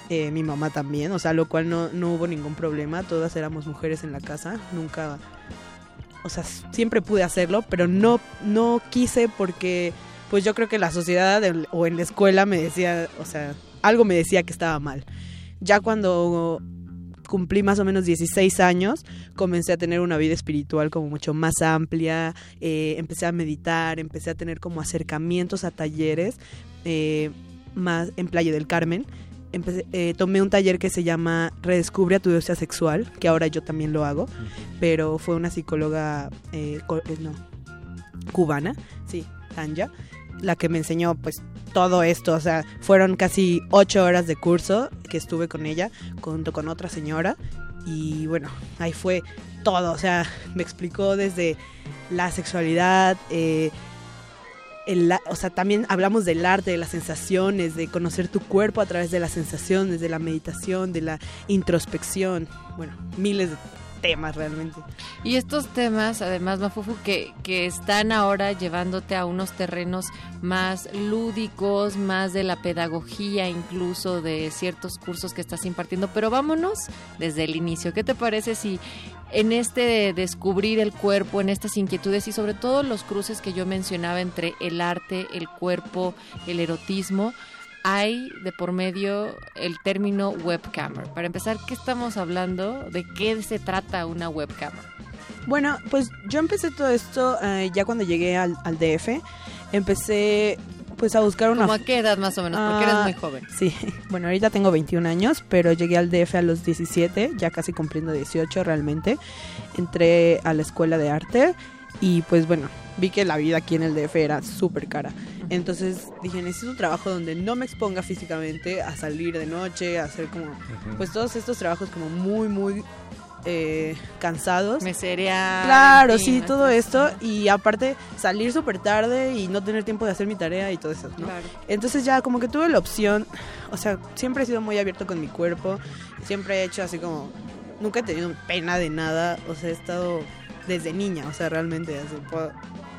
eh, mi mamá también, o sea, lo cual no, no hubo ningún problema. Todas éramos mujeres en la casa, nunca, o sea, siempre pude hacerlo, pero no, no quise porque, pues yo creo que la sociedad o en la escuela me decía, o sea, algo me decía que estaba mal. Ya cuando cumplí más o menos 16 años, comencé a tener una vida espiritual como mucho más amplia, eh, empecé a meditar, empecé a tener como acercamientos a talleres eh, más en Playa del Carmen. Empecé- eh, tomé un taller que se llama Redescubre a tu diosa sexual, que ahora yo también lo hago, pero fue una psicóloga, eh, eh, no, cubana, sí, Tanja, la que me enseñó pues todo esto, o sea, fueron casi ocho horas de curso que estuve con ella, junto con otra señora, y bueno, ahí fue todo, o sea, me explicó desde la sexualidad, eh, el o sea, también hablamos del arte, de las sensaciones, de conocer tu cuerpo a través de las sensaciones, de la meditación, de la introspección, bueno, miles de temas realmente.
Y estos temas, además, Mafufu, que, que están ahora llevándote a unos terrenos más lúdicos, más de la pedagogía, incluso de ciertos cursos que estás impartiendo. Pero vámonos desde el inicio. ¿Qué te parece si en este de descubrir el cuerpo, en estas inquietudes y sobre todo los cruces que yo mencionaba entre el arte, el cuerpo, el erotismo, hay de por medio el término webcamer. Para empezar, ¿qué estamos hablando? ¿De qué se trata una webcamer?
Bueno, pues yo empecé todo esto eh, ya cuando llegué al, al DF. Empecé pues a buscar una...
¿Cómo a qué edad más o menos? Porque eres
Ah,
muy joven.
Sí, [LAUGHS] bueno, ahorita tengo 21 años, pero llegué al DF a los 17, ya casi cumpliendo 18 realmente. Entré a la escuela de arte y pues bueno, vi que la vida aquí en el DF era súper cara. Entonces dije, necesito un trabajo donde no me exponga físicamente a salir de noche, a hacer como, pues todos estos trabajos como muy, muy eh, cansados. Claro, sí,
¿no?
todo esto. Y aparte, salir súper tarde y no tener tiempo de hacer mi tarea y todo eso, ¿no?
Claro.
Entonces ya como que tuve la opción, o sea, siempre he sido muy abierto con mi cuerpo, siempre he hecho así como, nunca he tenido pena de nada, o sea, he estado desde niña, o sea, realmente, así, puedo,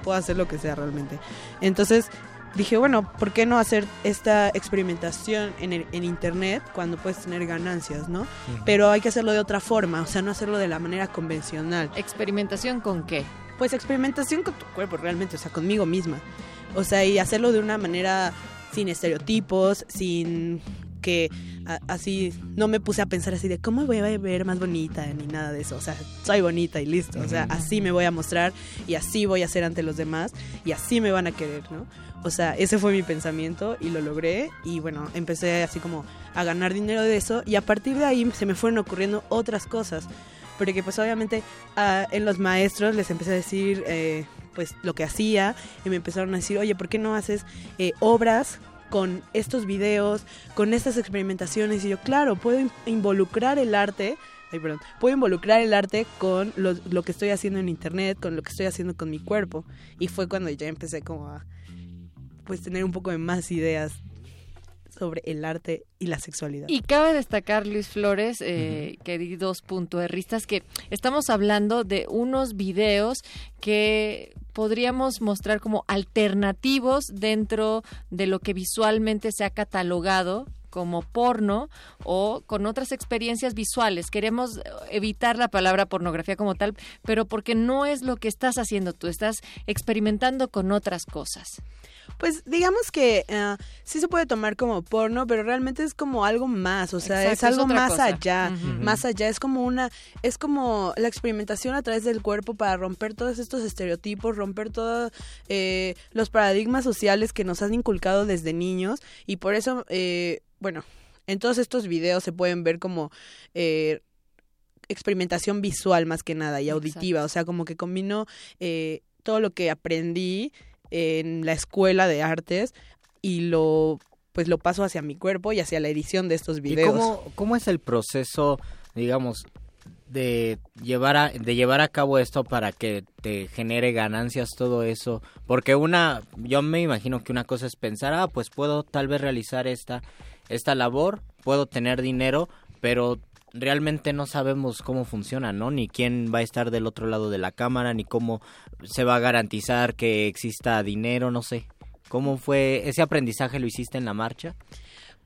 puedo hacer lo que sea realmente. Entonces dije, bueno, ¿por qué no hacer esta experimentación en, el- en internet cuando puedes tener ganancias, ¿no? Pero hay que hacerlo de otra forma, o sea, no hacerlo de la manera convencional.
¿Experimentación con qué?
Pues experimentación con tu cuerpo realmente, o sea, conmigo misma. O sea, y hacerlo de una manera sin estereotipos, sin que a- así no me puse a pensar así de cómo voy a ver más bonita ni nada de eso. O sea, soy bonita y listo. O sea, así me voy a mostrar y así voy a ser ante los demás y así me van a querer, ¿no? O sea, ese fue mi pensamiento y lo logré y bueno, empecé así como a ganar dinero de eso y a partir de ahí se me fueron ocurriendo otras cosas. Porque pues obviamente en los maestros les empecé a decir eh, pues lo que hacía y me empezaron a decir, oye, ¿por qué no haces eh, obras con estos videos, con estas experimentaciones? Y yo, claro, puedo in- involucrar el arte Ay, perdón. Puedo involucrar el arte con lo, lo que estoy haciendo en internet, con lo que estoy haciendo con mi cuerpo. Y fue cuando ya empecé como a pues tener un poco de más ideas sobre el arte y la sexualidad.
Y cabe destacar, Luis Flores, eh, queridos puntuerristas, que estamos hablando de unos videos que podríamos mostrar como alternativos dentro de lo que visualmente se ha catalogado como porno o con otras experiencias visuales. Queremos evitar la palabra pornografía como tal, pero porque no es lo que estás haciendo tú, estás experimentando con otras cosas.
Pues digamos que ah, sí se puede tomar como porno, pero realmente es como algo más, o sea,
Exacto,
es algo más
cosa.
allá, más allá, es como una, es como la experimentación a través del cuerpo para romper todos estos estereotipos, romper todos eh, los paradigmas sociales que nos han inculcado desde niños y por eso, eh, bueno, en todos estos videos se pueden ver como... eh, experimentación visual más que nada y auditiva, o sea, como que combino eh, todo lo que aprendí en la escuela de artes y lo pues lo paso hacia mi cuerpo y hacia la edición de estos
¿Y
videos.
cómo, cómo es el proceso, digamos, de llevar a, de llevar a cabo esto para que te genere ganancias todo eso? Porque una, yo me imagino que una cosa es pensar, ah, pues puedo tal vez realizar esta, esta labor, puedo tener dinero, pero realmente no sabemos cómo funciona, ¿no? Ni quién va a estar del otro lado de la cámara, ni cómo se va a garantizar que exista dinero, no sé. ¿Cómo fue ese aprendizaje? ¿Lo hiciste en la marcha?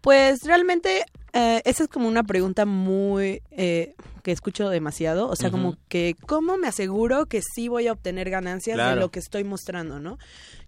Pues realmente eh, esa es como una pregunta muy eh, que escucho demasiado, o sea, como que cómo me aseguro que sí voy a obtener ganancias de lo que estoy mostrando, ¿no?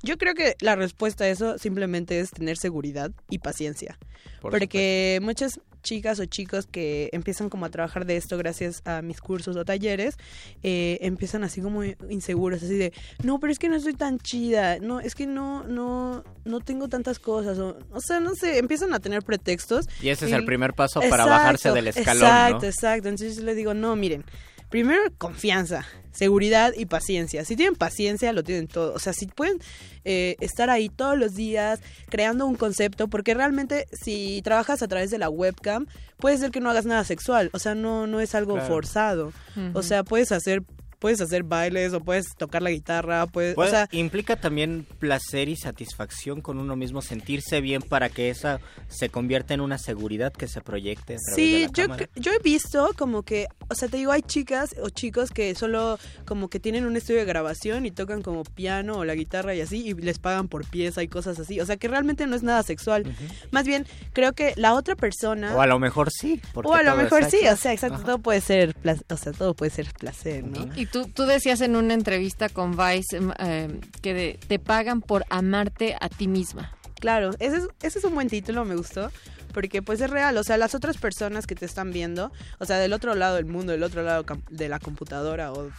Yo creo que la respuesta a eso simplemente es tener seguridad y paciencia,
Por
porque muchas chicas o chicos que empiezan como a trabajar de esto gracias a mis cursos o talleres, eh, empiezan así como inseguros, así de, no, pero es que no estoy tan chida, no, es que no, no, no tengo tantas cosas, o, o sea, no sé, empiezan a tener pretextos.
Y ese es el primer paso para
Exacto,
bajarse del escalón,
Exacto,
¿no?
exacto. Entonces yo les digo, no, miren, primero confianza, seguridad y paciencia. Si tienen paciencia, lo tienen todo. O sea, si pueden eh, estar ahí todos los días creando un concepto, porque realmente si trabajas a través de la webcam, puede ser que no hagas nada sexual. O sea, no, no es algo
Claro.
forzado. O sea, puedes hacer... Puedes hacer bailes o puedes tocar la guitarra, puedes,
Pues,
o sea,
implica también placer y satisfacción con uno mismo, sentirse bien para que esa se convierta en una seguridad que se proyecte a través de
Sí,
la
yo, yo he visto como que, o sea, te digo, hay chicas o chicos que solo como que tienen un estudio de grabación y tocan como piano o la guitarra y así y les pagan por pieza y cosas así. O sea, que realmente no es nada sexual. Más bien, creo que la otra persona...
O a lo mejor sí. porque
o a lo mejor sí, o sea, exacto, todo puede ser, pla- o sea, todo puede ser placer, ¿no?
Y tú, tú decías en una entrevista con Vice em, eh, que de- te pagan por amarte a ti misma.
Claro, ese es, ese es un buen título, me gustó. Porque pues es real, o sea, las otras personas que te están viendo, o sea, del otro lado del mundo, del otro lado de la computadora o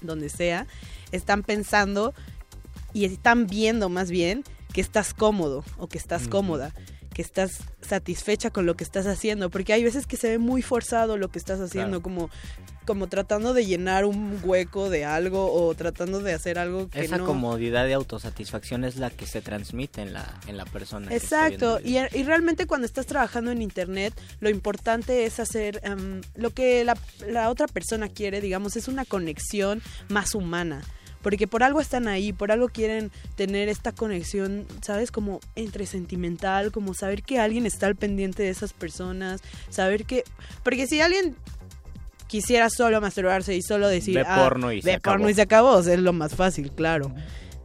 donde sea, están pensando y están viendo más bien que estás cómodo o que estás cómoda, que estás satisfecha con lo que estás haciendo, porque hay veces que se ve muy forzado lo que estás haciendo,
Claro.
como como tratando de llenar un hueco de algo o tratando de hacer algo que
Esa
no
comodidad de autosatisfacción es la que se transmite en la, en la persona.
Exacto, y, y realmente cuando estás trabajando en internet, lo importante es hacer em, lo que la, la otra persona quiere, digamos, es una conexión más humana. Porque por algo están ahí, por algo quieren tener esta conexión, ¿sabes? Como entre sentimental, como saber que alguien está al pendiente de esas personas, saber que... Porque si alguien quisiera solo masturbarse y solo decir...
Ve
"Ah,
porno y se
ve
acabó".
porno y se acabó, o sea, es lo más fácil, claro.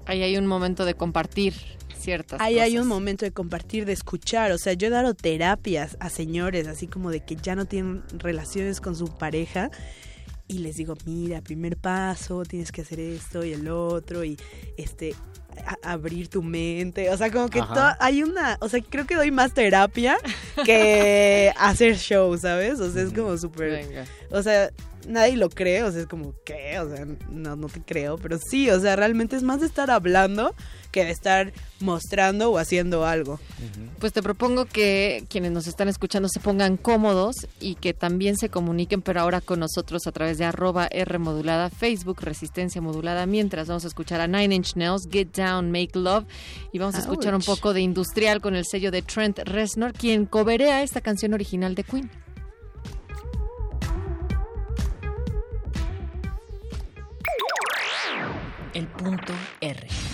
Ahí hay un momento de compartir ciertas
Ahí hay un momento de compartir, de escuchar. O sea, yo he dado terapias a señores, así como de que ya no tienen relaciones con su pareja. Y les digo, mira, primer paso, tienes que hacer esto y el otro. Y este abrir tu mente. O sea, como que hay una. O sea, creo que doy más terapia que [LAUGHS] hacer show, ¿sabes? O sea, es como súper. O sea, nadie lo cree. O sea, es como, ¿qué? O sea, no, no te creo. Pero sí, o sea, realmente es más de estar hablando que de estar mostrando o haciendo algo.
Pues te propongo que quienes nos están escuchando se pongan cómodos y que también se comuniquen, pero ahora con nosotros a través de arroba R modulada, Facebook Resistencia Modulada, mientras vamos a escuchar a Nine Inch Nails, Get Down, Make Love, y vamos a escuchar un poco de Industrial con el sello de Trent Reznor, quien coberea esta canción original de Queen.
El punto R.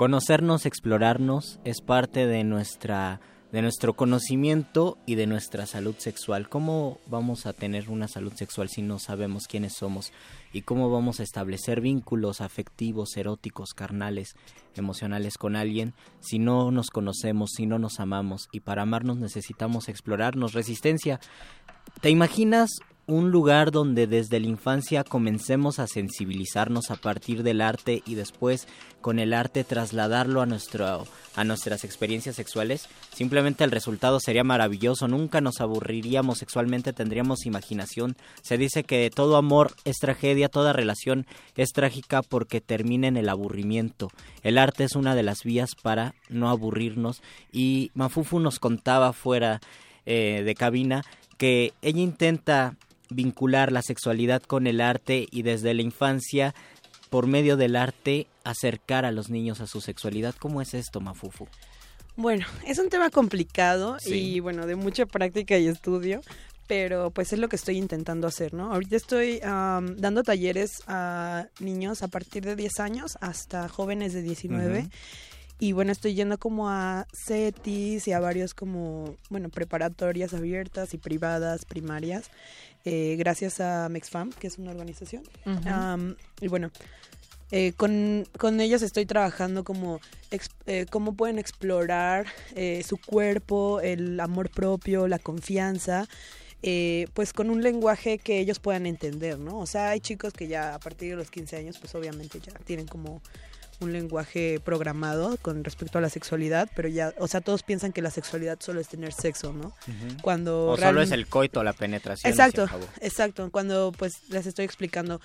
Conocernos, explorarnos es parte de nuestra de nuestro conocimiento y de nuestra salud sexual. ¿Cómo vamos a tener una salud sexual si no sabemos quiénes somos? ¿Y cómo vamos a establecer vínculos afectivos, eróticos, carnales, emocionales con alguien si no nos conocemos, si no nos amamos? Y para amarnos necesitamos explorarnos. Resistencia. ¿Te imaginas un lugar donde desde la infancia comencemos a sensibilizarnos a partir del arte y después con el arte trasladarlo a nuestro a nuestras experiencias sexuales simplemente el resultado sería maravilloso. Nunca nos aburriríamos sexualmente tendríamos imaginación. Se dice que todo amor es tragedia toda relación es trágica porque termina en el aburrimiento. El arte es una de las vías para no aburrirnos. Y Mafufu nos contaba fuera eh, de cabina que ella intenta vincular la sexualidad con el arte y desde la infancia, por medio del arte, acercar a los niños a su sexualidad. ¿Cómo es esto, Mafufu?
Bueno, es un tema complicado
Sí.
y bueno, de mucha práctica y estudio, pero pues es lo que estoy intentando hacer, ¿no? Ahorita estoy am, dando talleres a niños a partir de 10 años hasta jóvenes de 19.
Ujú.
Y bueno, estoy yendo como a CETIS y a varios como, bueno, preparatorias abiertas y privadas, primarias, eh, gracias a MexFam, que es una organización. Y bueno, eh, con, con ellos estoy trabajando como eh, cómo pueden explorar eh, su cuerpo, el amor propio, la confianza, pues con un lenguaje que ellos puedan entender, ¿no? O sea, hay chicos que ya a partir de los 15 años, pues obviamente ya tienen como un lenguaje programado con respecto a la sexualidad, pero ya, o sea, todos piensan que la sexualidad solo es tener sexo, ¿no? Cuando
o solo es el coito, la penetración.
Exacto, exacto. Cuando pues les estoy explicando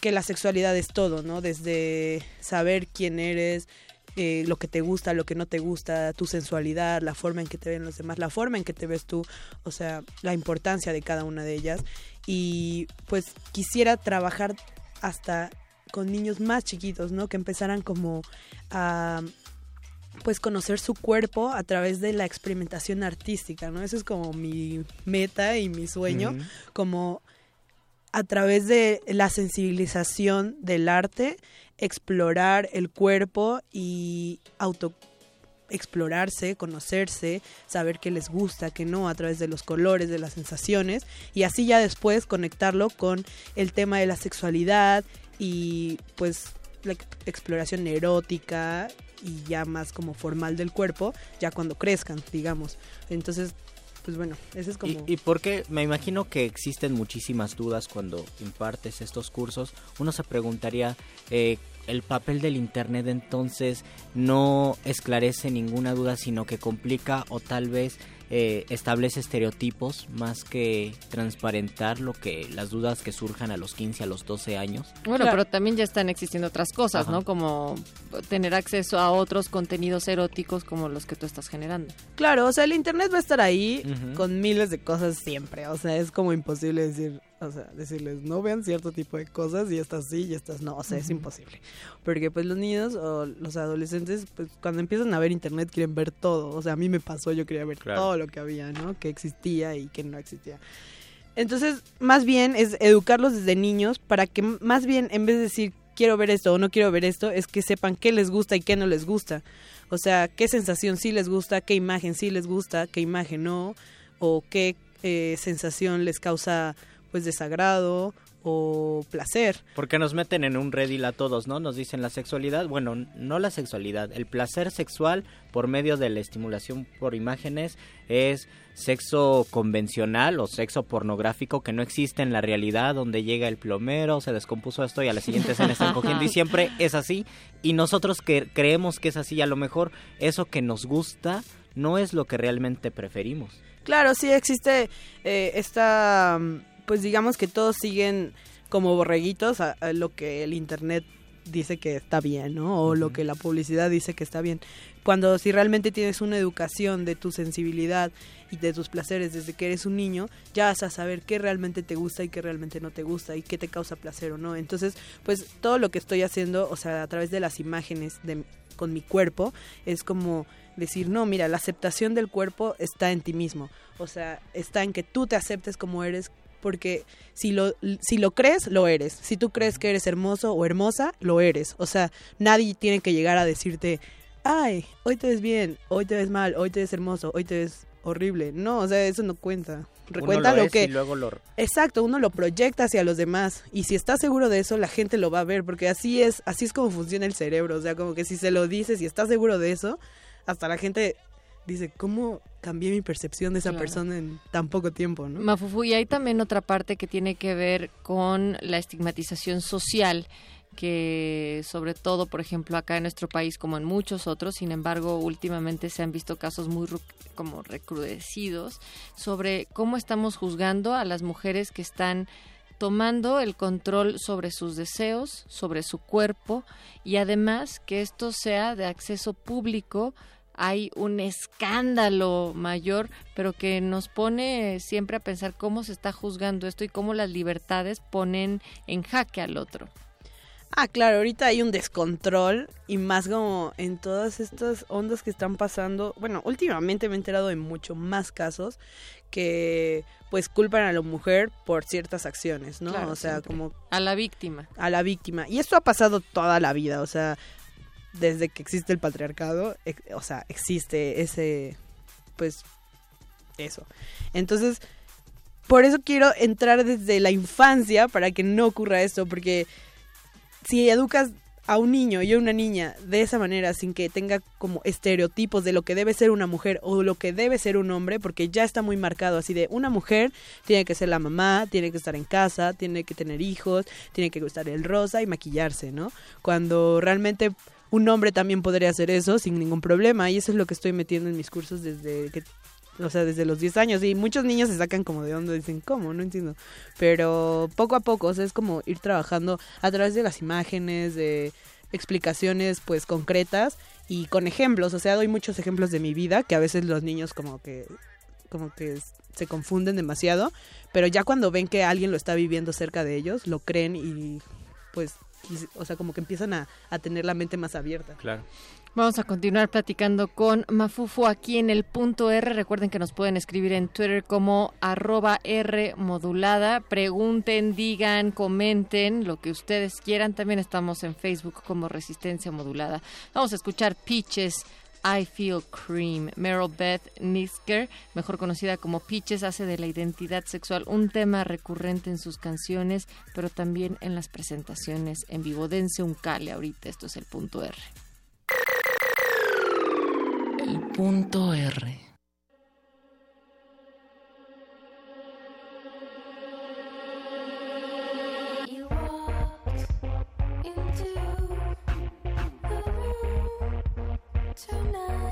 que la sexualidad es todo, ¿no? Desde saber quién eres, eh, lo que te gusta, lo que no te gusta, tu sensualidad, la forma en que te ven los demás, la forma en que te ves tú, o sea, la importancia de cada una de ellas. Y pues quisiera trabajar hasta con niños más chiquitos, ¿no? Que empezaran como a pues conocer su cuerpo a través de la experimentación artística, ¿no? Ese es como mi meta y mi sueño, como a través de la sensibilización del arte, explorar el cuerpo y auto explorarse, conocerse, saber qué les gusta, qué no, a través de los colores, de las sensaciones, y así ya después conectarlo con el tema de la sexualidad y pues la ex- exploración erótica y ya más como formal del cuerpo, ya cuando crezcan, digamos. Entonces, pues bueno, ese es como...
¿Y, y por qué? Me imagino que existen muchísimas dudas cuando impartes estos cursos. Uno se preguntaría, eh, ¿el papel del Internet entonces no esclarece ninguna duda, sino que complica o tal vez eh, establece estereotipos más que transparentar lo que las dudas que surjan a los 15, a los 12 años?
Bueno, pero también ya están existiendo otras cosas,
Ajá.
¿no? Como tener acceso a otros contenidos eróticos como los que tú estás generando.
Claro, o sea, el internet va a estar ahí con miles de cosas siempre. O sea, es como imposible decir, o sea, decirles no vean cierto tipo de cosas y estas sí y estas no. O sea, es imposible. Porque pues los niños o los adolescentes, pues cuando empiezan a ver internet quieren ver todo. O sea, a mí me pasó, yo quería ver
Claro.
todo lo que había, ¿no? Que existía y que no existía. Entonces, más bien es educarlos desde niños para que más bien en vez de decir quiero ver esto o no quiero ver esto, es que sepan qué les gusta y qué no les gusta. O sea, qué sensación sí les gusta, qué imagen sí les gusta, qué imagen no, o qué eh, sensación les causa pues desagrado o placer.
Porque nos meten en un redil a todos, ¿no? Nos dicen la sexualidad, bueno, no la sexualidad, el placer sexual por medio de la estimulación por imágenes es sexo convencional o sexo pornográfico que no existe en la realidad, donde llega el plomero, se descompuso esto y a la siguiente escena están cogiendo y siempre es así. Y nosotros que creemos que es así, a lo mejor eso que nos gusta no es lo que realmente preferimos.
Claro, sí existe eh, esta, mm, pues digamos que todos siguen como borreguitos a, a lo que el internet dice que está bien, ¿no? O lo que la publicidad dice que está bien. Cuando si realmente tienes una educación de tu sensibilidad y de tus placeres desde que eres un niño, ya vas a saber qué realmente te gusta y qué realmente no te gusta y qué te causa placer o no. Entonces, pues todo lo que estoy haciendo, o sea, a través de las imágenes de, con mi cuerpo, es como decir, no, mira, la aceptación del cuerpo está en ti mismo. O sea, está en que tú te aceptes como eres, porque si lo, si lo crees, lo eres. Si tú crees que eres hermoso o hermosa, lo eres. O sea, nadie tiene que llegar a decirte, ay, hoy te ves bien, hoy te ves mal, hoy te ves hermoso, hoy te ves horrible. No, o sea, eso no cuenta.
Uno
Recuenta
lo
lo
es
que...
y luego lo-
Exacto, uno lo proyecta hacia los demás y si estás seguro de eso, la gente lo va a ver, porque así es, así es como funciona el cerebro, o sea, como que si se lo dices y estás seguro de eso, hasta la gente dice, ¿cómo cambié mi percepción de esa
Claro.
persona en tan poco tiempo, no?
Mafufu, y hay también otra parte que tiene que ver con la estigmatización social que sobre todo, por ejemplo, acá en nuestro país como en muchos otros, sin embargo, últimamente se han visto casos muy como recrudecidos sobre cómo estamos juzgando a las mujeres que están tomando el control sobre sus deseos, sobre su cuerpo y además que esto sea de acceso público hay un escándalo mayor, pero que nos pone siempre a pensar cómo se está juzgando esto y cómo las libertades ponen en jaque al otro.
Ah, claro, ahorita hay un descontrol y más como en todas estas ondas que están pasando. Bueno, últimamente me he enterado de mucho más casos que pues culpan a la mujer por ciertas acciones, ¿no?
Claro,
o sea,
siempre.
como
a la víctima.
a la víctima. Y esto ha pasado toda la vida, o sea, desde que existe el patriarcado, o sea, existe ese, pues, eso. Entonces, por eso quiero entrar desde la infancia para que no ocurra esto, porque si educas a un niño y a una niña de esa manera, sin que tenga como estereotipos de lo que debe ser una mujer o lo que debe ser un hombre, porque ya está muy marcado así de una mujer tiene que ser la mamá, tiene que estar en casa, tiene que tener hijos, tiene que gustar el rosa y maquillarse, ¿no? Cuando realmente un hombre también podría hacer eso sin ningún problema y eso es lo que estoy metiendo en mis cursos desde que o sea, desde los 10 años y muchos niños se sacan como de onda, dicen, ¿cómo? No entiendo. Pero poco a poco, o sea, es como ir trabajando a través de las imágenes, de explicaciones pues concretas y con ejemplos, o sea, doy muchos ejemplos de mi vida que a veces los niños como que como que se confunden demasiado, pero ya cuando ven que alguien lo está viviendo cerca de ellos, lo creen y pues o sea, como que empiezan a, a tener la mente más abierta.
Claro.
Vamos a continuar platicando con Mafufu aquí en el punto R. Recuerden que nos pueden escribir en Twitter como arroba R modulada. Pregunten, digan, comenten lo que ustedes quieran. También estamos en Facebook como Resistencia Modulada. Vamos a escuchar Peaches. I Feel Cream. Meryl Beth Nisker, mejor conocida como Peaches, hace de la identidad sexual un tema recurrente en sus canciones, pero también en las presentaciones en vivo. Dense un cale ahorita, esto es el punto R.
El punto R.
tonight.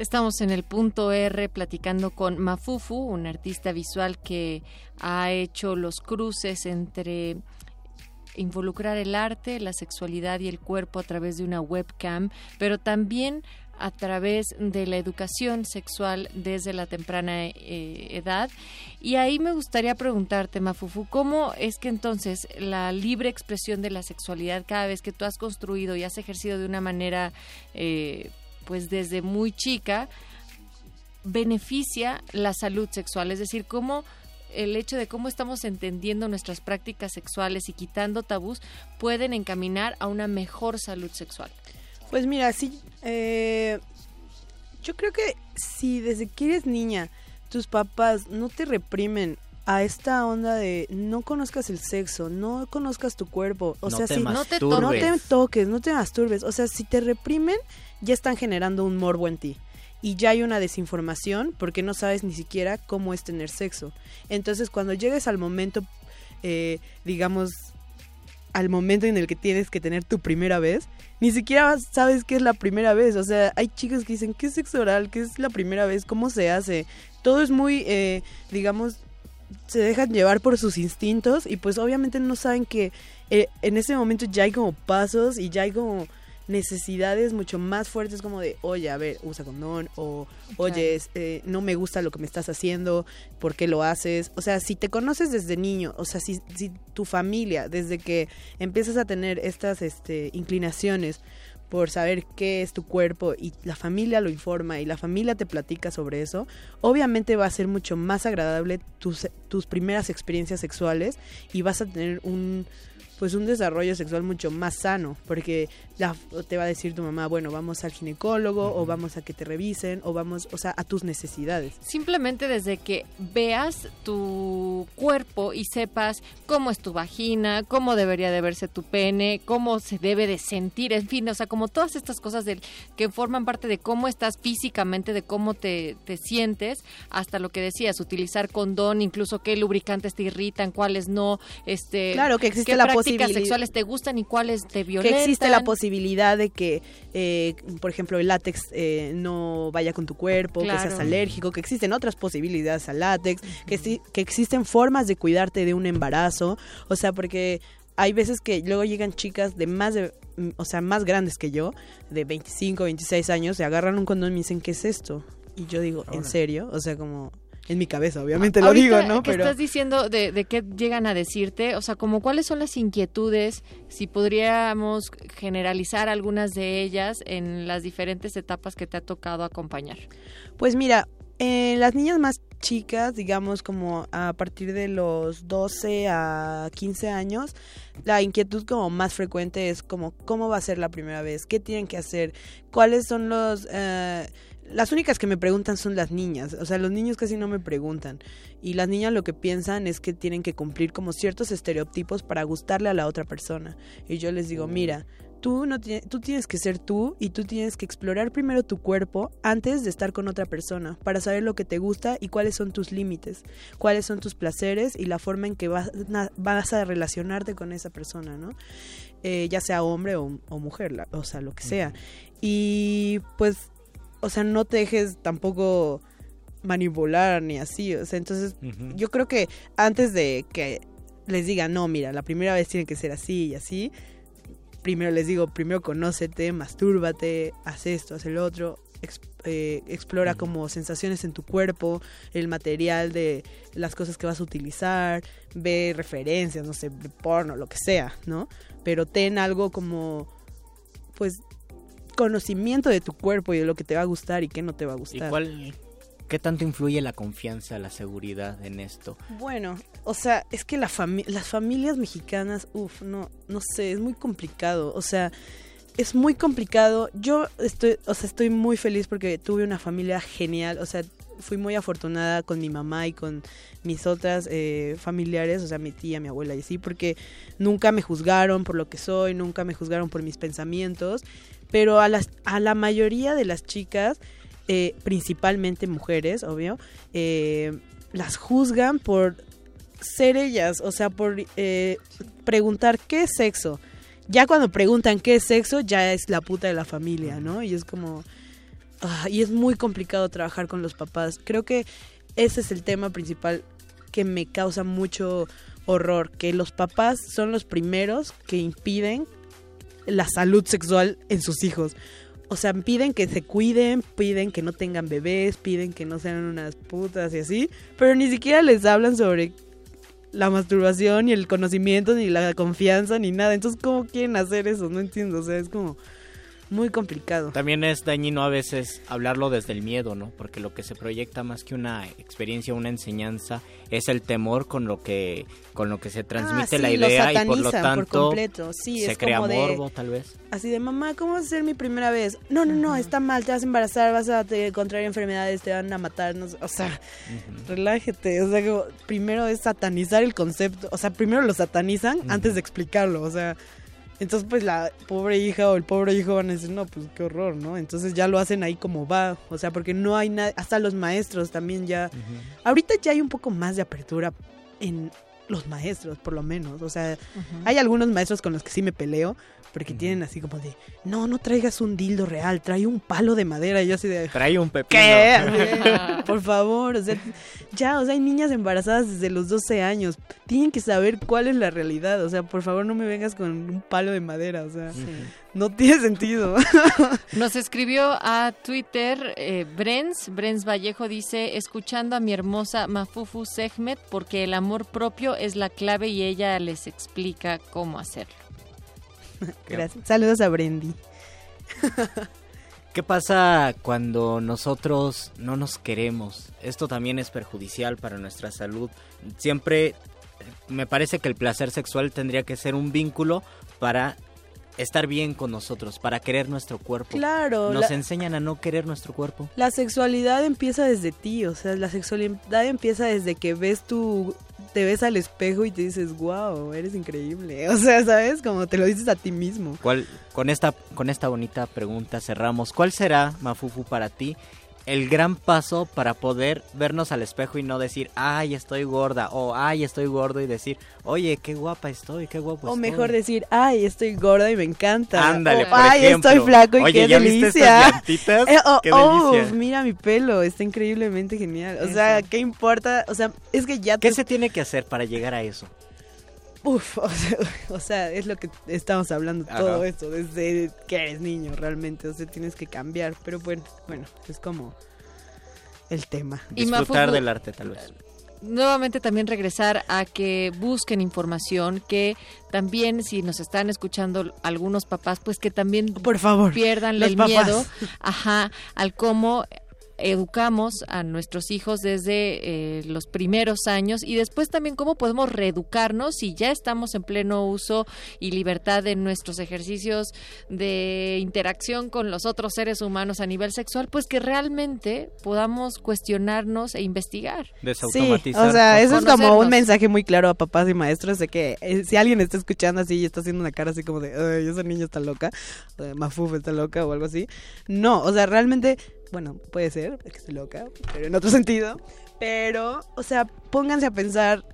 Estamos en el punto R platicando con Mafufu, un artista visual que ha hecho los cruces entre involucrar el arte, la sexualidad y el cuerpo a través de una webcam, pero también a través de la educación sexual desde la temprana eh, edad. Y ahí me gustaría preguntarte, Mafufu, ¿cómo es que entonces la libre expresión de la sexualidad cada vez que tú has construido y has ejercido de una manera, eh, pues desde muy chica, beneficia la salud sexual? Es decir, ¿cómo el hecho de cómo estamos entendiendo nuestras prácticas sexuales y quitando tabús pueden encaminar a una mejor salud sexual?
Pues mira, sí, eh, yo creo que si desde que eres niña tus papás no te reprimen a esta onda de no conozcas el sexo, no conozcas tu cuerpo, o
No
sea,
te
si no te, no toques, no te masturbes, o sea, si te reprimen, ya están generando un morbo en ti. Y ya hay una desinformación porque no sabes ni siquiera cómo es tener sexo. Entonces, cuando llegues al momento, eh, digamos, al momento en el que tienes que tener tu primera vez, ni siquiera sabes qué es la primera vez. O sea, hay chicas que dicen, ¿qué es sexo oral? ¿Qué es la primera vez? ¿Cómo se hace? Todo es muy, eh, digamos, se dejan llevar por sus instintos y pues obviamente no saben que eh, en ese momento ya hay como pasos y ya hay como necesidades mucho más fuertes como de, oye, a ver, usa condón o, oye, eh, no me gusta lo que me estás haciendo, ¿por qué lo haces? O sea, si te conoces desde niño, o sea, si, si tu familia, desde que empiezas a tener estas este, inclinaciones por saber qué es tu cuerpo y la familia lo informa y la familia te platica sobre eso, obviamente va a ser mucho más agradable tus, tus primeras experiencias sexuales y vas a tener un pues un desarrollo sexual mucho más sano, porque la, te va a decir tu mamá, bueno, vamos al ginecólogo o vamos a que te revisen o vamos, o sea, a tus necesidades.
Simplemente desde que veas tu cuerpo y sepas cómo es tu vagina, cómo debería de verse tu pene, cómo se debe de sentir, en fin, o sea, como todas estas cosas del, que forman parte de cómo estás físicamente, de cómo te, te sientes, hasta lo que decías, utilizar condón, incluso qué lubricantes te irritan, cuáles no, este,
Claro, que existe la
prácticas sexuales te gustan y cuáles te
que
violentan.
existe la posibilidad de que, eh, por ejemplo, el látex eh, no vaya con tu cuerpo, que seas alérgico, que existen otras posibilidades al látex, que, sí- que existen formas de cuidarte de un embarazo, o sea, porque hay veces que luego llegan chicas de más de, o sea, más grandes que yo, de 25, 26 años, se agarran un condón y me dicen, ¿qué es esto? Y yo digo, ¿en serio? O sea, como en mi cabeza, obviamente lo digo, ¿no? Pero
estás diciendo de, de qué llegan a decirte, o sea, como cuáles son las inquietudes, si podríamos generalizar algunas de ellas en las diferentes etapas que te ha tocado acompañar.
Pues mira, eh, las niñas más chicas, digamos como a partir de los 12 a 15 años, la inquietud como más frecuente es como cómo va a ser la primera vez, qué tienen que hacer, cuáles son los... eh, las únicas que me preguntan son las niñas, o sea, los niños casi no me preguntan. Y las niñas lo que piensan es que tienen que cumplir como ciertos estereotipos para gustarle a la otra persona. Y yo les digo, mira, tú, no tú tienes que ser tú y tú tienes que explorar primero tu cuerpo antes de estar con otra persona, para saber lo que te gusta y cuáles son tus límites, cuáles son tus placeres y la forma en que vas, vas a relacionarte con esa persona, ¿no? Eh, ya sea hombre o, o mujer, la- o sea, lo que sea. Y pues, o sea, no te dejes tampoco manipular ni así, o sea, entonces yo creo que antes de que les diga, no, mira, la primera vez tiene que ser así y así, primero les digo, primero conócete, mastúrbate, haz esto, haz el otro, eh, explora como sensaciones en tu cuerpo, el material de las cosas que vas a utilizar, ve referencias, no sé, de porno, lo que sea, ¿no? Pero ten algo como, pues, conocimiento de tu cuerpo y de lo que te va a gustar y qué no te va a
¿Y
gustar.
cuál, qué tanto influye la confianza, la seguridad en esto?
Bueno, o sea, es que la fami- las familias mexicanas, uff, no, no sé, es muy complicado. O sea, es muy complicado. Yo estoy, o sea, estoy muy feliz porque tuve una familia genial. O sea, fui muy afortunada con mi mamá y con mis otras eh, familiares, o sea, mi tía, mi abuela y así, porque nunca me juzgaron por lo que soy, nunca me juzgaron por mis pensamientos. Pero a, las, a la mayoría de las chicas, eh, principalmente mujeres, obvio, eh, las juzgan por ser ellas, o sea, por eh, preguntar qué es sexo. Ya cuando preguntan qué es sexo, ya es la puta de la familia, ¿no? Y es como... ah, y es muy complicado trabajar con los papás. Creo que ese es el tema principal que me causa mucho horror, que los papás son los primeros que impiden la salud sexual en sus hijos. O sea, piden que se cuiden, piden que no tengan bebés, piden que no sean unas putas y así, pero ni siquiera les hablan sobre la masturbación, ni el conocimiento, ni la confianza, ni nada. Entonces, ¿cómo quieren hacer eso? No entiendo, o sea, es como muy complicado.
También es dañino a veces hablarlo desde el miedo, ¿no? Porque lo que se proyecta más que una experiencia, una enseñanza, es el temor con lo que con lo que se transmite
Ah,
la
lo
idea y por lo
satanizan por
tanto
completo. Sí,
se
es
crea
como de-
morbo, tal vez.
Así de, mamá, ¿cómo va a ser mi primera vez? No, no, no, está mal, te vas a embarazar, vas a te- contraer enfermedades, te van a matar, no sé, o sea, relájate, o sea, como, primero es satanizar el concepto, o sea, primero lo satanizan antes de explicarlo, o sea, entonces pues la pobre hija o el pobre hijo van a decir, no, pues qué horror, ¿no? Entonces ya lo hacen ahí como va, o sea, porque no hay nada, hasta los maestros también ya, ahorita ya hay un poco más de apertura en los maestros, por lo menos, o sea, hay algunos maestros con los que sí me peleo, porque tienen así como de, no, no traigas un dildo real, trae un palo de madera. Y yo así de,
Trae un pepino.
¿qué? [LAUGHS] [LAUGHS] Por favor, o sea, ya, o sea, hay niñas embarazadas desde los 12 años. Tienen que saber cuál es la realidad. O sea, por favor, no me vengas con un palo de madera. O sea, no tiene sentido. [LAUGHS]
Nos escribió a Twitter eh, Brens, Brens Vallejo dice, escuchando a mi hermosa Mafufu Sehmet porque el amor propio es la clave y ella les explica cómo hacerlo. [LAUGHS]
Gracias. Saludos a Brendy. [LAUGHS]
¿Qué pasa cuando nosotros no nos queremos? Esto también es perjudicial para nuestra salud. Siempre eh, me parece que el placer sexual tendría que ser un vínculo para estar bien con nosotros, para querer nuestro cuerpo.
Claro,
Nos
la-
enseñan a no querer nuestro cuerpo.
La sexualidad empieza desde ti, o sea, la sexualidad empieza desde que ves tu, te ves al espejo y te dices, wow, eres increíble. [LAUGHS] O sea, ¿sabes? Como te lo dices a ti mismo.
¿Cuál, con, esta, con esta bonita pregunta cerramos. ¿Cuál será, Mafufu, para ti el gran paso para poder vernos al espejo y no decir, ay, estoy gorda, o ay, estoy gordo, y decir, oye, qué guapa estoy, qué guapo
o
estoy"?
mejor decir, ay, estoy gorda y me encanta.
Ándale,
O,
por
ay,
ejemplo.
estoy flaco y
Oye,
qué
¿ya viste estas
delicia. Eh, oh,
Qué
oh,
delicia.
mira mi pelo, está increíblemente genial. O
Eso.
sea, ¿qué importa? O sea, es que ya
¿Qué
te-
se tiene que hacer para llegar a eso?
Uf, [LAUGHS] o sea, o sea, es lo que estamos hablando
Ajá.
todo esto, desde que eres niño realmente, o sea, tienes que cambiar, pero bueno, bueno, es como el tema.
Y
Disfrutar del arte, tal vez.
nuevamente también regresar a que busquen información, que también si nos están escuchando algunos papás, pues que también
por favor
pierdan
los
el
papás.
miedo, ajá, al cómo educamos a nuestros hijos desde eh, los primeros años y después también cómo podemos reeducarnos si ya estamos en pleno uso y libertad en nuestros ejercicios de interacción con los otros seres humanos a nivel sexual, pues que realmente podamos cuestionarnos e investigar.
Sí, o sea, eso es como un mensaje muy claro a papás y maestros de que eh, si alguien está escuchando así y está haciendo una cara así como de, ay, esa niña está loca, eh, Mafuf está loca o algo así. No, o sea, realmente, bueno, puede ser que esté loca, pero en otro [LAUGHS] sentido. Pero, o sea, pónganse a pensar,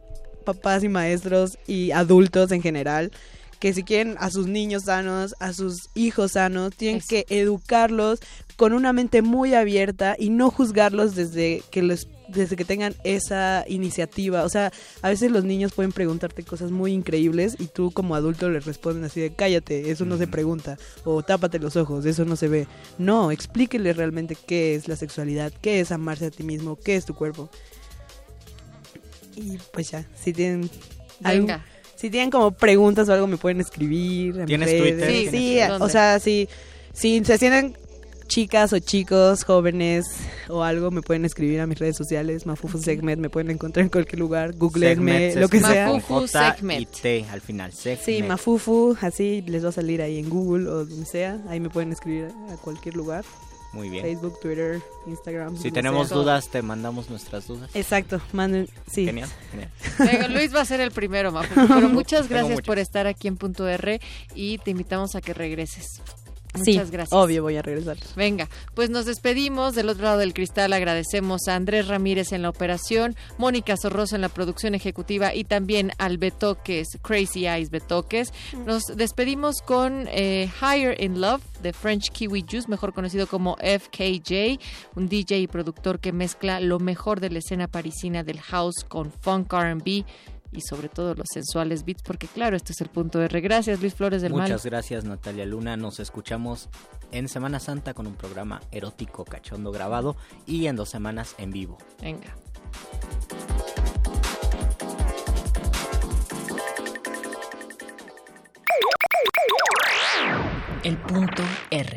papás y maestros y adultos en general, que si quieren a sus niños sanos, a sus hijos sanos, tienen que educarlos con una mente muy abierta y no juzgarlos desde que los desde que tengan esa iniciativa. O sea, a veces los niños pueden preguntarte cosas muy increíbles y tú como adulto les responden así de cállate, eso no se pregunta. O tápate los ojos, eso no se ve. No, explíqueles realmente qué es la sexualidad, qué es amarse a ti mismo, qué es tu cuerpo. Y pues ya, si tienen... algo-
Venga.
si tienen como preguntas o algo me pueden escribir. en
¿Tienes
redes.
Twitter?
Sí,
¿Tienes
sí, o sea, si, si se sienten chicas o chicos, jóvenes o algo, me pueden escribir a mis redes sociales, Mafufu Segment, me pueden encontrar en cualquier lugar, googleenme,
Segmet
lo que sea.
con J y T al final.
Sí,
Segmet.
Mafufu, así les va a salir ahí en Google o donde sea, ahí me pueden escribir a cualquier lugar.
Muy bien.
Facebook, Twitter, Instagram.
Si tenemos
sea.
dudas, te mandamos nuestras dudas.
Exacto, manden, sí.
Genial, genial.
Venga, Luis va a ser el primero, Mafu. Pero [LAUGHS] muchas gracias por estar aquí en Punto R y te invitamos a que regreses.
Sí,
Muchas gracias.
obvio voy a regresar.
Venga, pues nos despedimos. Del otro lado del cristal agradecemos a Andrés Ramírez en la operación, Mónica Sorroso en la producción ejecutiva y también al Betoques, Crazy Eyes Betoques. Nos despedimos con eh, Higher in Love de French Kiwi Juice, mejor conocido como FKJ, un DJ y productor que mezcla lo mejor de la escena parisina del house con funk RB y sobre todo los sensuales beats, porque claro, este es el punto R. Gracias, Luis Flores del Mal.
Muchas gracias, Natalia Luna. Nos escuchamos en Semana Santa con un programa erótico cachondo grabado y en dos semanas en vivo.
Venga.
El punto R.